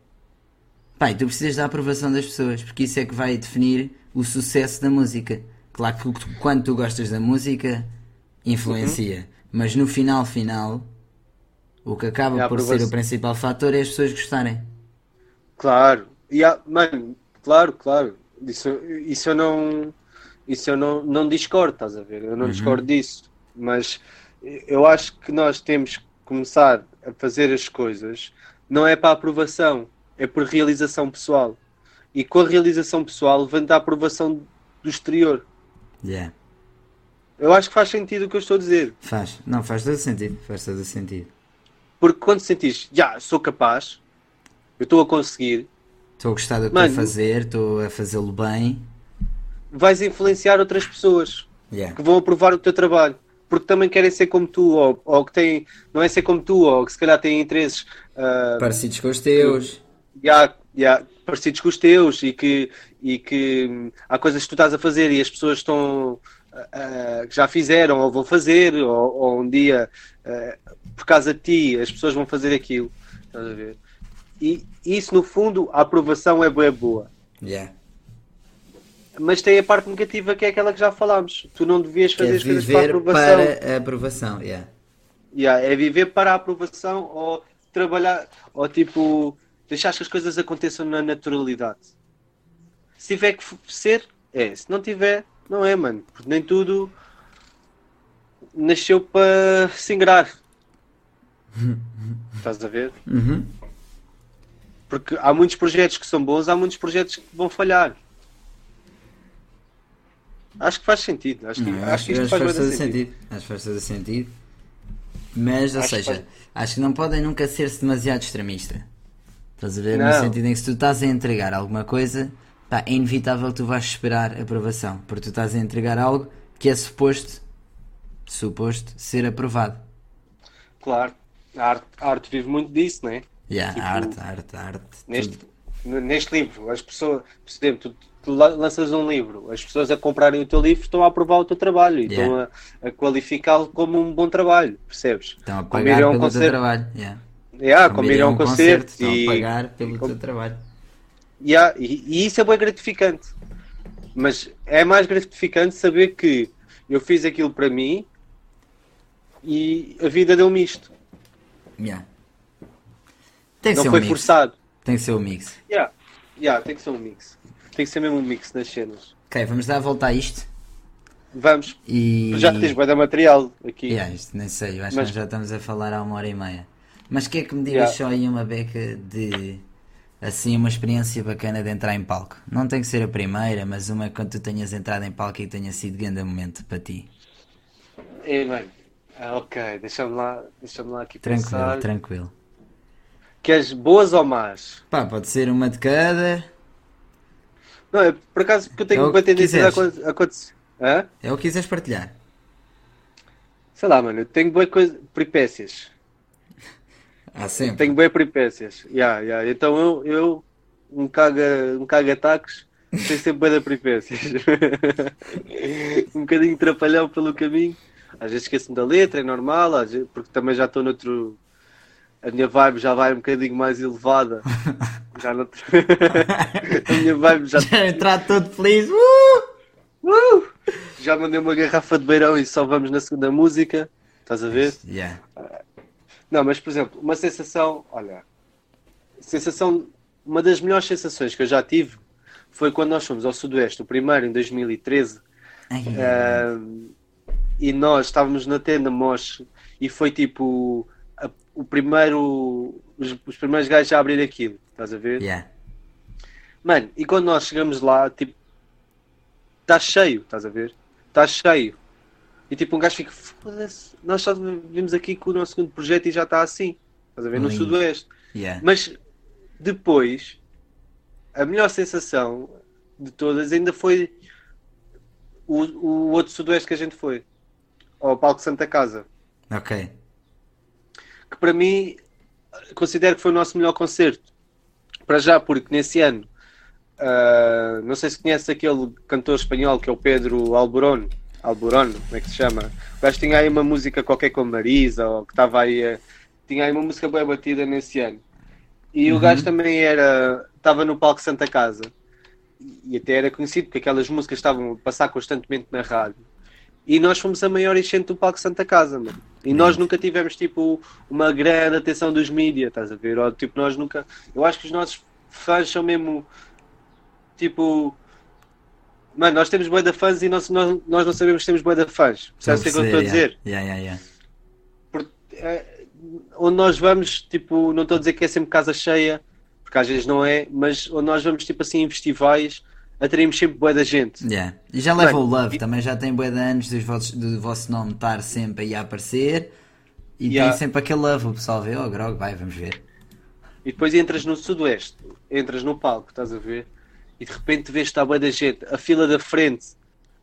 Pai, tu precisas da aprovação das pessoas, porque isso é que vai definir o sucesso da música. Claro que tu- quando tu gostas da música, influencia. Mas no final, final, o que acaba É por ser o principal fator é as pessoas gostarem. Claro. E há- mano, claro, claro. Isso, isso eu não. Isso eu não, não discordo, estás a ver? Eu não discordo disso. Mas eu acho que nós temos que começar a fazer as coisas não é para aprovação, é por realização pessoal. E com a realização pessoal vem da aprovação do exterior. Yeah. Eu acho que faz sentido o que eu estou a dizer. Faz. Não, faz todo sentido. Faz todo sentido. Porque quando sentires, já, sou capaz, eu estou a conseguir, Estou a gostar do que estou a fazer, estou a fazê-lo bem. vais influenciar outras pessoas. Yeah. que vão aprovar o teu trabalho porque também querem ser como tu ou, ou que têm, não é ser como tu ou que se calhar têm interesses ah, Parecidos com os teus. já, já, parecidos com os teus e que, e que hum, há coisas que tu estás a fazer e as pessoas estão que já fizeram ou vão fazer ou, ou um dia ah, por causa de ti as pessoas vão fazer aquilo estás a ver? E isso no fundo a aprovação é boa, boa Yeah. mas tem a parte negativa que é aquela que já falámos tu não devias fazer é as coisas para a aprovação para a aprovação. Yeah. Yeah, é viver para a aprovação ou trabalhar, ou tipo, deixar que as coisas aconteçam na naturalidade. Se tiver que ser, é. Se não tiver, não é, mano. Porque nem tudo nasceu para se ingrar. *laughs* Estás a ver? Uhum. Porque há muitos projetos que são bons, há muitos projetos que vão falhar. Acho que faz sentido. Acho que, Não, acho que isto faz, faz todo sentido. sentido. Acho que faz todo sentido. Mas, ou Acho que seja, faz- acho que não podem nunca ser-se demasiado extremista. Estás a ver? No Não. sentido em que se tu estás a entregar alguma coisa, pá, é inevitável que tu vais esperar aprovação. Porque tu estás a entregar algo que é suposto, suposto ser aprovado. Claro. A arte, a arte vive muito disso, não é? Yeah, Tipo, arte, arte, arte. neste, tudo. neste livro, as pessoas, exemplo, tu, tu la- lanças um livro, as pessoas a comprarem o teu livro estão a aprovar o teu trabalho e Yeah. estão a, a qualificá-lo como um bom trabalho, percebes? Estão a pagar um pelo teu concerto- trabalho. Yeah. Yeah, Como ir a um concerto, estão e, a pagar pelo e teu trabalho. yeah, e, e isso é bem gratificante. Mas é mais gratificante saber que eu fiz aquilo para mim e a vida deu-me isto. Yeah. Tem que Não ser um foi mix. forçado. Tem que ser um mix. Yeah. Yeah, tem que ser um mix. Tem que ser mesmo um mix nas cenas. Ok, vamos dar a volta a isto. Vamos. E... Já tens de material aqui. Yeah, isto nem sei, eu acho Mas- que já estamos a falar há uma hora e meia. Mas que é que me digas Yeah. só aí uma beca de assim uma experiência bacana de entrar em palco? Não tem que ser a primeira, mas uma quando tu tenhas entrado em palco e tenha sido grande momento para ti. É, mano. Ah, ok, deixa-me lá, deixa lá aqui Tranquilo, pensar. tranquilo. Queres boas ou más? Pá, pode ser uma de cada. Não, é por acaso porque eu É tenho o uma que tendência a quiseres. acontecer. Hã? É o que quiseres partilhar. Sei lá, mano, eu tenho boas coisas. Peripécias. Há sempre. Tenho boas peripécias. Yeah, yeah. Então eu, eu um caga, um caga ataques, tenho sempre boas peripécias. *laughs* um bocadinho trapalhão pelo caminho. Às vezes esqueço-me da letra, é normal, vezes- porque também já estou noutro. A minha vibe já vai um bocadinho mais elevada. *laughs* Já não... *laughs* a minha vibe já *laughs* Já entrar todo feliz. Uh! Uh! Já mandei uma garrafa de beirão e só vamos na segunda música. Estás a ver? Yeah. Não, mas por exemplo, uma sensação, olha, sensação, uma das melhores sensações que eu já tive foi quando nós fomos ao Sudoeste, o primeiro em 2013, Ai, ahm, e nós estávamos na tenda Mosh e foi tipo o primeiro, os, os primeiros gajos a abrir aquilo, estás a ver? yeah. Mano, e quando nós chegamos lá, tipo, está cheio, estás a ver? Está cheio. E tipo, um gajo fica, foda-se, nós só vimos aqui com o nosso segundo projeto e já está assim, estás a ver? No Lindo. Sudoeste. Yeah. Mas depois, a melhor sensação de todas ainda foi o, o outro Sudoeste que a gente foi, ao Palco Santa Casa. Ok. Que para mim considero que foi o nosso melhor concerto. Para já, porque nesse ano, ah, não sei se conhece aquele cantor espanhol que é o Pedro Alborón, Alborón, como é que se chama? O gajo tinha aí uma música qualquer com Marisa, ou que estava aí, tinha aí uma música bem batida nesse ano. E o gajo também era, estava no palco Santa Casa. E até era conhecido porque aquelas músicas estavam a passar constantemente na rádio. E nós fomos a maior enchente do palco Santa Casa, mano. E nós nunca tivemos, tipo, uma grande atenção dos mídias, estás a ver? Ou, tipo, nós nunca... Eu acho que os nossos fãs são mesmo, tipo... Mano, nós temos bué de fãs e nós, nós, nós não sabemos que temos bué de fãs. Percebes o que é que eu estou a dizer? Yeah, yeah, yeah. É, onde nós vamos, tipo, não estou a dizer que é sempre casa cheia, porque às vezes não é, mas onde nós vamos, tipo assim, em festivais, atraímos sempre bué da gente. Yeah. E já leva o love, também já tem bué de anos dos vossos- do vosso nome estar sempre aí a aparecer e Yeah. tem sempre aquele love, o pessoal vê, oh Grog, vai, vamos ver. E depois entras no Sudoeste, entras no palco, estás a ver? E de repente vês que está bué da gente. A fila da frente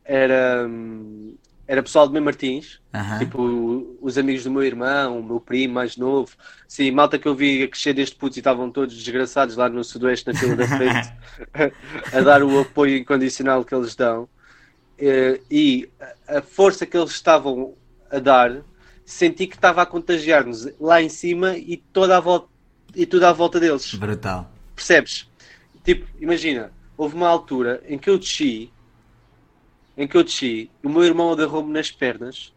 era, hum, era pessoal de Mem Martins, Aham. tipo os amigos do meu irmão, o meu primo mais novo. Sim, malta que eu vi a crescer desde putos e estavam todos desgraçados lá no Sudoeste, na fila da frente, *laughs* a dar o apoio incondicional que eles dão. Eh, E a- a força que eles estavam a dar, senti que estava a contagiar-nos lá em cima e toda a volta e tudo à volta deles. Brutal. Percebes? Tipo, imagina, houve uma altura em que eu desci, em que eu desci, o meu irmão agarrou-me nas pernas,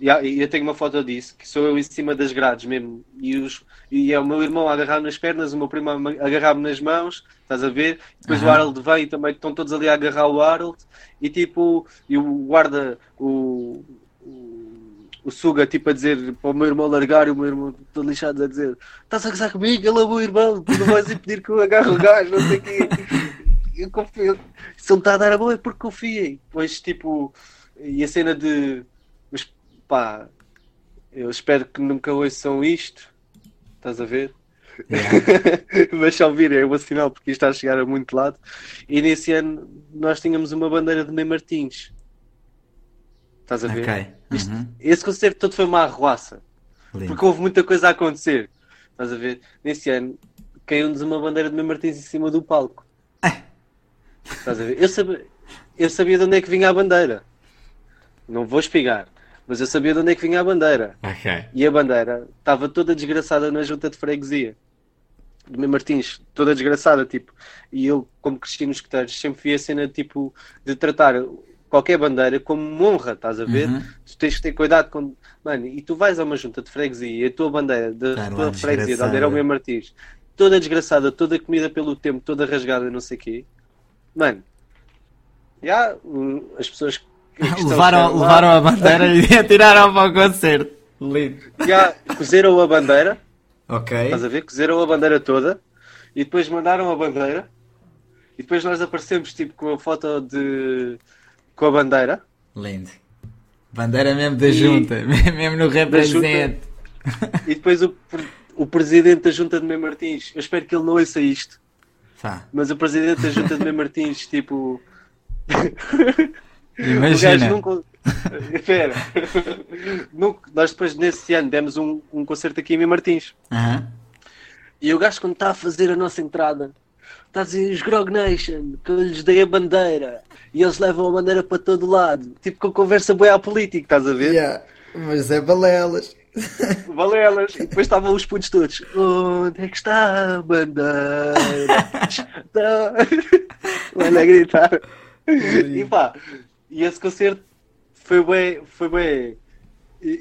e eu tenho uma foto disso, que sou eu em cima das grades mesmo, e, os, e é o meu irmão a agarrar-me nas pernas, o meu primo a agarrar-me nas mãos, estás a ver? Depois o Aham. Harold vem e também estão todos ali a agarrar o Harold, e tipo, e o guarda, o, o, o Suga, tipo, a dizer para o meu irmão largar, e o meu irmão todo lixado a dizer: Estás a gozar comigo? Ele é o meu irmão, tu não vais impedir que eu agarre o gajo, não sei o quê. Eu confio. Se ele está a dar a boa é porque confiei. Depois, tipo, e a cena de. Mas pá, eu espero que nunca ouçam isto. Estás a ver? *laughs* Mas só ouvir é um sinal porque isto está a chegar a muito lado. E nesse ano nós tínhamos uma bandeira de Mem Martins. Estás a ver? Ok. Isto- Uhum. Esse concerto todo foi uma arruaça. Lindo. Porque houve muita coisa a acontecer. Estás a ver? Nesse ano caiu-nos uma bandeira de Mem Martins em cima do palco. Estás a ver? Eu sabia, eu sabia de onde é que vinha a bandeira. Não vou espigar. Mas eu sabia de onde é que vinha a bandeira. Ok. E a bandeira estava toda desgraçada na junta de freguesia. de Mãe Martins, toda desgraçada, tipo. E eu, como cresci nos escuteiros, sempre vi a cena, tipo, de tratar qualquer bandeira como honra, estás a ver? Uhum. Tu tens que ter cuidado com. Mano, e tu vais a uma junta de freguesia e a tua bandeira da tua freguesia, de desgraçada. Aldeirão Mãe Martins, toda desgraçada, toda comida pelo tempo, toda rasgada, não sei o quê. Mano, já, o- as pessoas que que *laughs* estão Levaram, levaram a bandeira e *laughs* atiraram para o concerto. Lindo. já cozeram a bandeira, Ok. estás a ver? Cozeram a bandeira toda e depois mandaram a bandeira e depois nós aparecemos tipo com a foto de com a bandeira Lindo. Bandeira mesmo da E- junta, *laughs* mesmo no represente. e depois o, pre- o presidente da junta de Mãe Martins, eu espero que ele não ouça isto, Pá, mas o presidente da junta de Mãe Martins, *laughs* tipo, o gajo imagina. nunca. Espera, Nunca- nós depois nesse ano demos um, um concerto aqui em Mãe Martins. Aham. E o gajo, quando está a fazer a nossa entrada, está a dizer os Grog Nation, que eu lhes dei a bandeira. E eles levam a bandeira para todo lado. Tipo com conversa boa à política, estás a ver? Mas é balelas. Valelas. E depois estavam os putos todos. Onde é que está a bandeira? Está... Olha a gritar. E pá, e esse concerto foi bem, foi bem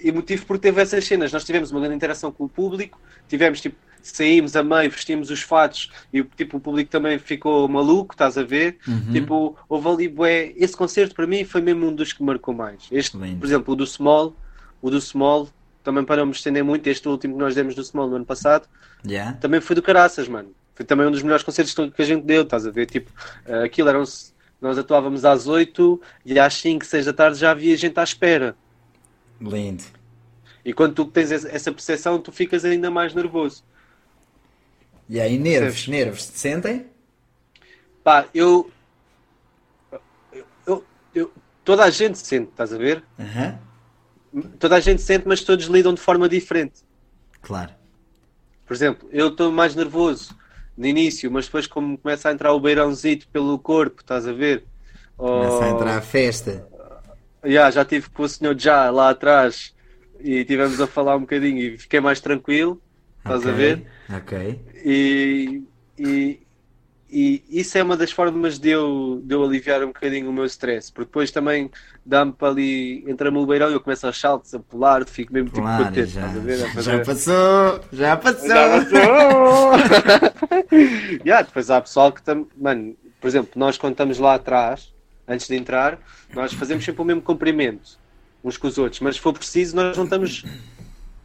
emotivo porque teve essas cenas. Nós tivemos uma grande interação com o público, tivemos tipo, saímos a meio, vestimos os fatos e tipo, o público também ficou maluco, estás a ver? Uhum. Tipo, houve ali, bué, esse concerto para mim foi mesmo um dos que marcou mais. Este, Lindo. por exemplo, o do Small, o do Small, também para não me estender muito, este último que nós demos do Small no ano passado, Yeah. também foi do caraças, mano. Foi também um dos melhores concertos que a gente deu, estás a ver? Tipo, eh, aquilo eram nós atuávamos às 8 e às 5, 6 da tarde já havia gente à espera. Lindo. E quando tu tens essa percepção, tu ficas ainda mais nervoso. E aí, nervos, Percebes? nervos, te sentem? Pá, eu, eu, eu, eu- Toda a gente sente, estás a ver? Aham. Toda a gente sente, mas todos lidam de forma diferente. Claro. Por exemplo, eu estou mais nervoso no início, mas depois, como começa a entrar o beirãozito pelo corpo, estás a ver? Começa a Ou- entrar a festa. Yeah, já estive com o senhor já lá atrás e tivemos a falar um bocadinho e fiquei mais tranquilo, estás Ok, a ver? Ok. E, e, e isso é uma das formas de eu, de eu aliviar um bocadinho o meu stress, porque depois também dá-me para ali, entra-me o beirão e eu começo aos saltos, a pular, fico mesmo tipo Claro, contente, já, a? A já passou, já passou. Já *laughs* passou! yeah, depois há pessoal que também, mano, por exemplo, nós quando estamos lá atrás, antes de entrar, nós fazemos sempre o mesmo comprimento uns com os outros, mas se for preciso, nós não estamos.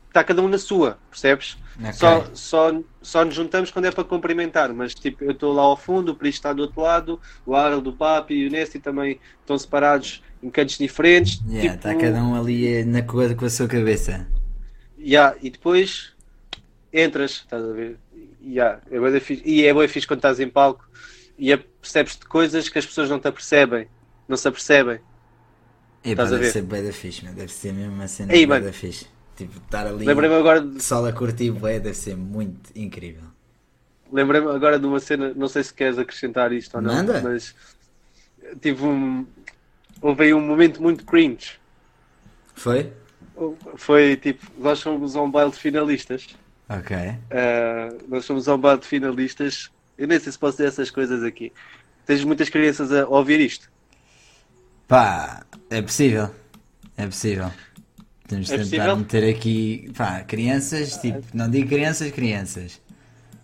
Está cada um na sua, percebes? Ok. Só, só, só nos juntamos quando é para cumprimentar, mas tipo, eu estou lá ao fundo, o Pristo está do outro lado, o Harold, o Papi e o Nesty também estão separados em cantos diferentes. Yeah, tipo, Está cada um ali na coisa com a sua cabeça. Yeah, e depois entras, estás a ver? Yeah, é da fixe. E é bem fixe quando estás em palco e é- percebes de coisas que as pessoas não te apercebem, não se apercebem. E Estás a deve ver? ser bué da fixe, deve ser mesmo uma cena Ei, mano. da fixe. Tipo, estar ali, Lembrei-me agora, de- sol a curtir bué, deve ser muito incrível. lembrei-me agora de uma cena, não sei se queres acrescentar isto ou não, Manda. mas tive um. Houve aí um momento muito cringe. Foi? Foi tipo, nós fomos a um baile de finalistas. Ok. Uh, nós fomos a um baile de finalistas. Eu nem sei se posso dizer essas coisas aqui. Tens muitas crianças a ouvir isto. Pá, é possível. É possível. Temos de É tentar possível? meter aqui, pá, crianças, tipo, não digo crianças, crianças.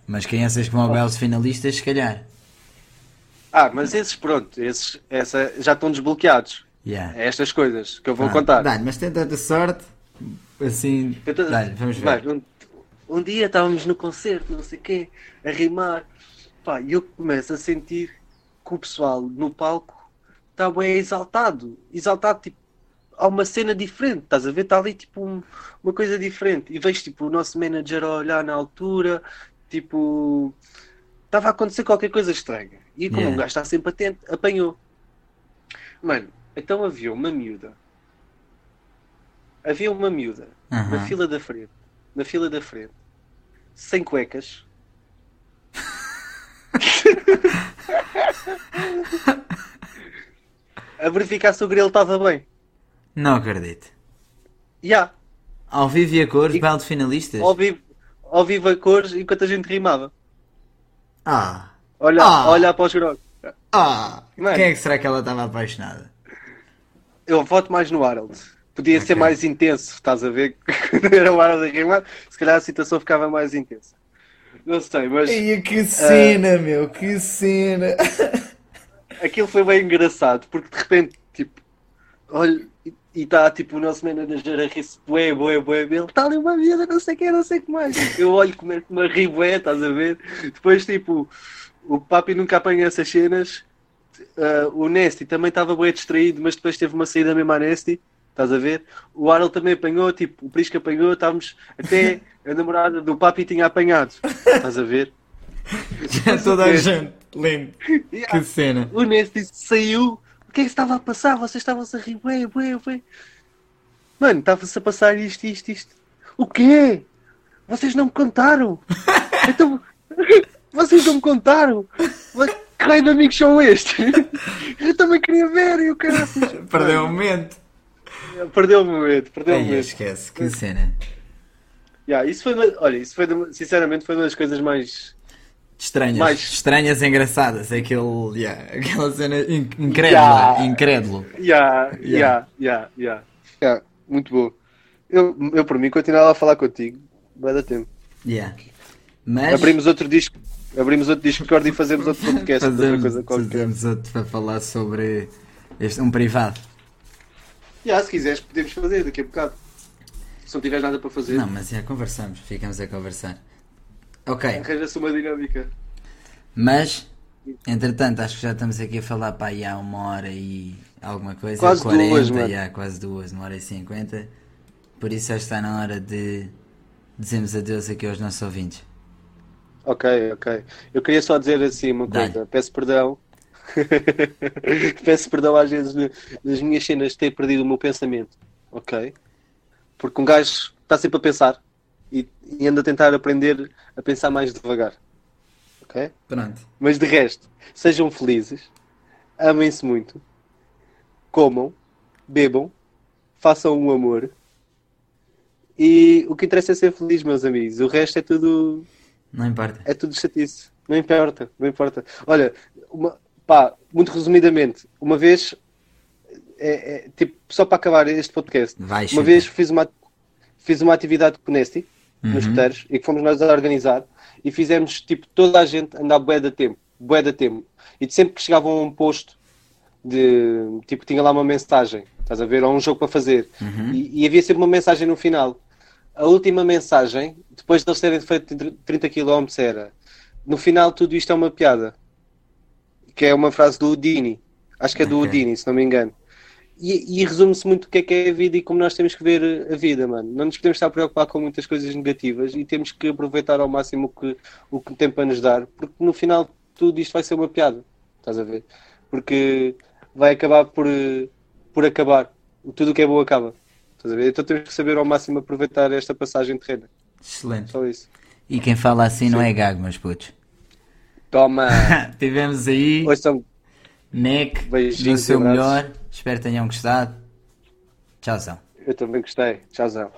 Mas crianças como o Belos finalistas, se calhar. Ah, mas esses, pronto, esses essa, já estão desbloqueados. Yeah. É estas coisas que eu vou Pá, contar. Dá-lhe, mas tenta de sorte. Assim. Dá-lhe, vamos ver. Vai, um, um dia estávamos no concerto, não sei o quê, a rimar. Pá, e eu começo a sentir que o pessoal no palco está bem exaltado. Exaltado, tipo, há uma cena diferente, estás a ver? Está ali, tipo, um- uma coisa diferente. E vejo, tipo, o nosso manager a olhar na altura, tipo, estava a acontecer qualquer coisa estranha. E como Yeah. um gajo está sempre atento, apanhou. Mano, então havia uma miúda. Havia uma miúda na Aham. fila da frente, na fila da frente, sem cuecas. *laughs* a verificar se o grelo estava bem. Não acredito. Já, Ao vivo e a cores, E- baile de finalistas. ao vivo, ao vivo a cores enquanto a gente rimava. Ah, Olha, Ah. olha para os grogos. ah. Mano. Quem é que será que ela estava apaixonada? Eu voto mais no Harold. Podia ser Ok. mais intenso, estás a ver? *laughs* Quando era o Harold a rimar, se calhar a situação ficava mais intensa. Não sei, mas Ai, que cena, meu, que cena. *laughs* aquilo foi bem engraçado, porque de repente, tipo, olha, e está tipo o nosso manager a rir-se, bué, bué, bué, ele está ali uma vida, não sei o que, não sei o que mais. Eu olho, começo-me a rir, bué, estás a ver? Depois, tipo, o Papi nunca apanha essas cenas. Ah, o Nesty também estava bem distraído, mas depois teve uma saída mesmo à Nesty, estás a ver? O Harold também apanhou, tipo, o Prisca apanhou, estávamos até a namorada do Papi tinha apanhado, estás a ver? *laughs* Já toda a gente, lindo. *laughs* Yeah. Que cena. O Nesty saiu. Que é que estava a passar? Vocês estavam-se a rir, bué, bué, bué. Mano, estava-se a passar isto, isto, isto. O quê? Vocês não me contaram? *laughs* Então, *laughs* vocês não me contaram? Que raio de amigos são estes? *laughs* Eu também queria ver e o cara. Perdeu o momento. Perdeu o momento, perdeu o momento. esquece, que cena. Yeah, isso foi, olha, isso foi, sinceramente, foi uma das coisas mais. Estranhas, Mais- estranhas e engraçadas. Aquele, yeah, *laughs* aquela cena in- incrédula, Yeah. incrédulo. Yeah, Yeah. yeah, yeah, yeah. Yeah, muito bom. Eu, eu, por mim, continuava a falar contigo. Vai dar tempo. Yeah. Mas Abrimos outro disco. Abrimos outro Discord e fazemos outro podcast. outra fazemos, coisa qualquer. fazemos outro para falar sobre este, um privado. Yeah, se quiseres, podemos fazer daqui a bocado. Se não tiveres nada para fazer, Não, mas já conversamos, ficamos a conversar. Ok, arranja-se uma dinâmica. mas entretanto acho que já estamos aqui a falar para aí há uma hora e alguma coisa. Quase 40, duas, mano. já, quase duas, uma hora e cinquenta. Por isso acho que está na hora de dizermos adeus aqui aos nossos ouvintes. Ok, ok. Eu queria só dizer assim uma coisa. Peço perdão. *laughs* Peço perdão às vezes nas minhas cenas de ter perdido o meu pensamento. Ok? Porque um gajo está sempre a pensar e, e anda a tentar aprender a pensar mais devagar. Ok? Pronto. Mas de resto, sejam felizes, amem-se muito, comam, bebam, façam um amor. E o que interessa é ser feliz, meus amigos. O resto é tudo Não importa. é tudo chatice. Não importa, não importa. Olha, uma, pá, muito resumidamente, uma vez, é, é, tipo, só para acabar este podcast, Vai, uma vez fiz uma, fiz uma atividade com o Nesty, nos Uhum. escuteiros, e que fomos nós a organizar, e fizemos, tipo, toda a gente andar bué da tempo, bué da tempo. E sempre que chegavam a um posto de, tipo, tinha lá uma mensagem, estás a ver, ou um jogo para fazer, Uhum. e, e havia sempre uma mensagem no final. A última mensagem, depois de eles terem feito 30 km, era no final tudo isto é uma piada. Que é uma frase do Udini. Acho que é do Ok. Udini, se não me engano. E, e resume-se muito o que é que é a vida e como nós temos que ver a vida, mano. Não nos podemos estar a preocupar com muitas coisas negativas e temos que aproveitar ao máximo o que o que tem para nos dar, porque no final tudo isto vai ser uma piada. Estás a ver? Porque vai acabar por, por acabar. Tudo o que é bom acaba. Estás a ver? Então temos que saber ao máximo aproveitar esta passagem terrena. Excelente. Só isso. E quem fala assim não é gago, meus putos. Toma! *laughs* Tivemos aí Hoje são Nick no Beijinhos e seu abraços. melhor. Espero que tenham gostado. Tchauzão. Eu também gostei. Tchauzão.